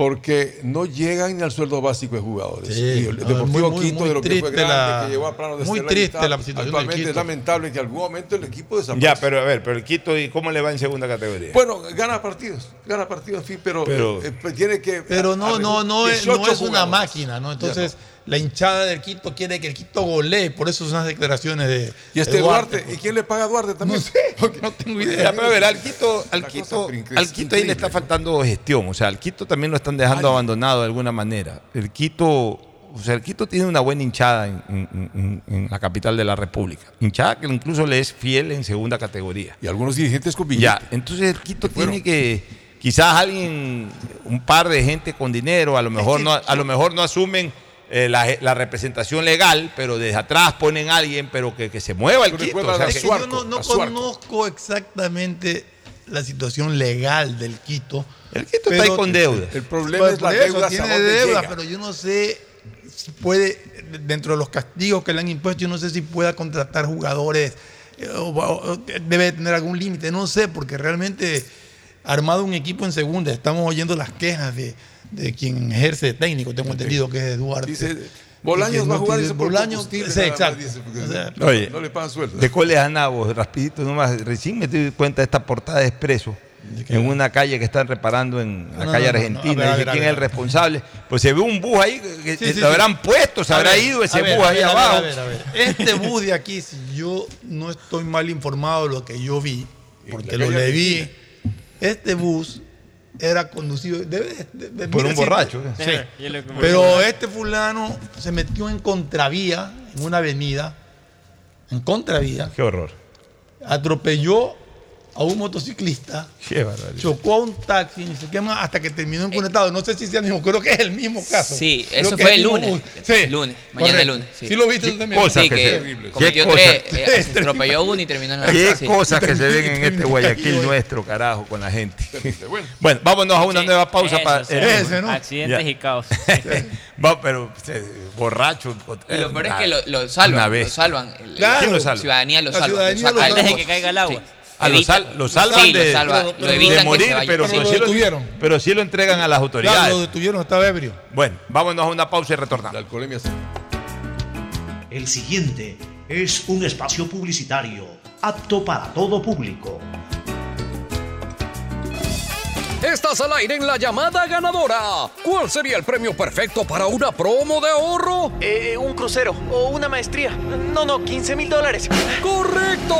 Porque no llegan ni al sueldo básico de jugadores. Sí, el Deportivo muy, muy, Quito, muy de lo que fue triste grande, la- que llegó a plano de muy triste la situación del Actualmente es lamentable que en algún momento el equipo desaparezca. Ya, pero a ver, pero el Quito, ¿y cómo le va en segunda categoría? Bueno, gana partidos, gana partidos, en fin, pero, Pero- eh, eh, tiene que... Pero no, no, no es, no 18 es una máquina, ¿no? Entonces, la hinchada del Quito quiere que el Quito golee, por eso son las declaraciones de. Y este de Duarte, ¿y quién le paga a Duarte también? No sé, porque no tengo idea. Ya, pero a ver, al Quito, al Quito, al Quito ahí le está faltando gestión. O sea, al Quito también lo están dejando abandonado de alguna manera. El Quito, o sea, el Quito tiene una buena hinchada en, en- en- en la capital de la República. Hinchada que incluso le es fiel en segunda categoría. Y algunos dirigentes con billete. Ya, entonces el Quito tiene que, quizás alguien, un par de gente con dinero, a lo mejor no, a lo mejor no asumen eh, la, la representación legal, pero desde atrás ponen a alguien, pero que, que se mueva el Quito. o sea, Es que- yo no, conozco exactamente la situación legal del Quito. el Quito está ahí con deuda. El problema Pues es la deuda, tiene deuda, llega. pero yo no sé si puede, dentro de los castigos que le han impuesto, yo no sé si pueda contratar jugadores, eh, o, o- o debe tener algún límite, no sé, porque realmente armado un equipo en segunda, estamos oyendo las quejas de, de quien ejerce de técnico, tengo entendido que es Eduardo. Dice, Bolaños va a jugar dice, por Bolaños, sí, exacto. dice, O sea, no, Oye, no le pagan sueldo. De Coles a Nabos, rapidito nomás, recién me di cuenta de esta portada de Expreso en una calle que están reparando en la No, calle no, no, Argentina. no, ver, Dice quién es el responsable. Pues se ve un bus ahí que Sí, sí, lo sí. habrán puesto, se A habrá ver, ido ese ver, bus ahí ver, a ver, abajo. a ver, a ver. Este [laughs] bus de aquí, si yo no estoy mal informado de lo que yo vi, porque lo leí, este bus era conducido debe de- de- de- Por mira, un sí, borracho. Sí. Lo que- Pero este fulano se metió en contravía, en una avenida, en contravía, Qué horror. atropelló a un motociclista, Qué chocó a un taxi, ni se quema hasta que terminó enconectado. No sé si sea el mismo, creo que es el mismo caso. Sí, Creo eso que fue el lunes. Sí, lunes, mañana correcto. lunes. Sí, Sí lo viste tú también. cosa Sí, que que cometió tres, cosa. eh, se atropelló uno y terminó en la Qué sí. cosas que se ven en este Guayaquil nuestro, carajo, con la gente. [laughs] Bueno, vámonos a una nueva pausa Eso, para. sí. ese, ¿no? Accidentes Ya. y caos. [laughs] Va, pero eh, borracho. Y lo peor es que lo, lo salvan, lo salvan. El- Claro. la ¿Quién lo salva? ciudadanía lo La salva. ciudadanía saca lo del salva. Antes de que caiga el agua. Ah, lo, sal- lo salvan sí, de, lo salva, pero- lo de evitan de que morir, pero, Pero lo sí lo, detuvieron. pero sí lo entregan a las autoridades. Claro, lo detuvieron, estaba ebrio. Bueno, vámonos a una pausa y retornamos. La alcoholemia sí. El siguiente es un espacio publicitario apto para todo público. Estás al aire en la llamada ganadora. ¿Cuál sería el premio perfecto para una promo de ahorro? Eh, un crucero o una maestría. No, no, 15 mil dólares. ¡Correcto!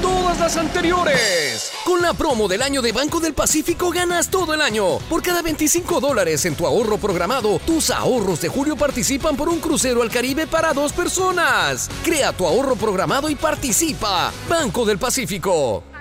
Todas las anteriores. Con la promo del año de Banco del Pacífico ganas todo el año. Por cada 25 dólares en tu ahorro programado, tus ahorros de julio participan por un crucero al Caribe para dos personas. Crea tu ahorro programado y participa. Banco del Pacífico.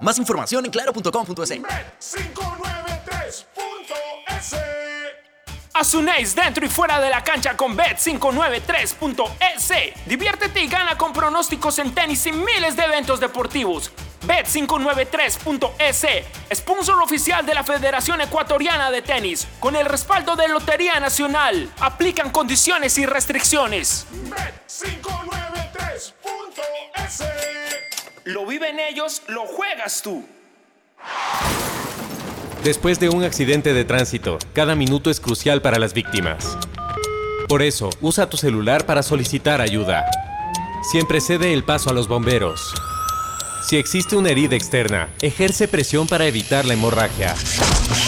Más información en claro.com.es. Asunéis dentro y fuera de la cancha con Bet593.es. Diviértete y gana con pronósticos en tenis y miles de eventos deportivos. Bet593.es, sponsor oficial de la Federación Ecuatoriana de Tenis, con el respaldo de Lotería Nacional. Aplican condiciones y restricciones. Bet593.es. Lo viven ellos, lo juegas tú. Después de un accidente de tránsito, cada minuto es crucial para las víctimas. Por eso, usa tu celular para solicitar ayuda. Siempre cede el paso a los bomberos. Si existe una herida externa, ejerce presión para evitar la hemorragia.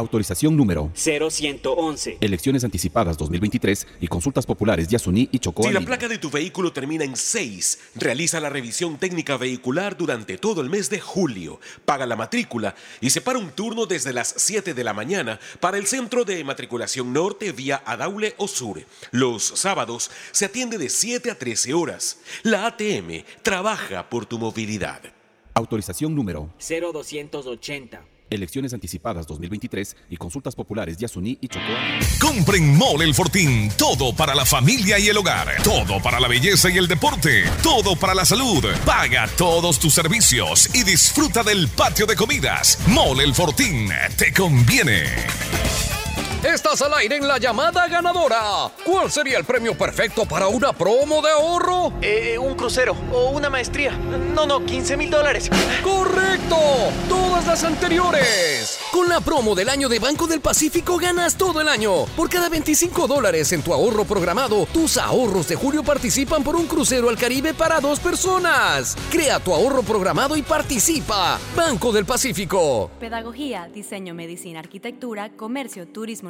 Autorización número 0111. Elecciones anticipadas 2023 y consultas populares Yasuní y Chocó. Si la placa de tu vehículo termina en 6, realiza la revisión técnica vehicular durante todo el mes de julio. Paga la matrícula y separa un turno desde las 7 de la mañana para el centro de matriculación norte vía Adaule o Sur. Los sábados se atiende de 7 a 13 horas. La ATM trabaja por tu movilidad. Autorización número 0280. Elecciones anticipadas 2023 y consultas populares Yasuní y Chocó. Compren Mole el Fortín. Todo para la familia y el hogar. Todo para la belleza y el deporte. Todo para la salud. Paga todos tus servicios y disfruta del patio de comidas. Mole el Fortín. Te conviene. Estás al aire en la llamada ganadora. ¿Cuál sería el premio perfecto para una promo de ahorro? Eh, un crucero o una maestría. No, no, 15 mil dólares. ¡Correcto! Todas las anteriores. Con la promo del año de Banco del Pacífico ganas todo el año. Por cada 25 dólares en tu ahorro programado, tus ahorros de julio participan por un crucero al Caribe para dos personas. Crea tu ahorro programado y participa. Banco del Pacífico. Pedagogía, diseño, medicina, arquitectura, comercio, turismo,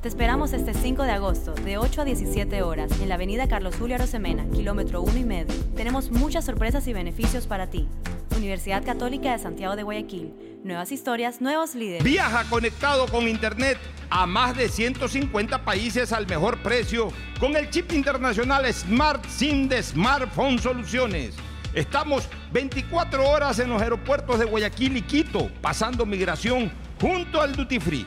Te esperamos este 5 de agosto, de 8 a 17 horas, en la avenida Carlos Julio Arosemena, kilómetro 1 y medio. Tenemos muchas sorpresas y beneficios para ti. Universidad Católica de Santiago de Guayaquil. Nuevas historias, nuevos líderes. Viaja conectado con Internet a más de 150 países al mejor precio con el chip internacional Smart SIM de Smartphone Soluciones. Estamos 24 horas en los aeropuertos de Guayaquil y Quito, pasando migración junto al Duty Free.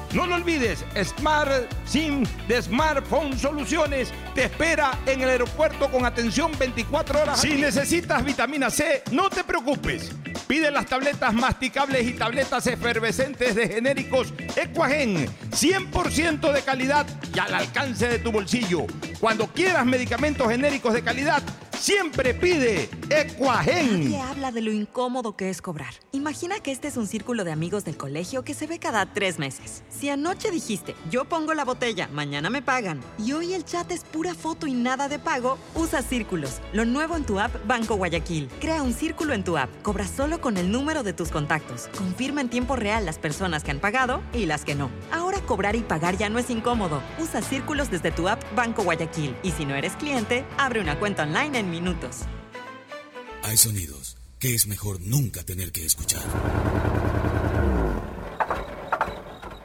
No lo olvides, Smart SIM de Smartphone Soluciones te espera en el aeropuerto con atención 24 horas. Si necesitas vitamina C, no te preocupes. Pide las tabletas masticables y tabletas efervescentes de genéricos Equagen, 100% de calidad y al alcance de tu bolsillo. Cuando quieras medicamentos genéricos de calidad, siempre pide Equagen. Nadie habla de lo incómodo que es cobrar. Imagina que este es un círculo de amigos del colegio que se ve cada tres meses. Si anoche dijiste, yo pongo la botella, mañana me pagan, y hoy el chat es pura foto y nada de pago, usa Círculos, lo nuevo en tu app Banco Guayaquil. Crea un círculo en tu app, cobra solo con el número de tus contactos. Confirma en tiempo real las personas que han pagado y las que no. Ahora cobrar y pagar ya no es incómodo. Usa Círculos desde tu app Banco Guayaquil. Y si no eres cliente, abre una cuenta online en minutos. Hay sonidos que es mejor nunca tener que escuchar.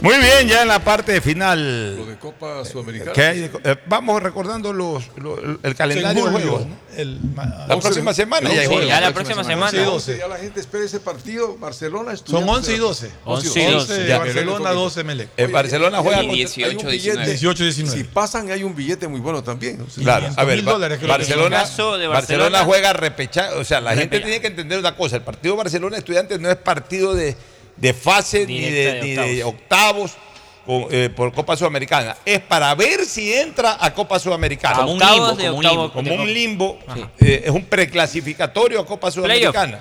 Muy bien, ya en la parte final. Lo de Copa Sudamericana. ¿Qué hay eh, vamos recordando los, los- el calendario de juegos. ¿no? ¿no? la próxima semana ya juegos. ya la próxima semana. 11 y 12. Ya la gente espera ese partido. Barcelona Son Estudiantes 11 y 12. 11 y 12. Ya. Barcelona 12 Melec. En Barcelona juega con- billete- hay un billete- 18, 19. Si pasan, hay un billete muy bueno también. ¿no? Claro, a ver, dólares Barcelona, es. En el caso de Barcelona, Barcelona- juega repechaje, o sea, la gente tiene que entender una cosa, el partido Barcelona Estudiantes no es partido de, de fase ni de, Directa de ni de octavos, con- eh, por Copa Sudamericana. Es para ver si entra a Copa Sudamericana. Como un limbo, como un Como limbo. Eh, es un preclasificatorio a Copa Sudamericana.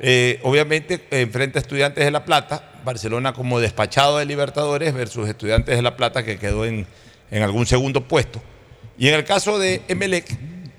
Eh, obviamente, eh, enfrenta a Estudiantes de La Plata. Barcelona como despachado de Libertadores versus Estudiantes de La Plata que quedó en, en algún segundo puesto. Y en el caso de Emelec,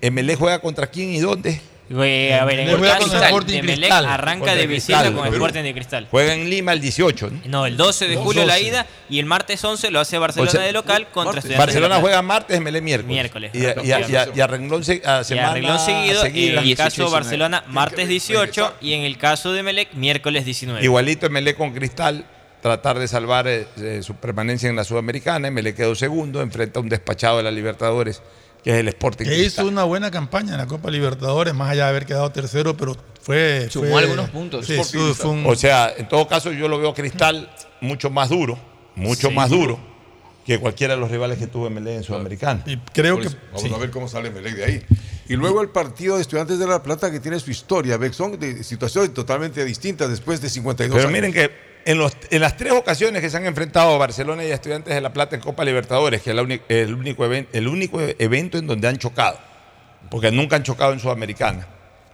Emelec juega contra quién y dónde? Güey, a ver, en Le el voy a caso contar de Sporting Emelec Cristal. arranca de visita Cristal, con. Sporting de Cristal. Juega en Lima el 18. ¿no? No, el 12 de julio la 12. ida y el martes 11 lo hace Barcelona O sea, de local contra martes. Estudiantes de Barcelona Plata. juega martes, Emelec miércoles. Miércoles. Y, y y y a renglón se- a semana renglón seguido, en el caso Barcelona martes 18 y en el caso de Melec miércoles 19. Igualito Emelec con Cristal, tratar de salvar eh, eh, su permanencia en la Sudamericana. Emelec quedó segundo, enfrenta a un despachado de la Libertadores, que es el Sporting Que hizo una buena campaña en la Copa Libertadores, más allá de haber quedado tercero, pero fue. Sumó fue- algunos puntos. Sí, fue un- O sea, en todo caso, yo lo veo a Cristal mucho más duro, mucho Sí. más duro que cualquiera de los rivales que tuvo Emelec en Sudamericana. creo Por eso, Vamos a ver cómo sale Melec de ahí. Y luego el partido de Estudiantes de La Plata que tiene su historia, son de situaciones totalmente distintas después de 52 Pero años. miren que en, los- en las tres ocasiones que se han enfrentado Barcelona y Estudiantes de La Plata en Copa Libertadores, que es la uni- el, único even- el único evento en donde han chocado, porque nunca han chocado en Sudamericana,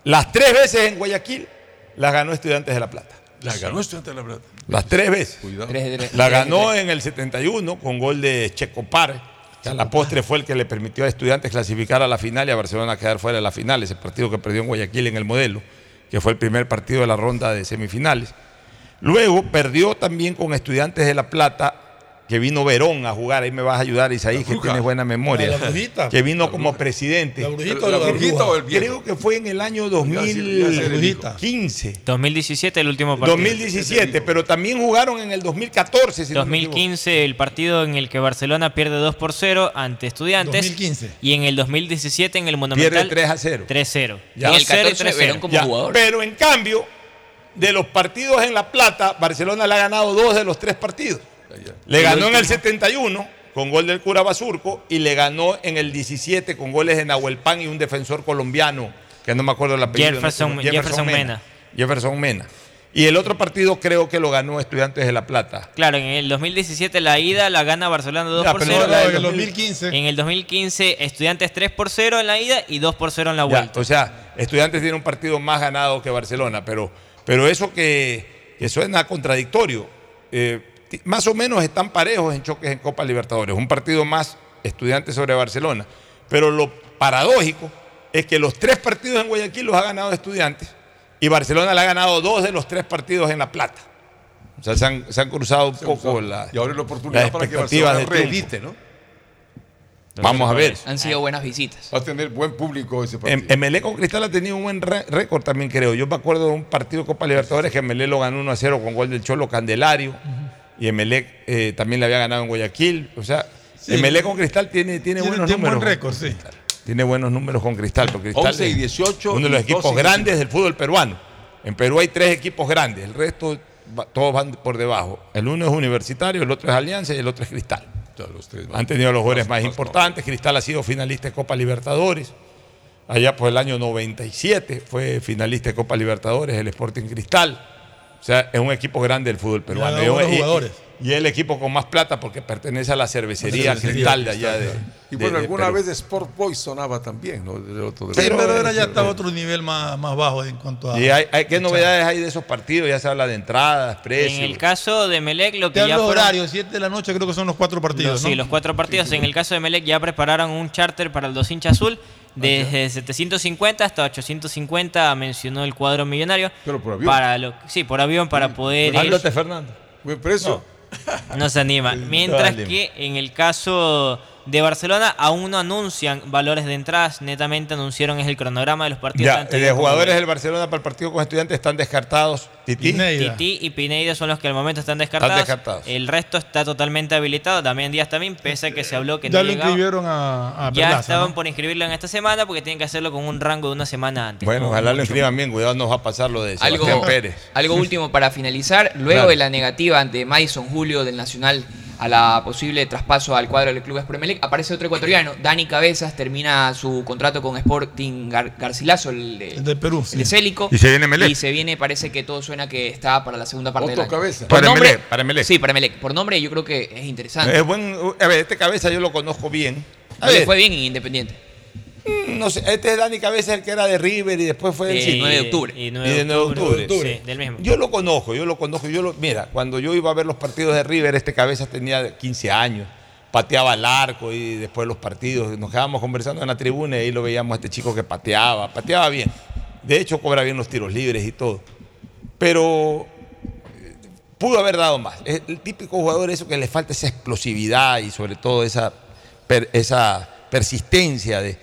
las tres veces en Guayaquil las ganó Estudiantes de La Plata. La ganó Estudiantes de La Plata. Las tres veces. Cuidado. La ganó en el 71 con gol de Checopar, que a la postre fue el que le permitió a Estudiantes clasificar a la final y a Barcelona quedar fuera de la final, ese partido que perdió en Guayaquil en el modelo, que fue el primer partido de la ronda de semifinales. Luego perdió también con Estudiantes de La Plata, que vino Verón a jugar, ahí me vas a ayudar Isaí, que tienes buena memoria, La brujita. que vino como presidente. ¿La brujita la brujita o el viejo? Creo que fue en el año Ya sé, ya sé, 2015. 2017 el último partido. 2017, pero también jugaron en el 2014. si no me equivoco. 2015 el partido en el que Barcelona pierde 2 por 0 ante Estudiantes. 2015. Y en el 2017 en el Monumental Pierde 3 a 0. 3-0. Ya. 2-0 y 3-0. Ya, Pero en cambio, de los partidos en La Plata, Barcelona le ha ganado dos de los tres partidos. Le ganó en el 71 con gol del cura Basurco y le ganó en el 17 con goles de Nahuel Pan y un defensor colombiano, que no me acuerdo el apellido. en este Jefferson- Jefferson Mena. Jefferson Mena. Y el otro partido creo que lo ganó Estudiantes de La Plata. Claro, en el 2017 la ida la gana Barcelona 2 Ya, por pero 0. no, en el 2015. En el 2015 Estudiantes 3 por 0 en la ida y 2 por 0 en la Ya, vuelta. o sea, Estudiantes tiene un partido más ganado que Barcelona, pero, pero eso que, que suena contradictorio. eh, más o menos están parejos en choques en Copa Libertadores. Un partido más Estudiantes sobre Barcelona. Pero lo paradójico es que los tres partidos en Guayaquil los ha ganado Estudiantes y Barcelona le ha ganado dos de los tres partidos en La Plata. O sea, se han, se han cruzado un poco la, Y ahora la oportunidad las para que Barcelona reedite, ¿no? Vamos a ver. Han sido buenas visitas. Va a tener buen público ese partido. Em- Emelec con Cristal ha tenido un buen récord también, creo. Yo me acuerdo de un partido de Copa Libertadores que Emelec lo ganó 1 a 0 con gol del Cholo Candelario. Y Emelec eh, también le había ganado en Guayaquil. O sea, Sí. Emelec con Cristal tiene, tiene, Tiene- buenos tiene un números. buen récord, sí. Tiene buenos números con Cristal. Porque Cristal 11 y es 18 Uno de los equipos 12 y grandes del fútbol peruano. En Perú hay tres equipos grandes. El resto, todos van por debajo. El uno es Universitario, el otro es Alianza y el otro es Cristal. Los tres Han tenido los jugadores más importantes. Cristal ha sido finalista de Copa Libertadores. Allá por el año 97 fue finalista de Copa Libertadores, el Sporting Cristal. O sea, es un equipo grande del fútbol peruano. Y- jugadores. Y, es el equipo con más plata porque pertenece a la cervecería, La cervecería Cristal de allá de. Y bueno, de alguna Perú. vez Sport Boys sonaba también, ¿no? De otro- de- Sí, pero ahora ya eh, está a otro nivel más, más bajo en cuanto a. ¿Y hay, hay- qué novedades hay de esos partidos? Ya se habla de entradas, precios. En el caso de Melec lo Te que ya hablo de fueron- horario, 7 de la noche creo que son los cuatro partidos. Sí, los cuatro partidos. En el caso de Melec ya prepararon un charter para el dos hincha azul. Desde 750 hasta 850 mencionó el cuadro millonario. Pero por avión. Para lo, sí, por avión para poder. Háblate, Fernando. Buen precio. No se anima. Mientras Dale. que en el caso de Barcelona aún no anuncian valores de entradas. Netamente anunciaron es el cronograma de los partidos. Ya, de jugadores del Barcelona para el partido con estudiantes están descartados. Titi. Titi y Pineida son los que al momento están descartados. descartados. El resto está totalmente habilitado. Damián Díaz también, pese a que se habló que ya no lo llegaba. inscribieron a, a Ya Perlaza, estaban ¿no? por inscribirlo en esta semana porque tienen que hacerlo con un rango de una semana antes. Bueno, ¿no? ojalá lo inscriban bien. Cuidado, nos va a pasar lo de Sebastián Algo, Pérez. algo último para finalizar. Luego Claro. de la negativa ante Madison Julio del Nacional a la posible traspaso al cuadro del club Emelec. Aparece otro ecuatoriano, Dani Cabezas, termina su contrato con Sporting Gar- Garcilaso, el de, El de Perú, el sí. de Célico. Y se viene Emelec. Y se viene, parece que todo suena que está para la segunda parte Otro del año. Cabezas. Por Para nombre, para Emelec. Sí, para Emelec. Por nombre yo creo que es interesante. Es buen, a ver, este cabeza yo lo conozco bien. A ver, fue bien en Independiente. Mm, no sé, este es Dani Cabeza, el que era de River y después fue del Y City. 9 de octubre. Y Y 9 de 9 de octubre. Sí, del mismo. Yo lo conozco, yo lo conozco. Yo lo, mira, cuando yo iba a ver los partidos de River, este cabeza tenía 15 años, pateaba al arco y después los partidos, nos quedábamos conversando en la tribuna y ahí lo veíamos a este chico que pateaba, pateaba bien. De hecho, cobra bien los tiros libres y todo. Pero eh, pudo haber dado más. Es el típico jugador eso que le falta esa explosividad y sobre todo esa, per- esa persistencia de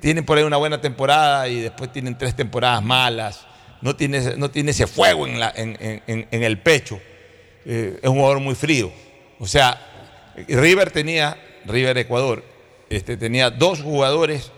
tienen por ahí una buena temporada y después tienen tres temporadas malas. No tiene, no tiene ese fuego en, la- en- en- en- el pecho. Eh, es un jugador muy frío. O sea, River tenía, River Ecuador, este, tenía dos jugadores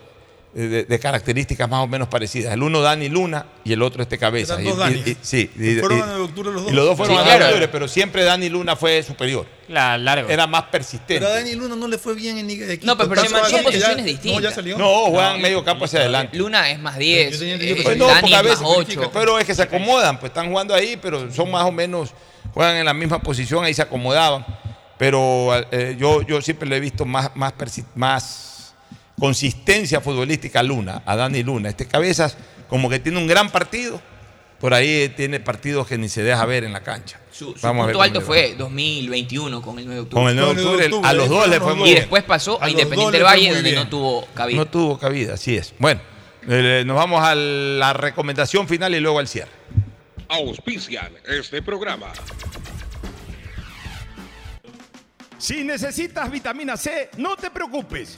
de, de características más o menos parecidas. El uno Dani Luna y el otro este cabeza. Eran Y- dos y- Danis. y- sí, y, Fueron y- a 9 de octubre los dos. y los dos fueron Sí, a 9 de claro. octubre, pero siempre Dani Luna fue superior. La largo. Era más persistente. Pero a Dani Luna no le fue bien en Liga de Quito. No, pero, pero son ya- posiciones distintas. No, ya salió. No, juegan medio campo hacia adelante. Luna es más 10. Yo tenía entendido que eh, Pues no, Dani porque a es veces, más 8. pero es que se acomodan, pues están jugando ahí, pero son más o menos, juegan en la misma posición, ahí se acomodaban. Pero eh, yo, yo siempre le he visto más, más, persi- más consistencia futbolística a Luna, a Dani Luna. Este cabezas como que tiene un gran partido, por ahí tiene partidos que ni se deja ver en la cancha. Su, su Vamos a ver punto alto fue 2021 con el 9 de octubre. Con el 9 de octubre, a los dos le fue muy Y bien. después pasó A Independiente del Valle, donde no tuvo cabida. No tuvo cabida, así es. Bueno, eh, nos vamos a la recomendación final y luego al cierre. Auspician este programa. Si necesitas vitamina C, no te preocupes.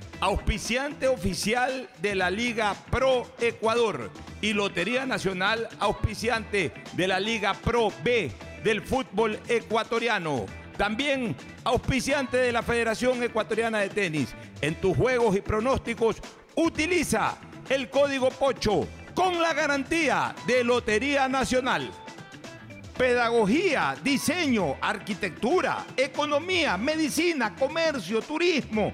auspiciante oficial de la Liga Pro Ecuador y Lotería Nacional, auspiciante de la Liga Pro B del fútbol ecuatoriano. También auspiciante de la Federación Ecuatoriana de Tenis. En tus juegos y pronósticos, utiliza el código POCHO con la garantía de Lotería Nacional. Pedagogía, diseño, arquitectura, economía, medicina, comercio, turismo,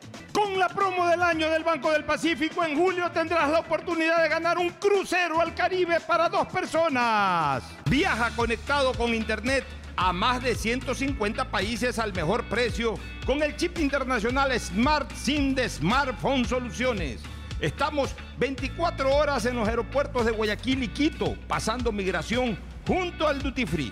Con la promo del año del Banco del Pacífico en julio tendrás la oportunidad de ganar un crucero al Caribe para dos personas. Viaja conectado con internet a más de 150 países al mejor precio con el chip internacional Smart SIM de Smartphone Soluciones. Estamos 24 horas en los aeropuertos de Guayaquil y Quito, pasando migración junto al Duty Free.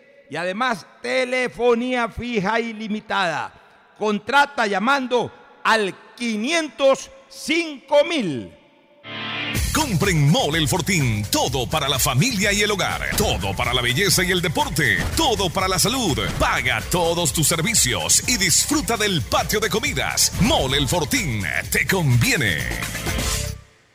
y además telefonía fija ilimitada. Contrata llamando al 505 mil. Compren Mole El Fortín. Todo para la familia y el hogar. Todo para la belleza y el deporte. Todo para la salud. Paga todos tus servicios y disfruta del patio de comidas. Mole El Fortín. Te conviene.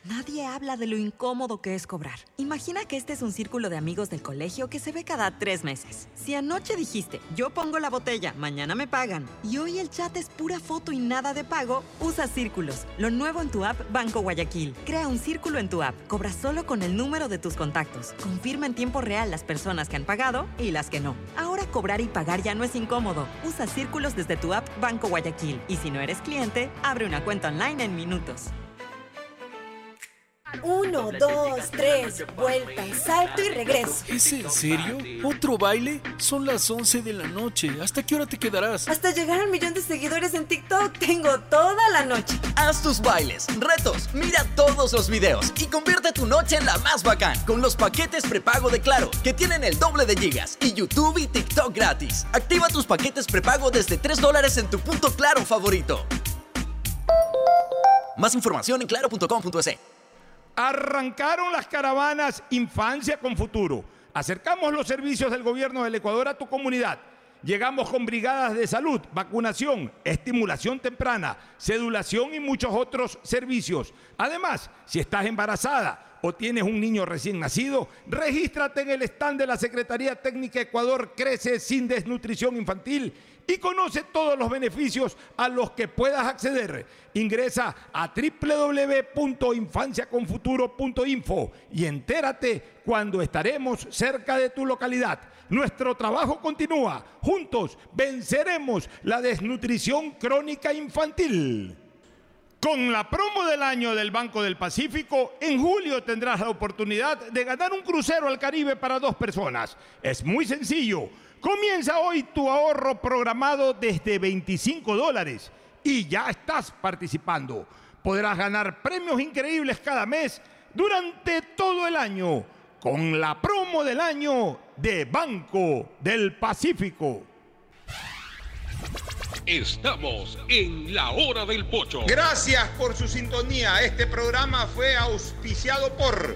Nadie habla de lo incómodo que es cobrar. Imagina que este es un círculo de amigos del colegio que se ve cada tres meses. Si anoche dijiste, yo pongo la botella, mañana me pagan, y hoy el chat es pura foto y nada de pago, usa círculos. Lo nuevo en tu app Banco Guayaquil. Crea un círculo en tu app. Cobra solo con el número de tus contactos. Confirma en tiempo real las personas que han pagado y las que no. Ahora cobrar y pagar ya no es incómodo. Usa círculos desde tu app Banco Guayaquil. Y si no eres cliente, abre una cuenta online en minutos. Uno, dos, tres, vuelta, salto y regreso. ¿Es en serio? ¿Otro baile? Son las 11 de la noche. ¿Hasta qué hora te quedarás? Hasta llegar al millón de seguidores en TikTok tengo toda la noche. Haz tus bailes, retos, mira todos los videos y convierte tu noche en la más bacán con los paquetes prepago de Claro, que tienen el doble de gigas y YouTube y TikTok gratis. Activa tus paquetes prepago desde 3 dólares en tu punto Claro favorito. Más información en claro.com.es. Arrancaron las caravanas Infancia con Futuro. Acercamos los servicios del gobierno del Ecuador a tu comunidad. Llegamos con brigadas de salud, vacunación, estimulación temprana, sedulación y muchos otros servicios. Además, si estás embarazada o tienes un niño recién nacido, regístrate en el stand de la Secretaría Técnica Ecuador Crece sin Desnutrición Infantil y conoce todos los beneficios a los que puedas acceder. Ingresa a www.infanciaconfuturo.info y entérate cuando estaremos cerca de tu localidad. Nuestro trabajo continúa. Juntos venceremos la desnutrición crónica infantil. Con la promo del año del Banco del Pacífico, en julio tendrás la oportunidad de ganar un crucero al Caribe para dos personas. Es muy sencillo. Comienza hoy tu ahorro programado desde 25 dólares y ya estás participando. Podrás ganar premios increíbles cada mes durante todo el año con la promo del año de Banco del Pacífico. Estamos en la hora del pocho. Gracias por su sintonía. Este programa fue auspiciado por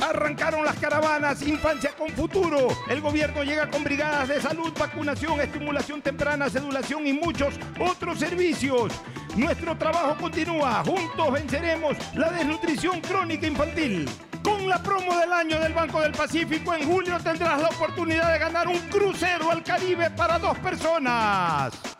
Arrancaron las caravanas Infancia con Futuro. El gobierno llega con brigadas de salud, vacunación, estimulación temprana, sedulación y muchos otros servicios. Nuestro trabajo continúa. Juntos venceremos la desnutrición crónica infantil. Con la promo del año del Banco del Pacífico, en julio tendrás la oportunidad de ganar un crucero al Caribe para dos personas.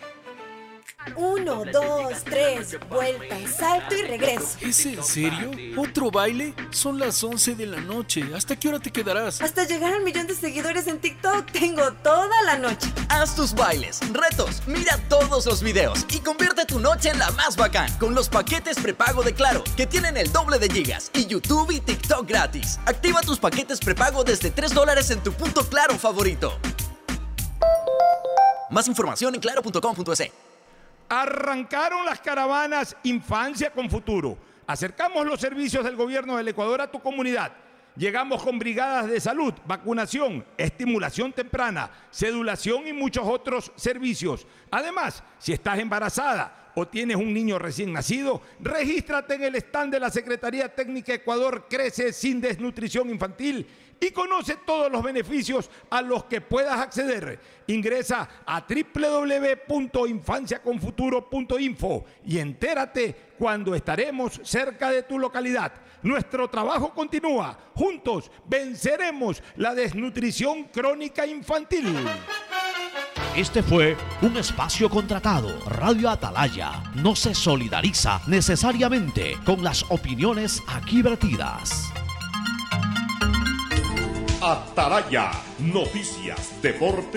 Uno, dos, tres, vuelta, salto y regreso. ¿Es en serio? ¿Otro baile? Son las 11 de la noche. ¿Hasta qué hora te quedarás? Hasta llegar al millón de seguidores en TikTok tengo toda la noche. Haz tus bailes, retos, mira todos los videos y convierte tu noche en la más bacán con los paquetes prepago de Claro, que tienen el doble de gigas y YouTube y TikTok gratis. Activa tus paquetes prepago desde 3 dólares en tu punto Claro favorito. Más información en claro.com.es. Arrancaron las caravanas Infancia con Futuro. Acercamos los servicios del gobierno del Ecuador a tu comunidad. Llegamos con brigadas de salud, vacunación, estimulación temprana, sedulación y muchos otros servicios. Además, si estás embarazada o tienes un niño recién nacido, regístrate en el stand de la Secretaría Técnica Ecuador Crece sin desnutrición infantil y conoce todos los beneficios a los que puedas acceder. Ingresa a www.infanciaconfuturo.info y entérate cuando estaremos cerca de tu localidad. Nuestro trabajo continúa. Juntos venceremos la desnutrición crónica infantil. Este fue un espacio contratado. Radio Atalaya no se solidariza necesariamente con las opiniones aquí vertidas. Atalaya, noticias, deportes